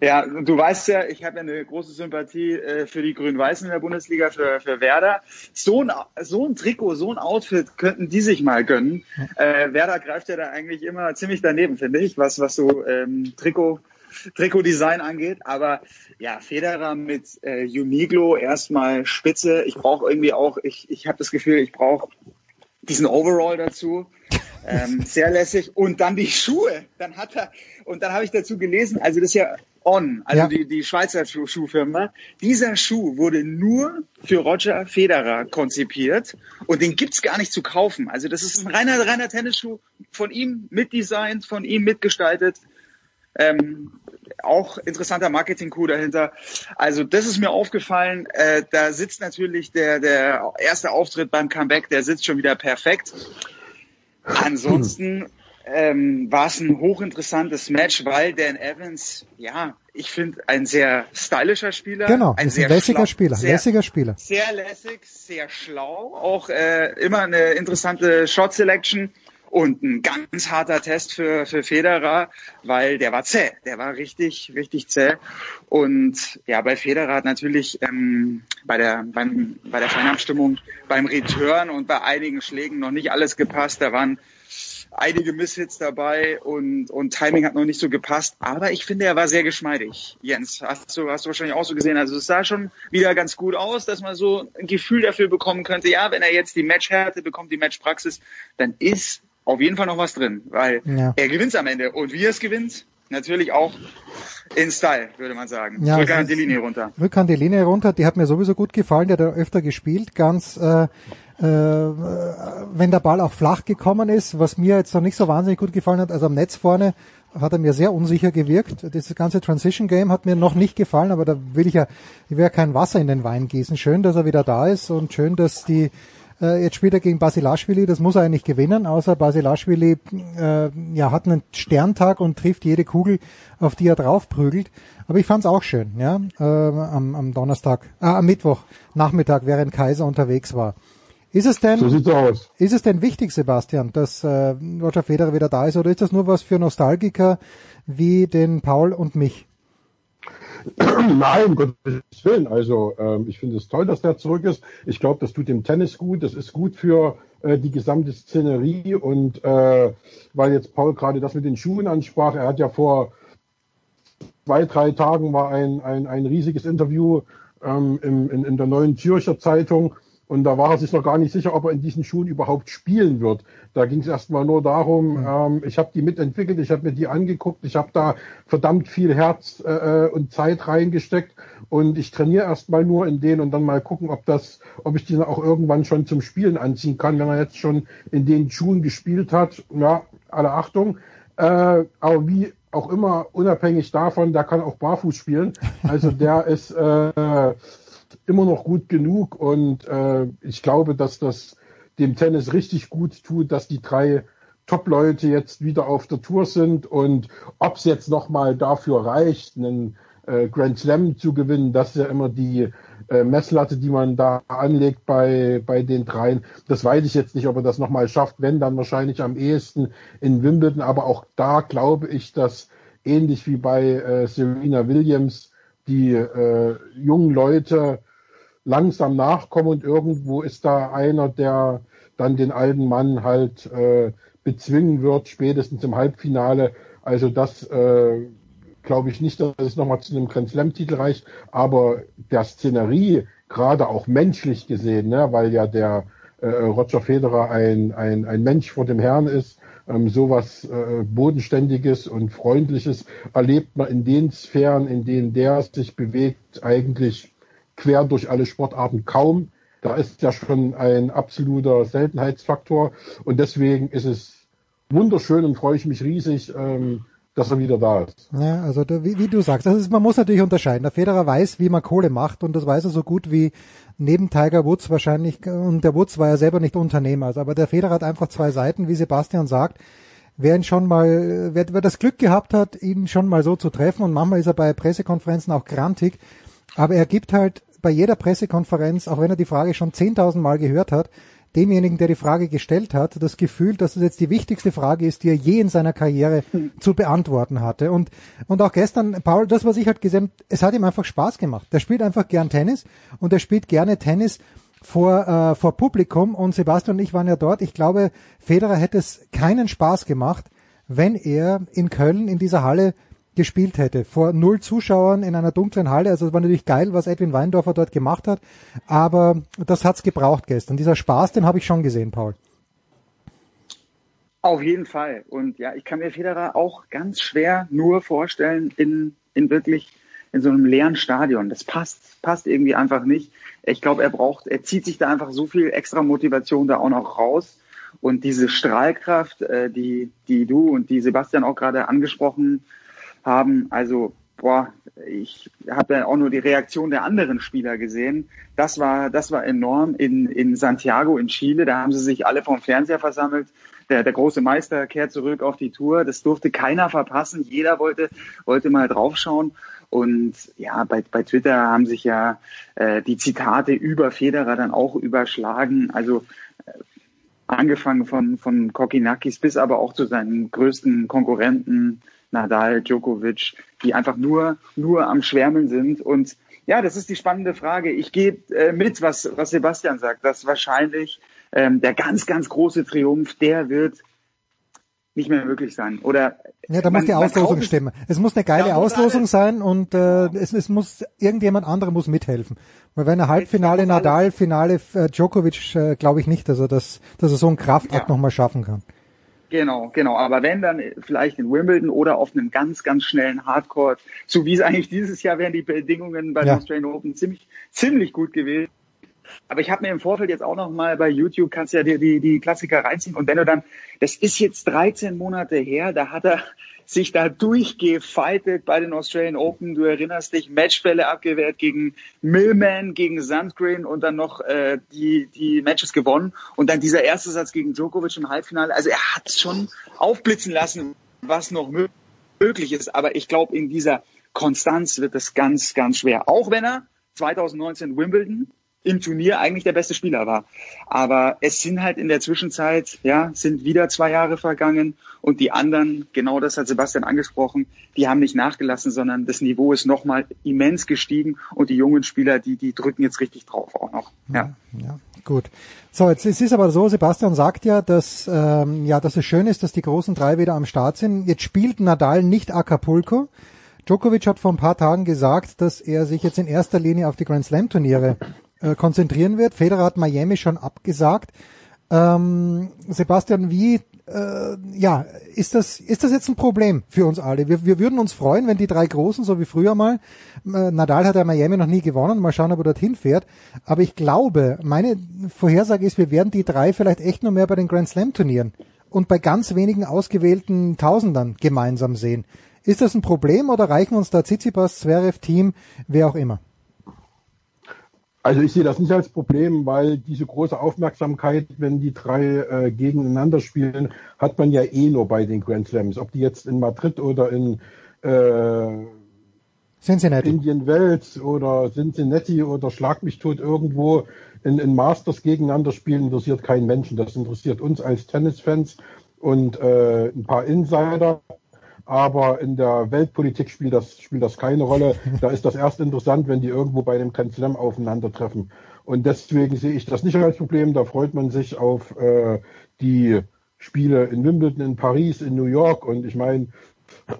Ja, du weißt ja, ich habe ja eine große Sympathie äh, für die Grün-Weißen in der Bundesliga, für, für Werder. So ein, so ein Trikot, so ein Outfit könnten die sich mal gönnen. Äh, Werder greift ja da eigentlich immer ziemlich daneben, finde ich, was, was so ähm, Trikot, Trikotdesign angeht. Aber ja, Federer mit äh, Uniglo erstmal spitze. Ich brauche irgendwie auch, ich, ich habe das Gefühl, ich brauche diesen Overall dazu. Ähm, sehr lässig. Und dann die Schuhe. Dann hat er, und dann habe ich dazu gelesen, also das ist ja On, also Ja. die, die Schweizer Schuh Schuhfirma. Dieser Schuh wurde nur für Roger Federer konzipiert und den gibt's gar nicht zu kaufen. Also das ist ein reiner, reiner Tennisschuh von ihm mitdesignt, von ihm mitgestaltet. Ähm, auch interessanter Marketing-Coup dahinter. Also das ist mir aufgefallen. Äh, da sitzt natürlich der, der erste Auftritt beim Comeback, der sitzt schon wieder perfekt. Ansonsten ähm, war es ein hochinteressantes Match, weil Dan Evans, ja, ich finde, ein sehr stylischer Spieler. Genau, ein ist ein lässiger schlau- Spieler, sehr, lässiger Spieler. Sehr lässig, sehr schlau, auch äh, immer eine interessante Shot Selection und ein ganz harter Test für, für Federer, weil der war zäh, der war richtig, richtig zäh. Und ja, bei Federer hat natürlich ähm, bei der beim, bei der Feinabstimmung beim Return und bei einigen Schlägen noch nicht alles gepasst. Da waren einige Misshits dabei und, und Timing hat noch nicht so gepasst. Aber ich finde, er war sehr geschmeidig. Jens, hast du, hast du wahrscheinlich auch so gesehen. Also es sah schon wieder ganz gut aus, dass man so ein Gefühl dafür bekommen könnte, ja, wenn er jetzt die Matchhärte bekommt, die Matchpraxis, dann ist auf jeden Fall noch was drin, weil Ja. er gewinnt am Ende. Und wie er es gewinnt, natürlich auch in Style, würde man sagen. Ja, Rückhand die Linie runter. Rückhand die Linie runter, die hat mir sowieso gut gefallen, der hat er öfter gespielt, ganz äh, äh, wenn der Ball auch flach gekommen ist, was mir jetzt noch nicht so wahnsinnig gut gefallen hat, also am Netz vorne hat er mir sehr unsicher gewirkt. Das ganze Transition Game hat mir noch nicht gefallen, aber da will ich ja, ich will ja kein Wasser in den Wein gießen. Schön, dass er wieder da ist und schön, dass die äh, jetzt spielt er gegen Basilashvili, das muss er eigentlich gewinnen, außer Basilashvili äh, ja, hat einen Sterntag und trifft jede Kugel, auf die er drauf prügelt. Aber ich fand's auch schön, ja, äh, am, am Donnerstag, äh, am Mittwoch Nachmittag, während Kaiser unterwegs war. Ist es denn, So ist es denn wichtig, Sebastian, dass äh, Roger Federer wieder da ist, oder ist das nur was für Nostalgiker wie den Paul und mich? Nein, um Gottes Willen. Also ähm, ich finde es toll, dass der zurück ist. Ich glaube, das tut dem Tennis gut. Das ist gut für äh, die gesamte Szenerie. Und äh, weil jetzt Paul gerade das mit den Schuhen ansprach, er hat ja vor zwei, drei Tagen war ein, ein, ein riesiges Interview ähm, im, in, in der neuen Zürcher Zeitung. Und da war er sich noch gar nicht sicher, ob er in diesen Schuhen überhaupt spielen wird. Da ging es erstmal nur darum, ähm, ich habe die mitentwickelt, ich habe mir die angeguckt, ich habe da verdammt viel Herz äh, und Zeit reingesteckt und ich trainiere erstmal nur in denen und dann mal gucken, ob das, ob ich die dann auch irgendwann schon zum Spielen anziehen kann, wenn er jetzt schon in den Schuhen gespielt hat. Ja, alle Achtung. Äh, aber wie auch immer, unabhängig davon, der kann auch barfuß spielen. Also der ist äh, immer noch gut genug und äh, ich glaube, dass das dem Tennis richtig gut tut, dass die drei Top-Leute jetzt wieder auf der Tour sind und ob es jetzt nochmal dafür reicht, einen äh, Grand Slam zu gewinnen, das ist ja immer die äh, Messlatte, die man da anlegt bei, bei den dreien. Das weiß ich jetzt nicht, ob er das nochmal schafft, wenn dann wahrscheinlich am ehesten in Wimbledon, aber auch da glaube ich, dass ähnlich wie bei äh, Serena Williams die äh, jungen Leute langsam nachkommen und irgendwo ist da einer, der dann den alten Mann halt äh, bezwingen wird, spätestens im Halbfinale. Also das äh, glaube ich nicht, dass es nochmal zu einem Grand Slam-Titel reicht, aber der Szenerie, gerade auch menschlich gesehen, ne, weil ja der äh, Roger Federer ein, ein, ein Mensch vor dem Herrn ist, ähm, sowas äh, Bodenständiges und Freundliches erlebt man in den Sphären, in denen der sich bewegt, eigentlich quer durch alle Sportarten kaum. Da ist ja schon ein absoluter Seltenheitsfaktor und deswegen ist es wunderschön und freue ich mich riesig, ähm, dass er wieder da ist. Ja, also da, wie, wie du sagst, das ist, man muss natürlich unterscheiden. Der Federer weiß, wie man Kohle macht und das weiß er so gut wie neben Tiger Woods wahrscheinlich, und der Woods war ja selber nicht Unternehmer, also, aber der Federer hat einfach zwei Seiten, wie Sebastian sagt. Wer ihn schon mal, wer, wer das Glück gehabt hat, ihn schon mal so zu treffen und manchmal ist er bei Pressekonferenzen auch grantig, aber er gibt halt bei jeder Pressekonferenz, auch wenn er die Frage schon 10.000 Mal gehört hat, demjenigen, der die Frage gestellt hat, das Gefühl, dass es jetzt die wichtigste Frage ist, die er je in seiner Karriere zu beantworten hatte. Und, und auch gestern, Paul, das, was ich halt gesehen es hat ihm einfach Spaß gemacht. Der spielt einfach gern Tennis und er spielt gerne Tennis vor, äh, vor Publikum und Sebastian und ich waren ja dort. Ich glaube, Federer hätte es keinen Spaß gemacht, wenn er in Köln in dieser Halle gespielt hätte. Vor null Zuschauern in einer dunklen Halle. Also es war natürlich geil, was Edwin Weindorfer dort gemacht hat. Aber das hat's gebraucht gestern. Dieser Spaß, den habe ich schon gesehen, Paul. Auf jeden Fall. Und ja, ich kann mir Federer auch ganz schwer nur vorstellen in, in wirklich in so einem leeren Stadion. Das passt, passt irgendwie einfach nicht. Ich glaube, er braucht, er zieht sich da einfach so viel extra Motivation da auch noch raus. Und diese Strahlkraft, äh, die, die du und die Sebastian auch gerade angesprochen haben, also boah, ich habe dann auch nur die Reaktion der anderen Spieler gesehen. Das war, das war enorm in, in Santiago in Chile. Da haben sie sich alle vom Fernseher versammelt. Der, der große Meister kehrt zurück auf die Tour. Das durfte keiner verpassen. Jeder wollte, wollte mal draufschauen. Und ja, bei, bei Twitter haben sich ja äh, die Zitate über Federer dann auch überschlagen. Also äh, angefangen von, von Kokinakis bis aber auch zu seinen größten Konkurrenten, Nadal, Djokovic, die einfach nur, nur am Schwärmen sind. Und ja, das ist die spannende Frage. Ich gehe äh, mit, was, was Sebastian sagt, dass wahrscheinlich ähm, der ganz, ganz große Triumph, der wird nicht mehr möglich sein. Oder ja, da muss die Auslosung stimmen. Es muss eine geile Auslosung sein und äh, es, es muss irgendjemand anderer muss mithelfen. Weil wenn er Halbfinale Nadal, Finale äh, Djokovic, äh, glaube ich nicht, dass er das, dass er so einen Kraftakt ja. nochmal schaffen kann. Genau, genau. Aber wenn dann vielleicht in Wimbledon oder auf einem ganz, ganz schnellen Hardcore, so wie es eigentlich dieses Jahr wären die Bedingungen bei ja. den Australian Open ziemlich, ziemlich gut gewesen. Aber ich habe mir im Vorfeld jetzt auch noch mal bei YouTube kannst ja die, die, die Klassiker reinziehen und wenn du dann, das ist jetzt 13 Monate her, da hat er sich da durchgefightet bei den Australian Open. Du erinnerst dich, Matchbälle abgewehrt gegen Millman, gegen Sandgren und dann noch äh, die, die Matches gewonnen. Und dann dieser erste Satz gegen Djokovic im Halbfinale. Also er hat schon aufblitzen lassen, was noch möglich ist. Aber ich glaube, in dieser Konstanz wird es ganz, ganz schwer. Auch wenn er 2019 Wimbledon im Turnier eigentlich der beste Spieler war. Aber es sind halt in der Zwischenzeit, ja, sind wieder zwei Jahre vergangen und die anderen, genau das hat Sebastian angesprochen, die haben nicht nachgelassen, sondern das Niveau ist nochmal immens gestiegen und die jungen Spieler, die, die drücken jetzt richtig drauf auch noch. Ja. ja. Gut. So, jetzt es ist aber so, Sebastian sagt ja, dass ähm, ja, dass es schön ist, dass die großen drei wieder am Start sind. Jetzt spielt Nadal nicht Acapulco. Djokovic hat vor ein paar Tagen gesagt, dass er sich jetzt in erster Linie auf die Grand Slam Turniere äh, konzentrieren wird. Federer hat Miami schon abgesagt. Ähm, Sebastian, wie äh, ja, ist das, ist das jetzt ein Problem für uns alle? Wir, wir würden uns freuen, wenn die drei Großen, so wie früher mal, äh, Nadal hat ja Miami noch nie gewonnen, mal schauen, ob er dorthin fährt. Aber ich glaube, meine Vorhersage ist, wir werden die drei vielleicht echt nur mehr bei den Grand Slam Turnieren und bei ganz wenigen ausgewählten Tausendern gemeinsam sehen. Ist das ein Problem oder reichen uns da Tsitsipas, Zverev, Team, wer auch immer? Also ich sehe das nicht als Problem, weil diese große Aufmerksamkeit, wenn die drei äh, gegeneinander spielen, hat man ja eh nur bei den Grand Slams. Ob die jetzt in Madrid oder in äh, Cincinnati. Indian Wells oder Cincinnati oder Schlag mich tot irgendwo in, in Masters gegeneinander spielen, interessiert keinen Menschen. Das interessiert uns als Tennisfans und äh, ein paar Insider aber in der Weltpolitik spielt das, spielt das keine Rolle. Da ist das erst interessant, wenn die irgendwo bei dem Grand Slam aufeinandertreffen. Und deswegen sehe ich das nicht als Problem. Da freut man sich auf äh, die Spiele in Wimbledon, in Paris, in New York. Und ich meine,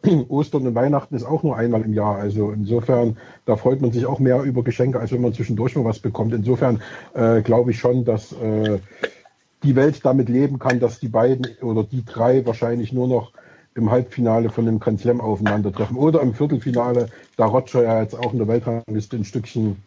Ostern und Weihnachten ist auch nur einmal im Jahr. Also insofern, da freut man sich auch mehr über Geschenke, als wenn man zwischendurch mal was bekommt. Insofern äh, glaube ich schon, dass äh, die Welt damit leben kann, dass die beiden oder die drei wahrscheinlich nur noch im Halbfinale von dem Grand Slam aufeinandertreffen. Oder im Viertelfinale, da Roger ja jetzt auch in der Weltrangliste ein Stückchen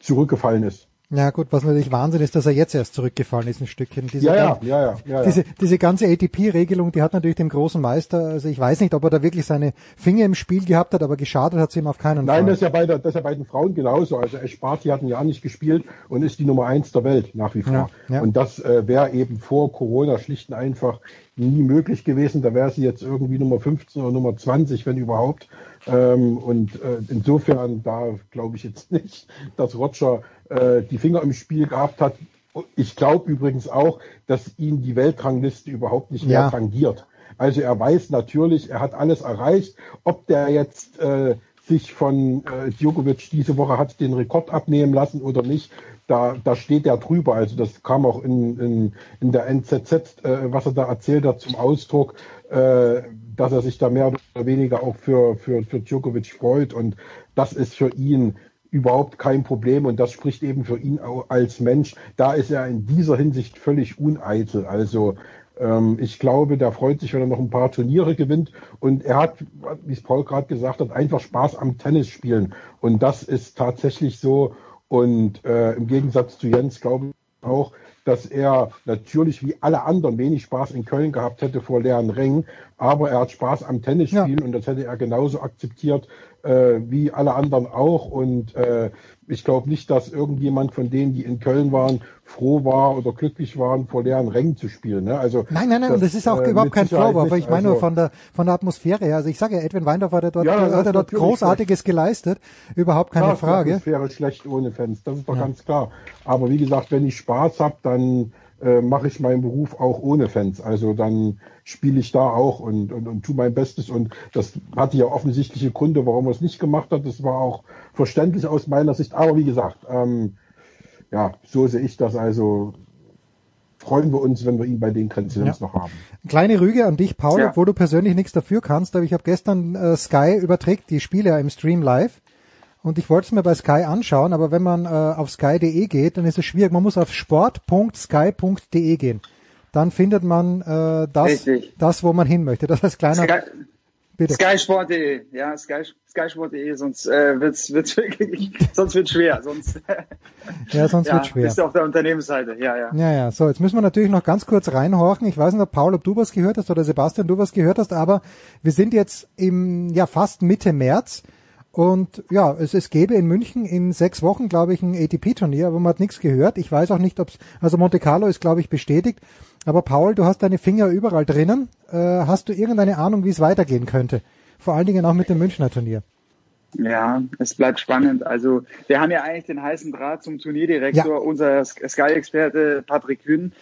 zurückgefallen ist. Ja gut, was natürlich Wahnsinn ist, dass er jetzt erst zurückgefallen ist, ein Stückchen. Diese, ja, ja, ja, ja, ja, diese, diese ganze ATP-Regelung, die hat natürlich dem großen Meister, also ich weiß nicht, ob er da wirklich seine Finger im Spiel gehabt hat, aber geschadet hat sie ihm auf keinen Fall. Nein, das ist ja bei, der, das ist ja bei den Frauen genauso. Also Esparti hat ein Jahr nicht gespielt und ist die Nummer eins der Welt nach wie vor. Ja, ja. Und das äh, wäre eben vor Corona schlicht und einfach nie möglich gewesen. Da wäre sie jetzt irgendwie Nummer 15 oder Nummer 20, wenn überhaupt. Ähm, und äh, insofern, da glaube ich jetzt nicht, dass Roger äh, die Finger im Spiel gehabt hat. Ich glaube übrigens auch, dass ihn die Weltrangliste überhaupt nicht mehr ja. tangiert. Also er weiß natürlich, er hat alles erreicht. Ob der jetzt äh, sich von äh, Djokovic diese Woche hat den Rekord abnehmen lassen oder nicht, da, da steht er drüber. Also das kam auch in, in, in der NZZ, äh, was er da erzählt hat, zum Ausdruck, äh, dass er sich da mehr oder weniger auch für, für, für Djokovic freut. Und das ist für ihn überhaupt kein Problem und das spricht eben für ihn auch als Mensch. Da ist er in dieser Hinsicht völlig uneitel. Also ähm, ich glaube, der freut sich, wenn er noch ein paar Turniere gewinnt und er hat, wie es Paul gerade gesagt hat, einfach Spaß am Tennis spielen und das ist tatsächlich so und äh, im Gegensatz zu Jens glaube ich auch, dass er natürlich wie alle anderen wenig Spaß in Köln gehabt hätte vor leeren Rängen, aber er hat Spaß am Tennisspielen ja. und das hätte er genauso akzeptiert, äh, wie alle anderen auch. Und äh, ich glaube nicht, dass irgendjemand von denen, die in Köln waren, froh war oder glücklich waren, vor leeren Rängen zu spielen. Ne? Also nein, nein, nein, das, das ist auch äh, überhaupt kein Vorwurf. Ich meine also, nur von der von der Atmosphäre her. Also ich sage ja, Edwin Weindorf hat dort, ja, hat er dort Großartiges schlecht. geleistet, überhaupt keine ja, Frage. Die Atmosphäre schlecht ohne Fans, das ist doch ja. ganz klar. Aber wie gesagt, wenn ich Spaß habe, dann äh, mache ich meinen Beruf auch ohne Fans. Also dann spiele ich da auch und, und, und tue mein Bestes. Und das hatte ja offensichtliche Gründe, warum er es nicht gemacht hat. Das war auch verständlich aus meiner Sicht. Aber wie gesagt, ähm, ja, so sehe ich das. Also freuen wir uns, wenn wir ihn bei den Grenzen ja. noch haben. Kleine Rüge an dich, Paul, ja. obwohl du persönlich nichts dafür kannst, aber ich habe gestern äh, Sky überträgt die Spiele ja im Stream live und ich wollte es mir bei Sky anschauen, aber wenn man äh, auf sky.de geht, dann ist es schwierig. Man muss auf sport.sky.de gehen dann findet man äh, das, das, wo man hin möchte. Das heißt kleiner. Sky, Bitte. Skysport.de, ja, Sky, Skysport.de, sonst äh, wird's wird's wirklich, sonst wird's schwer, sonst. ja, sonst ja, wird's schwer. Bist du auf der Unternehmensseite, ja, ja. Ja, ja. So, jetzt müssen wir natürlich noch ganz kurz reinhorchen. Ich weiß nicht, ob Paul, ob du was gehört hast oder Sebastian, du was gehört hast, aber wir sind jetzt im ja fast Mitte März. Und ja, es, es gäbe in München in sechs Wochen, glaube ich, ein ATP-Turnier, aber man hat nichts gehört. Ich weiß auch nicht, ob es, also Monte Carlo ist, glaube ich, bestätigt. Aber Paul, du hast deine Finger überall drinnen. Äh, hast du irgendeine Ahnung, wie es weitergehen könnte? Vor allen Dingen auch mit dem Münchner Turnier. Ja, es bleibt spannend. Also wir haben ja eigentlich den heißen Draht zum Turnierdirektor, ja. unser Sky-Experte Patrick Kühn.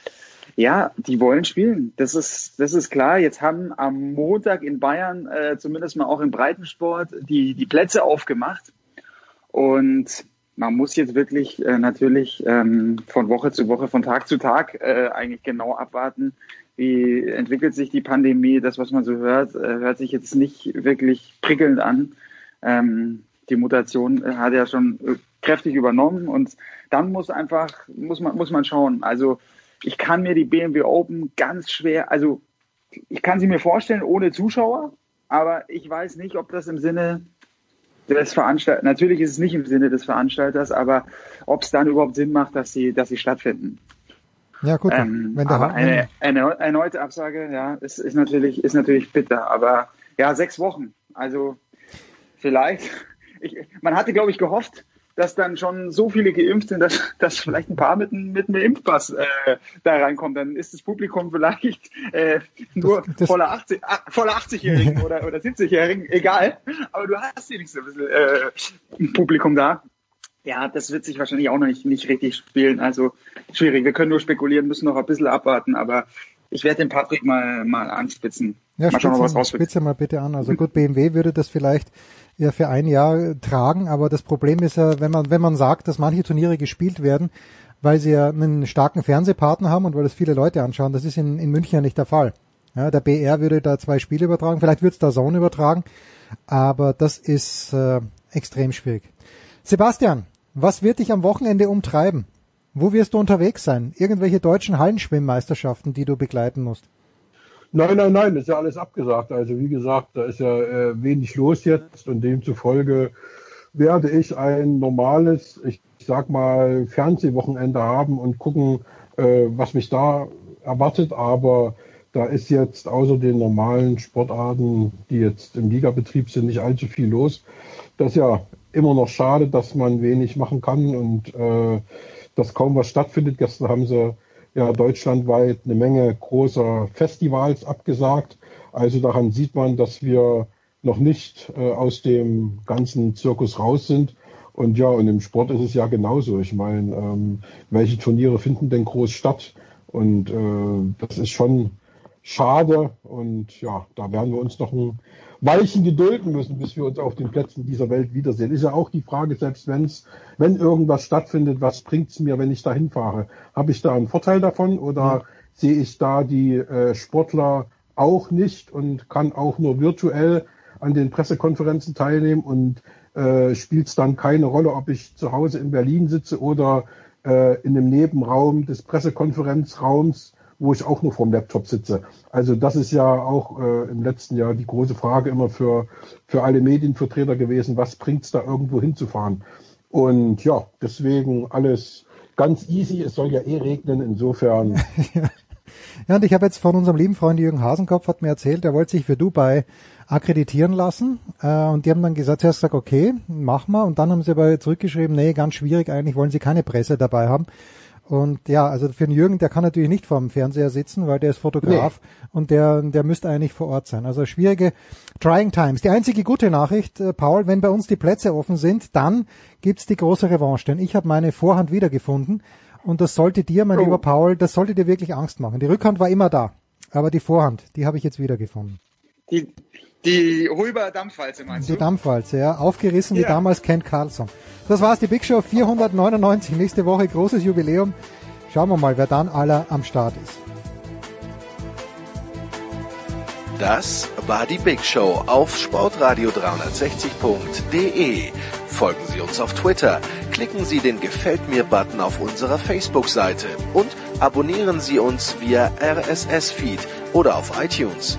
Ja, die wollen spielen. Das ist, das ist klar. Jetzt haben am Montag in Bayern, äh, zumindest mal auch im Breitensport, die, die Plätze aufgemacht. Und man muss jetzt wirklich äh, natürlich ähm, von Woche zu Woche, von Tag zu Tag äh, eigentlich genau abwarten, wie entwickelt sich die Pandemie. Das, was man so hört, äh, hört sich jetzt nicht wirklich prickelnd an. Ähm, die Mutation äh, hat ja schon äh, kräftig übernommen und dann muss einfach, muss man, muss man schauen. Also ich kann mir die BMW Open ganz schwer, also ich kann sie mir vorstellen ohne Zuschauer, aber ich weiß nicht, ob das im Sinne des Veranstalters, natürlich ist es nicht im Sinne des Veranstalters, aber ob es dann überhaupt Sinn macht, dass sie, dass sie stattfinden. Ja gut, ähm, wenn aber eine, eine erneute Absage, ja, ist, ist natürlich, ist natürlich bitter, aber ja, sechs Wochen, also vielleicht, ich, man hatte glaube ich gehofft, dass dann schon so viele geimpft sind, dass, dass vielleicht ein paar mit, mit einem Impfpass äh, da reinkommen. Dann ist das Publikum vielleicht äh, nur das, das voller 80, ah, voller 80-Jährigen oder, oder 70-Jährigen, egal. Aber du hast hier nicht so ein bisschen äh, Publikum da. Ja, das wird sich wahrscheinlich auch noch nicht, nicht richtig spielen. Also schwierig. Wir können nur spekulieren, müssen noch ein bisschen abwarten, aber ich werde den Patrick mal, mal anspitzen. Ja, mal schauen, spitze, was spitze mal bitte an. Also gut, BMW würde das vielleicht ja für ein Jahr tragen, aber das Problem ist ja, wenn man, wenn man sagt, dass manche Turniere gespielt werden, weil sie ja einen starken Fernsehpartner haben und weil das viele Leute anschauen, das ist in, in München ja nicht der Fall. Ja, der BR würde da zwei Spiele übertragen, vielleicht wird es da Zone übertragen, aber das ist äh, extrem schwierig. Sebastian, was wird dich am Wochenende umtreiben? Wo wirst du unterwegs sein? Irgendwelche deutschen Hallenschwimmmeisterschaften, die du begleiten musst? Nein, nein, nein, ist ja alles abgesagt. Also wie gesagt, da ist ja äh, wenig los jetzt und demzufolge werde ich ein normales, ich sag mal, Fernsehwochenende haben und gucken, äh, was mich da erwartet. Aber da ist jetzt außer den normalen Sportarten, die jetzt im Ligabetrieb sind, nicht allzu viel los. Das ist ja immer noch schade, dass man wenig machen kann und äh, dass kaum was stattfindet. Gestern haben sie ja deutschlandweit eine Menge großer Festivals abgesagt. Also daran sieht man, dass wir noch nicht äh, aus dem ganzen Zirkus raus sind. Und ja, und im Sport ist es ja genauso. Ich meine, ähm, welche Turniere finden denn groß statt? Und äh, das ist schon schade. Und ja, da werden wir uns noch ein Weichen gedulden müssen, bis wir uns auf den Plätzen dieser Welt wiedersehen. Ist ja auch die Frage, selbst wenn's, wenn irgendwas stattfindet, was bringt's mir, wenn ich da hinfahre? Habe ich da einen Vorteil davon oder ja. sehe ich da die äh, Sportler auch nicht und kann auch nur virtuell an den Pressekonferenzen teilnehmen und äh, spielt es dann keine Rolle, ob ich zu Hause in Berlin sitze oder äh, in einem Nebenraum des Pressekonferenzraums wo ich auch nur vorm Laptop sitze. Also das ist ja auch äh, im letzten Jahr die große Frage immer für, für alle Medienvertreter gewesen, was bringt's da irgendwo hinzufahren? Und ja, deswegen alles ganz easy. Es soll ja eh regnen, insofern Ja, und ich habe jetzt von unserem lieben Freund Jürgen Hasenkopf hat mir erzählt, er wollte sich für Dubai akkreditieren lassen. Äh, und die haben dann gesagt, zuerst gesagt, okay, mach mal. Und dann haben sie aber zurückgeschrieben, nee, ganz schwierig, eigentlich wollen sie keine Presse dabei haben. Und ja, also für den Jürgen, der kann natürlich nicht vor dem Fernseher sitzen, weil der ist Fotograf nee. und der, der müsste eigentlich vor Ort sein. Also schwierige Trying Times. Die einzige gute Nachricht, äh, Paul, wenn bei uns die Plätze offen sind, dann gibt's die große Revanche. Denn ich habe meine Vorhand wiedergefunden und das sollte dir, mein oh. lieber Paul, das sollte dir wirklich Angst machen. Die Rückhand war immer da, aber die Vorhand, die habe ich jetzt wiedergefunden. Die, die Huber Dampfwalze meinst die du? Die Dampfwalze, ja. Aufgerissen ja. wie damals Kent Carlson. Das war's, die Big Show 499. Nächste Woche großes Jubiläum. Schauen wir mal, wer dann aller am Start ist. Das war die Big Show auf sportradio360.de. Folgen Sie uns auf Twitter, klicken Sie den Gefällt mir-Button auf unserer Facebook-Seite und abonnieren Sie uns via RSS-Feed oder auf iTunes.